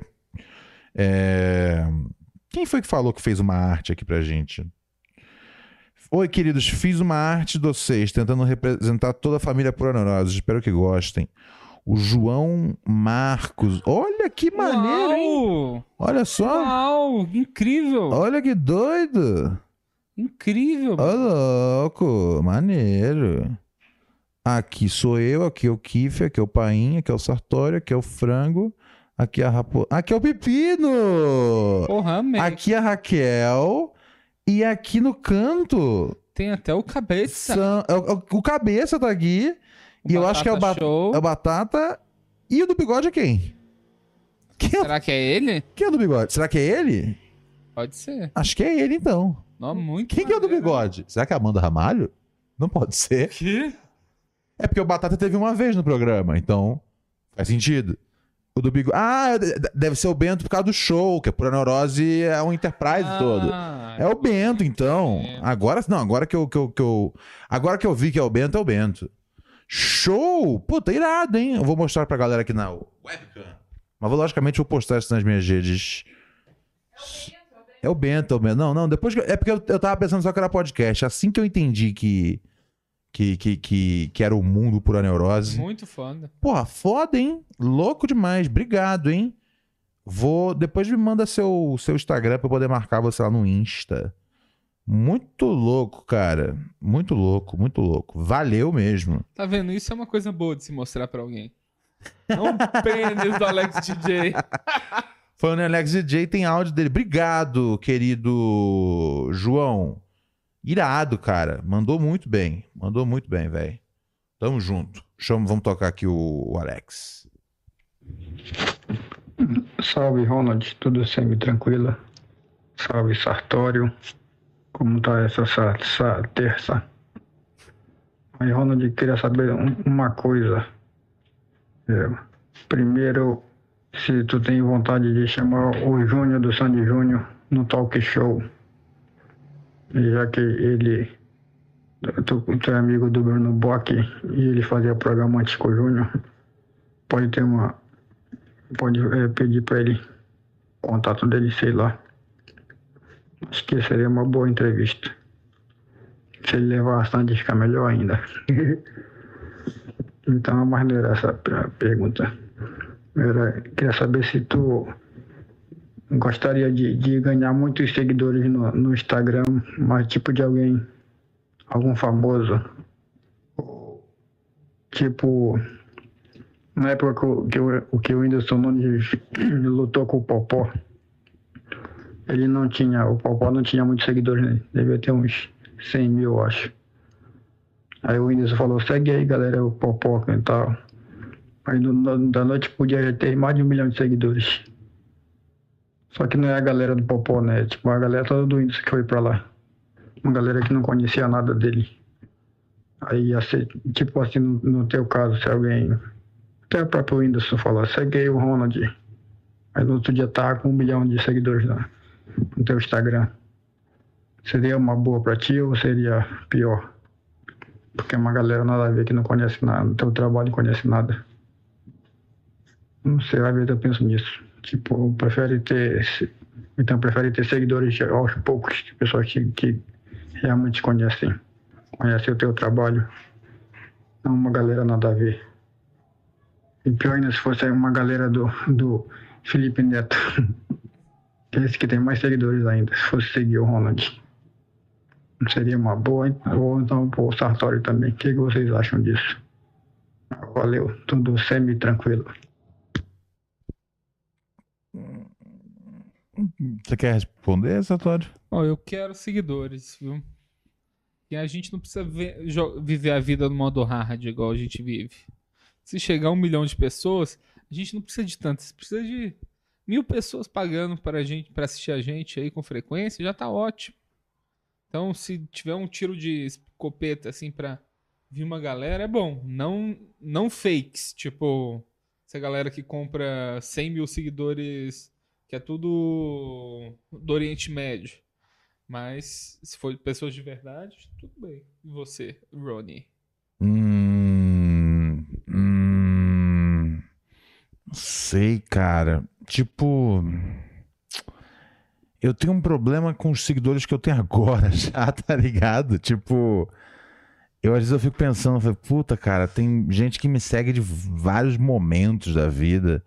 S1: É, Quem foi que falou que fez uma arte aqui pra gente? Oi, queridos. Fiz uma arte de vocês, tentando representar toda a família por neurose. Espero que gostem. O João Marcos. Olha que maneiro, hein?
S2: Uau!
S1: Olha só.
S2: Uau! Incrível!
S1: Olha que doido.
S2: Incrível!
S1: Ô, louco, maneiro. Aqui sou eu, aqui é o Kiff, aqui é o Painha, aqui é o Sartório, aqui é o Frango, aqui é a Rapo... Aqui é o Pepino!
S2: Porra, amei.
S1: Aqui é a Raquel e aqui no canto
S2: Tem até o cabeça.
S1: são... é o, o Cabeça tá aqui e eu acho que é o,
S2: Batata
S1: ba... É o Batata e o do Bigode é quem? Quem é...
S2: Será que é ele?
S1: quem é o do Bigode? Será que é ele?
S2: Pode ser.
S1: Acho que é ele então.
S2: Não, muito
S1: Quem que é o do
S2: maneiro.
S1: Bigode? Será que é a Amanda Ramalho? Não pode ser.
S2: Que?
S1: É porque o Batata teve uma vez no programa, então faz sentido. O do Bigode. Ah, de- deve ser o Bento por causa do show, que a Pura Neurose é um Enterprise todo.
S2: Ah,
S1: É o Bento, então. Agora, não, agora que eu, que, eu, que eu. Agora que eu vi que é o Bento, é o Bento. Show! Puta, irado, hein? Eu vou mostrar pra galera aqui na webcam. Mas vou, logicamente, vou postar isso nas minhas redes. É o Bento, é o Bento. Não, não, depois que. eu- É porque eu, eu tava pensando só que era podcast. Assim que eu entendi que. Que, que, que, que era o mundo pura neurose.
S2: Muito foda.
S1: Porra, foda, hein? Louco demais. Obrigado, hein? Vou. Depois me manda seu, seu Instagram pra eu poder marcar você lá no Insta. Muito louco, cara. Muito louco, muito louco. Valeu mesmo.
S2: Tá vendo? Isso é uma coisa boa de se mostrar pra alguém. Não pênis do Alex DJ.
S1: Foi o Alex DJ, tem áudio dele. Obrigado, querido João. Irado, cara. Mandou muito bem. Mandou muito bem, velho. Tamo junto. Vamos tocar aqui o, o Alex.
S8: Salve, Ronald. Tudo semi-tranquila? Salve, Sartório. Como tá essa, essa, terça? Aí, Ronald, queria saber um- uma coisa. É, primeiro, se tu tem vontade de chamar o Júnior do Sandy Júnior no talk show. Já que ele... Tu, tu é amigo do Bruno Bock e ele fazia programa antes com o Júnior. Pode ter uma pode é, pedir para ele contato dele, sei lá. Acho que seria uma boa entrevista. Se ele levar bastante, fica melhor ainda. então, é mais maneira essa per- pergunta. Era, queria saber se tu gostaria de, de ganhar muitos seguidores no, no Instagram, mas tipo de alguém, algum famoso. Tipo, na época que o, que o, Whindersson Nunes lutou com o Popó, ele não tinha, o Popó não tinha muitos seguidores, né? devia ter uns 100 mil, acho. Aí o Whindersson falou, segue aí galera, o Popó e tal. Aí no, no- da noite pro dia já ter mais de um milhão de seguidores. Só que não é a galera do Popó, né? Tipo, a galera toda do Whindersson que foi pra lá. Uma galera que não conhecia nada dele. Aí ser, tipo assim, no, no teu caso, se alguém até o próprio Whindersson falou, segue aí o Ronald. Aí no outro dia tá com um milhão de seguidores lá no teu Instagram. Seria uma boa pra ti ou seria pior? Porque é uma galera nada a ver que não conhece nada, do teu trabalho não conhece nada. Não sei, às vezes eu penso nisso. Tipo, prefere ter. Então prefere ter seguidores aos poucos, pessoas que, que realmente conhecem. Conhecem o teu trabalho. Não uma galera nada a ver. E pior ainda se fosse uma galera do, do Felipe Neto. Esse que tem mais seguidores ainda, se fosse seguir o Ronald. Seria uma boa, ou então o Sartori também. O que vocês acham disso? Valeu, tudo semi-tranquilo.
S1: Você quer responder, Satório?
S2: Ó, eu quero seguidores, viu? E a gente não precisa ver- viver a vida no modo hard igual a gente vive. Se chegar um milhão de pessoas, a gente não precisa de tantas, precisa de mil pessoas pagando para gente, para assistir a gente aí com frequência, já tá ótimo. Então, se tiver um tiro de escopeta assim pra vir uma galera, é bom. Não, não fakes, tipo essa galera que compra 100 mil seguidores, que é tudo do Oriente Médio. Mas se for pessoas de verdade, tudo bem. E você, Ronnie?
S1: Hum, hum, não sei, cara. Tipo, eu tenho um problema com os seguidores que eu tenho agora já, tá ligado? Tipo, eu às vezes eu fico pensando, eu falo, puta, cara, tem gente que me segue de vários momentos da vida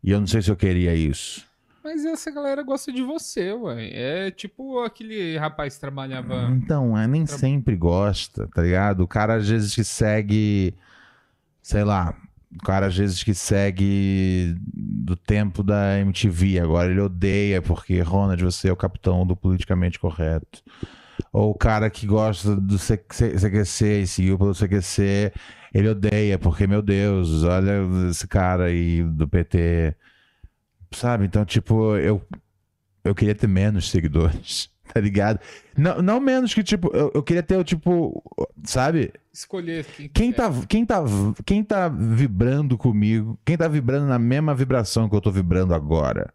S1: e eu não sei se eu queria isso.
S2: Mas essa galera gosta de você, ué. É tipo aquele rapaz que trabalhava.
S1: Então, é, nem
S2: Tra-
S1: sempre gosta, tá ligado? O cara às vezes que segue, sei lá, o cara às vezes que segue do tempo da MTV, agora ele odeia porque Ronald, você é o capitão do politicamente correto. Ou o cara que gosta do CQC e seguiu pelo CQC, ele odeia porque, meu Deus, olha esse cara aí do PT. Sabe? Então, tipo, eu, eu queria ter menos seguidores, tá ligado? Não, não menos que, tipo, eu, eu queria ter, tipo, sabe?
S2: Escolher quem,
S1: Quem
S2: quer.
S1: tá, quem, tá, quem tá vibrando comigo, quem tá vibrando na mesma vibração que eu tô vibrando agora.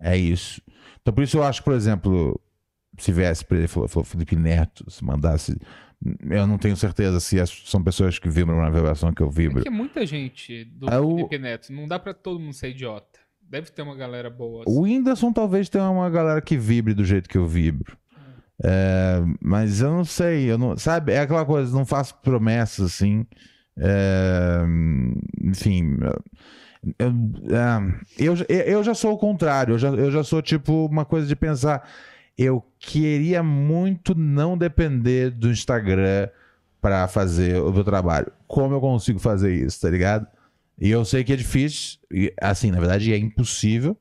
S1: É isso. Então, por isso eu acho por exemplo, se viesse pra ele, falou, falou Felipe Neto, se mandasse. Eu não tenho certeza se são pessoas que vibram na vibração que eu vibro.
S2: É que é muita gente do
S1: É o-
S2: Felipe Neto. Não dá pra todo mundo ser idiota. Deve ter uma galera boa.
S1: O Whindersson talvez tenha uma galera que vibre do jeito que eu vibro. É, mas eu não sei, eu não, sabe? É aquela coisa, não faço promessas assim. É, enfim, eu, é, eu, já- eu já sou o contrário. Eu já, eu já sou tipo uma coisa de pensar. Eu queria muito não depender do Instagram para fazer o meu trabalho. Como eu consigo fazer isso, tá ligado? E eu sei que é difícil, e, assim, na verdade é impossível,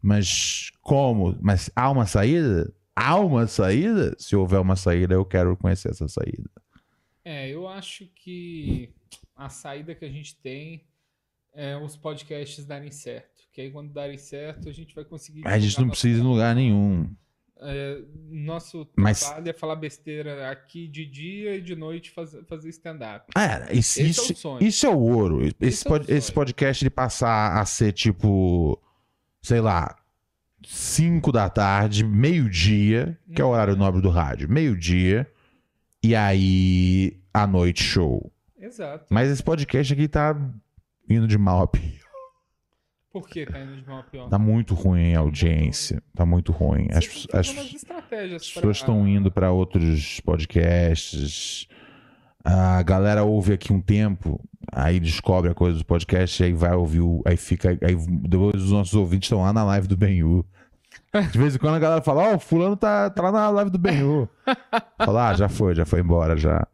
S1: mas como? Mas há uma saída? há uma saída? Se houver uma saída, eu quero conhecer essa saída.
S2: É, eu acho que a saída que a gente tem é os podcasts darem certo. Que aí quando darem certo, a gente vai conseguir.
S1: Mas a gente não precisa ir em lugar nenhum.
S2: É, nosso
S1: Mas-
S2: trabalho é falar besteira aqui de dia e de noite fazer, fazer stand-up.
S1: Ah, isso,
S2: Esse é o
S1: isso,
S2: sonho.
S1: isso é o ouro. Esse,
S2: Esse é o
S1: esse podcast ele passar a ser tipo, sei lá, 5 da tarde, meio-dia, que é o horário nobre do rádio, meio-dia, e aí à noite show.
S2: Exato.
S1: Mas esse podcast aqui tá indo de mal a pior.
S2: Por que tá indo de mal a pior?
S1: Tá muito ruim a audiência. Tá muito ruim. As, as, as pessoas estão indo pra outros podcasts. A galera ouve aqui um tempo, aí descobre a coisa do podcast, aí vai ouvir, o- aí fica, aí depois os nossos ouvintes estão lá na live do Benhu. De vez em quando a galera fala, ó, o fulano tá, tá lá na live do Benhu. Fala, ah, já foi, já foi embora, já.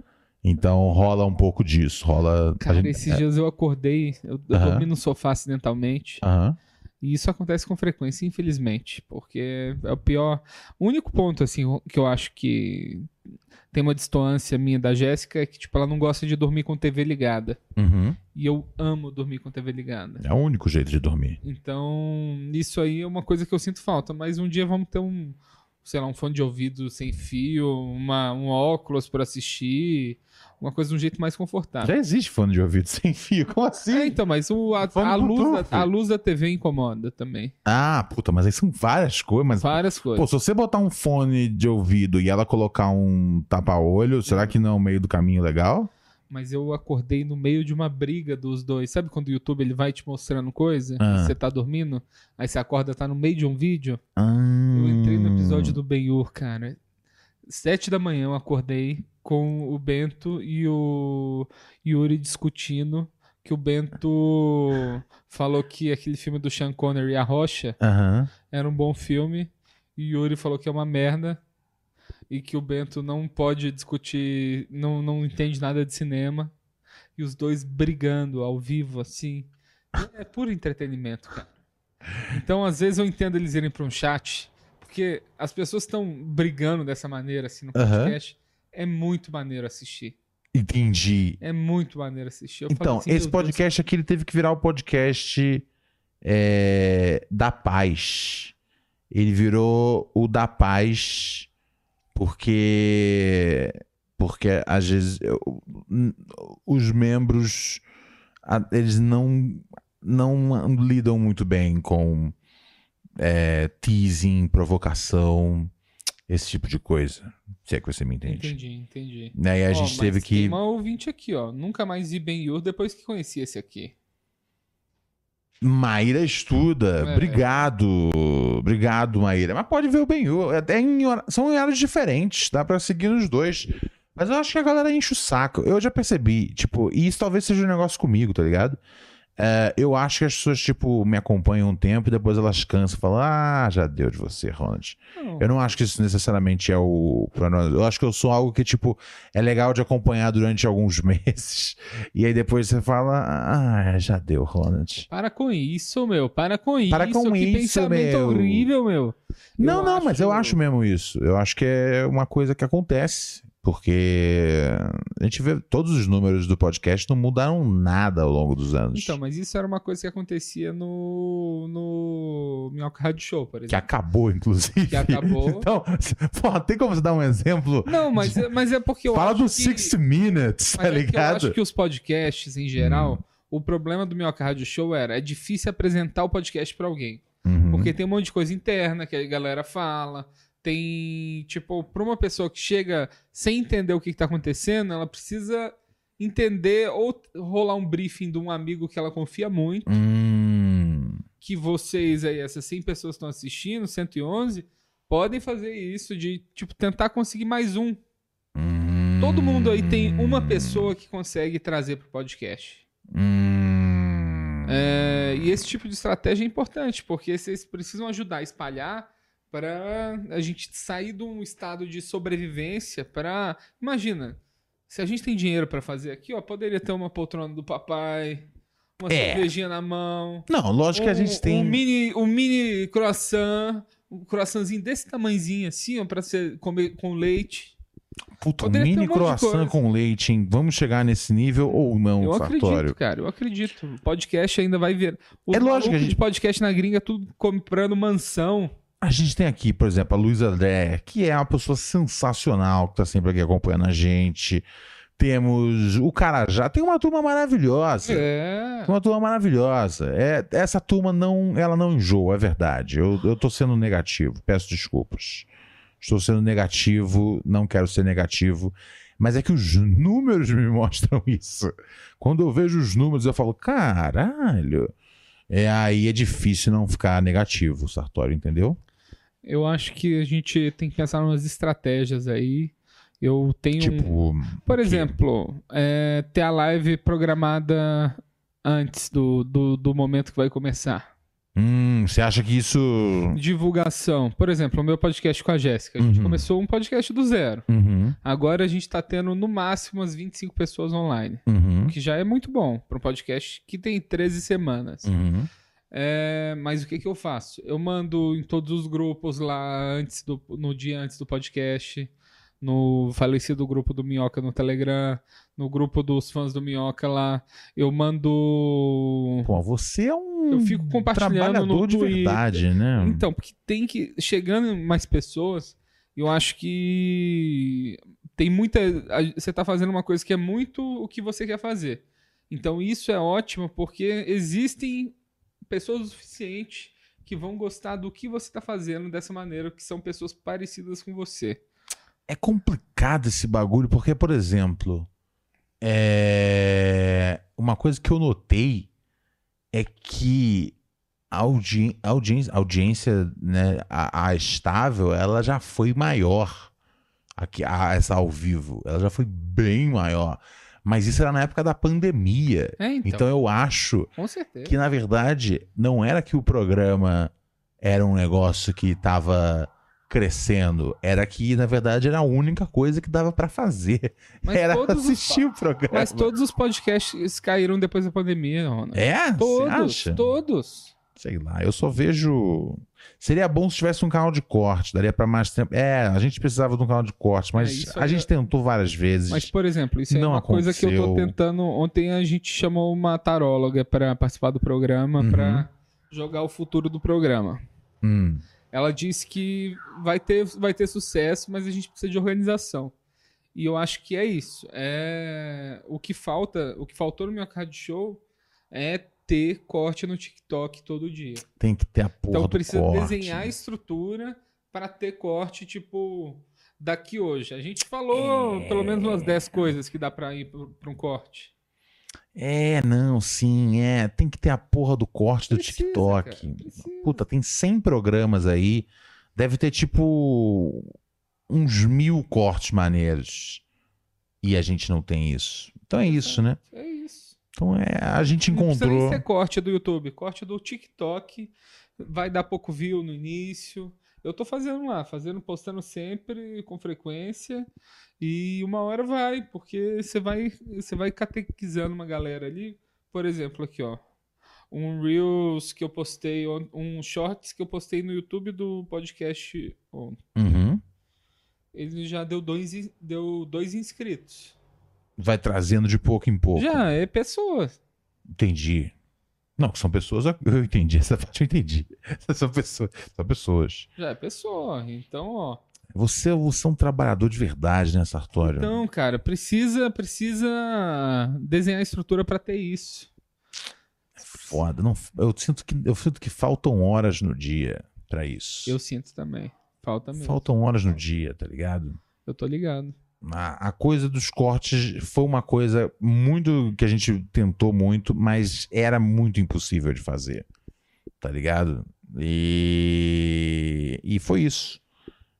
S1: Então rola um pouco disso, rola...
S2: Cara,
S1: gente-
S2: esses dias eu acordei, eu, dormi no sofá acidentalmente. E isso acontece com frequência, infelizmente, porque é o pior. O único ponto, assim, que eu acho que tem uma distância minha da Jéssica é que, tipo, ela não gosta de dormir com TV ligada.
S1: Uhum.
S2: E eu amo dormir com TV ligada.
S1: É o único jeito de dormir.
S2: Então, isso aí é uma coisa que eu sinto falta. Mas um dia vamos ter um, sei lá, um fone de ouvido sem fio, uma, um óculos para assistir, uma coisa de um jeito mais confortável.
S1: Já existe fone de ouvido sem fio, como assim?
S2: É, então, mas o, a,
S1: Fone
S2: a luz da, a luz da TV incomoda também.
S1: Ah, puta, mas aí são várias coisas, mas
S2: Várias coisas.
S1: Pô, se você botar um fone de ouvido e ela colocar um tapa-olho, será que não é o meio do caminho legal?
S2: Mas eu acordei no meio de uma briga dos dois. Sabe quando o YouTube ele vai te mostrando coisa?
S1: Ah.
S2: Você tá dormindo, aí você acorda, tá no meio de um vídeo.
S1: Ah.
S2: Eu entrei no episódio do Ben-Hur, cara. Sete da manhã eu acordei com o Bento e o Yuri discutindo que o Bento falou que aquele filme do Sean Connery, A Rocha,
S1: Aham.
S2: era um bom filme. E o Yuri falou que é uma merda. E que o Bento não pode discutir, não, não entende nada de cinema. E os dois brigando ao vivo, assim. É puro entretenimento, cara. Então, às vezes, eu entendo eles irem para um chat, porque as pessoas estão brigando dessa maneira, assim, no podcast. É muito maneiro assistir.
S1: Entendi.
S2: É muito maneiro assistir. Eu
S1: Então,
S2: assim,
S1: esse
S2: meu Deus,
S1: podcast aqui ele teve que virar o podcast é, da paz. Ele virou o da paz porque porque às vezes eu- os membros eles não não lidam muito bem com é, teasing, provocação, esse tipo de coisa. Se é que você me entende.
S2: Entendi, entendi.
S1: Né, E a
S2: Ó,
S1: gente teve
S2: Tem
S1: que
S2: uma ouvinte aqui, ó. Nunca mais vi Ben-Hur depois que conheci esse aqui.
S1: Maíra estuda.
S2: É.
S1: Obrigado. Obrigado, Maíra. Mas pode ver o Benhu. Até em hora- São em horários diferentes. Dá pra seguir nos dois. Mas eu acho que a galera enche o saco. Eu já percebi. Tipo, e isso talvez seja um negócio comigo, tá ligado? É, eu acho que as pessoas, tipo, me acompanham um tempo e depois elas cansam e falam: Ah, já deu de você, Ronald.
S2: Não.
S1: Eu não acho que isso necessariamente é o. problema. Eu acho que eu sou algo que, tipo, é legal de acompanhar durante alguns meses. E aí depois você fala: Ah, já deu, Ronald.
S2: Para com isso, meu. Para com isso.
S1: Para com
S2: que
S1: isso,
S2: pensamento
S1: meu.
S2: horrível, meu.
S1: Não,
S2: Eu
S1: não, mas eu acho mesmo isso. Eu acho que é uma coisa que acontece. Porque a gente vê todos os números do podcast não mudaram nada ao longo dos anos.
S2: Então, mas isso era uma coisa que acontecia no, no Minhoca Rádio Show, por
S1: que
S2: exemplo.
S1: acabou, inclusive.
S2: Que acabou.
S1: Então, porra, tem como você dar um exemplo?
S2: Não, mas, é- mas é porque eu
S1: Fala
S2: acho
S1: do
S2: que...
S1: 60 Minutes,
S2: Mas
S1: tá
S2: é que eu
S1: ligado?
S2: acho que os podcasts, em geral,
S1: Hum.
S2: o problema do Minhoca Rádio Show era é difícil apresentar o podcast pra alguém.
S1: Uhum.
S2: Porque tem um monte de coisa interna que a galera fala. Tem, tipo, pra uma pessoa que chega sem entender o que, que tá acontecendo, ela precisa entender ou rolar um briefing de um amigo que ela confia muito.
S1: Hum.
S2: Que vocês aí, essas 100 pessoas que estão assistindo, 111, podem fazer isso de, tipo, tentar conseguir mais um.
S1: Hum.
S2: Todo mundo aí tem uma pessoa que consegue trazer pro podcast.
S1: Hum.
S2: É, e esse tipo de estratégia é importante, porque vocês precisam ajudar a espalhar para a gente sair de um estado de sobrevivência para imagina se a gente tem dinheiro para fazer aqui ó poderia ter uma poltrona do papai uma
S1: É.
S2: cervejinha na mão
S1: Não, lógico que a
S2: um-
S1: gente tem.
S2: um mini um mini croissant um croissantzinho desse tamanhozinho assim, ó, pra você comer com leite.
S1: Puta,
S2: Poderia
S1: mini
S2: um
S1: croissant com leite, hein? Vamos chegar nesse nível ou não,
S2: eu
S1: Sartório?
S2: acredito, cara, eu acredito. O podcast ainda vai ver. O
S1: É lógico a gente-
S2: de podcast na gringa, tudo comprando mansão.
S1: A gente tem aqui, por exemplo, a Luísa André, que é uma pessoa sensacional, que tá sempre aqui acompanhando a gente. Temos o Carajá, tem uma turma maravilhosa.
S2: É.
S1: Tem uma turma maravilhosa. É, essa turma não, ela não enjoa, é verdade. Eu, eu tô sendo negativo, peço desculpas. Estou sendo negativo, não quero ser negativo. Mas é que os números me mostram isso. Quando eu vejo os números, eu falo, caralho. É, aí é difícil não ficar negativo, Sartório, entendeu?
S2: Eu acho que a gente tem que pensar umas estratégias aí. Eu tenho.
S1: Tipo,
S2: Por exemplo, é, ter a live programada antes do, do, do momento que vai começar.
S1: Hum, você acha que isso.
S2: Divulgação. Por exemplo, o meu podcast com a Jéssica. A gente
S1: Uhum.
S2: começou um podcast do zero.
S1: Uhum,
S2: Agora a gente tá tendo no máximo umas 25 pessoas online.
S1: uhum,
S2: O que já é muito bom para um podcast que tem 13 semanas.
S1: uhum.
S2: É, mas o que, que eu faço? Eu mando em todos os grupos lá antes do, no dia antes do podcast, no falecido grupo do Minhoca no Telegram, no grupo dos fãs do Minhoca lá. Eu mando.
S1: Pô, você é um
S2: Eu fico compartilhando
S1: trabalhador
S2: no
S1: de verdade, né?
S2: Então, porque tem que. Chegando mais pessoas, eu acho que tem muita. Você tá fazendo uma coisa que é muito o que você quer fazer. Então, isso é ótimo porque existem pessoas o suficiente que vão gostar do que você tá fazendo dessa maneira, que são pessoas parecidas com você.
S1: É complicado esse bagulho, porque, por exemplo, é... uma coisa que eu notei é que a, audi... audiência, audiência né, a, a estável, ela já foi maior. Aqui, a, essa ao vivo, ela já foi bem maior. Mas isso era na época da pandemia.
S2: É, então.
S1: Então eu acho que na verdade não era que o programa era um negócio que estava crescendo, era que na verdade era a única coisa que dava pra fazer.
S2: Mas
S1: era
S2: todos os
S1: assistir o programa.
S2: Mas todos os podcasts caíram depois da pandemia, Ronald.
S1: É?
S2: Todos, todos.
S1: Sei lá, eu só vejo. Seria bom se tivesse um canal de corte, daria pra mais tempo. É, a gente precisava de um canal de corte, mas
S2: É,
S1: a gente tentou várias vezes.
S2: Mas, por exemplo, isso é
S1: Não
S2: uma coisa que eu tô
S1: aconteceu.
S2: tentando. Ontem a gente chamou uma taróloga para participar do programa,
S1: Uhum.
S2: para jogar o futuro do programa.
S1: Hum,
S2: Ela disse que vai ter, vai ter sucesso, mas a gente precisa de organização. E eu acho que é isso. É o que falta, o que faltou no meu card show é ter corte no TikTok todo dia.
S1: tem que ter a porra
S2: Então
S1: do
S2: precisa
S1: corte.
S2: desenhar a estrutura para ter corte, tipo, daqui hoje. A gente falou
S1: É.
S2: pelo menos umas 10 coisas que dá para ir para um corte.
S1: É, não, sim, é. Tem que ter a porra do corte do
S2: Precisa,
S1: TikTok.
S2: cara.
S1: Puta, tem 100 programas aí. Deve ter, tipo, uns mil cortes maneiros. E a gente não tem isso. Então é isso, né?
S2: É.
S1: Então é, a gente
S2: Não
S1: encontrou.
S2: ser corte do YouTube, corte do TikTok. Vai dar pouco view no início. Eu tô fazendo lá, fazendo, postando sempre, com frequência. E uma hora vai, porque você vai, você vai catequizando uma galera ali. Por exemplo, aqui, ó. Um Reels que eu postei, um Shorts que eu postei no YouTube do podcast ontem.
S1: Uhum.
S2: Ele já deu dois, deu dois inscritos.
S1: Vai trazendo de pouco em pouco.
S2: Já, é pessoas.
S1: Entendi. Não, são pessoas. Eu entendi. Essa parte eu entendi. São pessoas. São pessoas.
S2: Já é pessoa. Então, ó.
S1: Você, você é um trabalhador de verdade, né, Sartório?
S2: Então, cara, precisa precisa desenhar a estrutura pra ter isso.
S1: Foda. Não, eu, sinto que, eu sinto que faltam horas no dia pra isso.
S2: Eu sinto também. Falta mesmo.
S1: Faltam horas no dia, tá ligado?
S2: Eu tô ligado.
S1: A, a coisa dos cortes foi uma coisa muito que a gente tentou muito, mas era muito impossível de fazer. Tá ligado? E, e foi isso.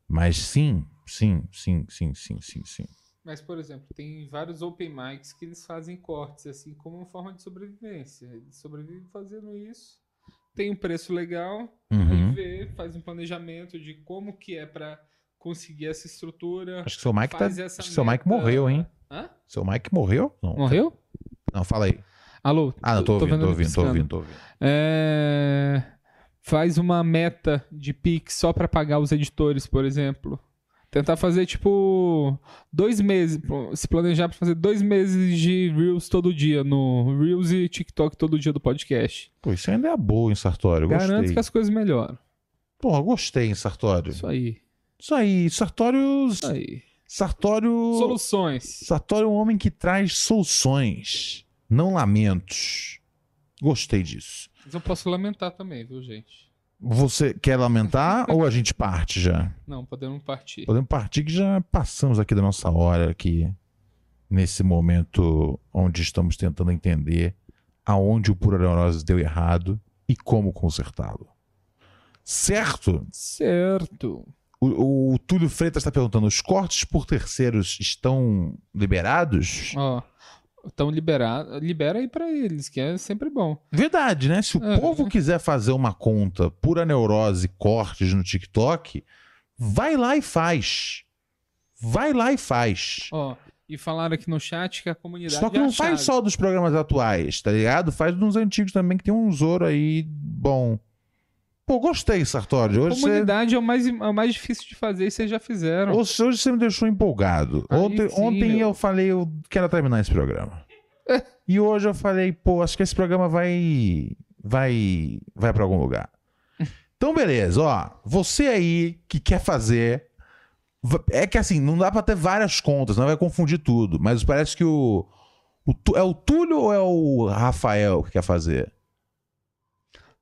S1: Mas sim, sim, sim, sim, sim, sim, sim.
S2: Mas, por exemplo, tem vários open mics que eles fazem cortes, assim, como uma forma de sobrevivência. Eles sobrevivem fazendo isso. Tem um preço legal,
S1: Uhum.
S2: aí vê, faz um planejamento de como que é pra conseguir essa estrutura.
S1: Acho que seu Mike tá. Acho que seu Mike morreu, hein?
S2: Hã?
S1: Seu Mike morreu? Não.
S2: Morreu?
S1: Não, fala aí.
S2: Alô?
S1: Ah, não, tô ouvindo,
S2: vendo
S1: tô ouvindo, tô ouvindo, tô ouvindo.
S2: É... Faz uma meta de Pix só pra pagar os editores, por exemplo. Tentar fazer, tipo, dois meses. Se planejar pra fazer dois meses de Reels todo dia no Reels e TikTok todo dia do podcast.
S1: Pô, isso ainda é boa, hein, Sartório?
S2: Garanto
S1: Gostei.
S2: que as coisas melhoram.
S1: Porra, gostei, hein, Sartório?
S2: Isso aí.
S1: Isso aí, Sartório.
S2: Isso aí.
S1: Sartório.
S2: Soluções.
S1: Sartório é um homem que traz soluções, não lamentos. Gostei disso.
S2: Mas eu posso lamentar também, viu, gente?
S1: Você quer lamentar ou a gente parte já?
S2: Não, podemos partir.
S1: Podemos partir que já passamos aqui da nossa hora aqui nesse momento onde estamos tentando entender aonde o Pura Neurose deu errado e como consertá-lo. Certo?
S2: Certo.
S1: O, o Túlio Freitas está perguntando: os cortes por terceiros estão liberados?
S2: Ó, estão liberados. Libera aí pra eles, que é sempre bom.
S1: Verdade, né? Se o
S2: É.
S1: povo quiser fazer uma conta pura neurose cortes no TikTok, vai lá e faz. Vai lá e faz.
S2: Ó, e falaram aqui no chat que a comunidade
S1: Só que
S2: é a
S1: não faz só dos programas atuais, tá ligado? Faz dos antigos também, que tem um Zoro aí bom. Pô, gostei, Sartori. Hoje você,
S2: Comunidade é o mais, é o mais difícil de fazer e vocês já fizeram.
S1: hoje, hoje você me deixou empolgado.
S2: Aí
S1: Ontem,
S2: sim,
S1: ontem
S2: meu.
S1: eu falei, eu quero terminar esse programa. e hoje eu falei, pô, acho que esse programa vai. Vai. Vai pra algum lugar. Então, beleza, ó. Você aí que quer fazer. É que assim, não dá pra ter várias contas, não vai confundir tudo. Mas parece que o. o é o Túlio ou é o Rafael que quer fazer?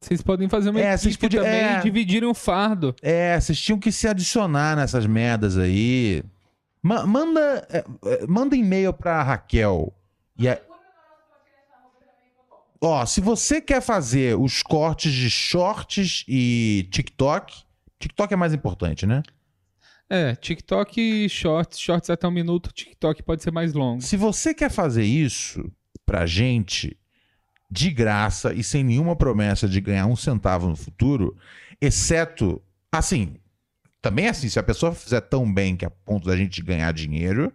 S2: Vocês podem fazer uma
S1: É, vocês
S2: equipe
S1: podiam-
S2: também
S1: é.
S2: e dividirem o fardo.
S1: É, vocês tinham que se adicionar nessas merdas aí. Ma- manda, é, é, manda e-mail pra Raquel. E a- Ó, se você quer fazer os cortes de shorts e TikTok, TikTok é mais importante, né?
S2: É, TikTok e shorts, shorts até um minuto, TikTok pode ser mais longo.
S1: Se você quer fazer isso pra gente de graça e sem nenhuma promessa de ganhar um centavo no futuro, exceto, assim, também é assim, se a pessoa fizer tão bem que a ponto da gente ganhar dinheiro,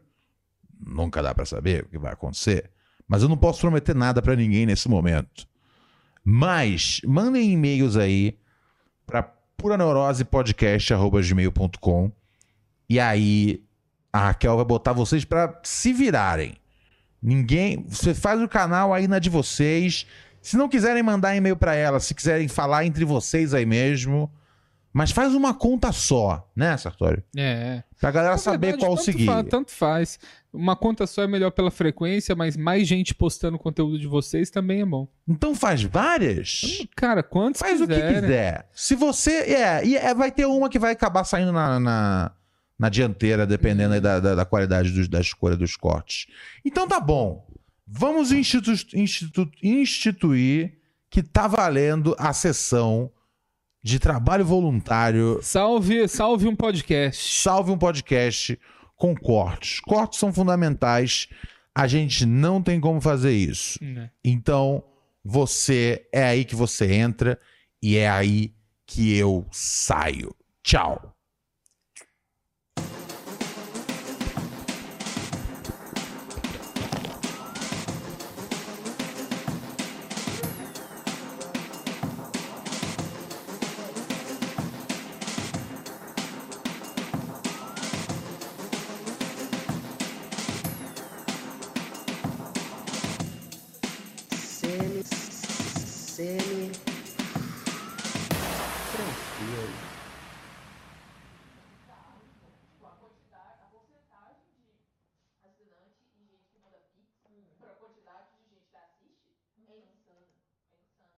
S1: nunca dá pra saber o que vai acontecer. Mas eu não posso prometer nada pra ninguém nesse momento. Mas mandem e-mails aí para puraneurosepodcast@gmail.com e aí a Raquel vai botar vocês pra se virarem. Ninguém, você faz o canal aí na de vocês. Se não quiserem mandar e-mail pra ela, se quiserem falar entre vocês aí mesmo, mas faz uma conta só, né, Sartório?
S2: É.
S1: Pra galera saber qual
S2: tanto
S1: seguir.
S2: fa- tanto faz. Uma conta só é melhor pela frequência, mas mais gente postando conteúdo de vocês também é bom.
S1: Então faz várias.
S2: Cara, quantos
S1: Faz o que quiser. Se você. É, e é, vai ter uma que vai acabar saindo na, na, na dianteira, dependendo da, da, da qualidade da escolha dos cortes. Então tá bom. Vamos institu, institu, instituir que tá valendo a sessão de trabalho voluntário.
S2: Salve, salve um podcast.
S1: Salve um podcast com cortes. Cortes são fundamentais. A gente não tem como fazer isso.
S2: Né.
S1: Então, você é aí que você entra e é aí que eu saio. Tchau.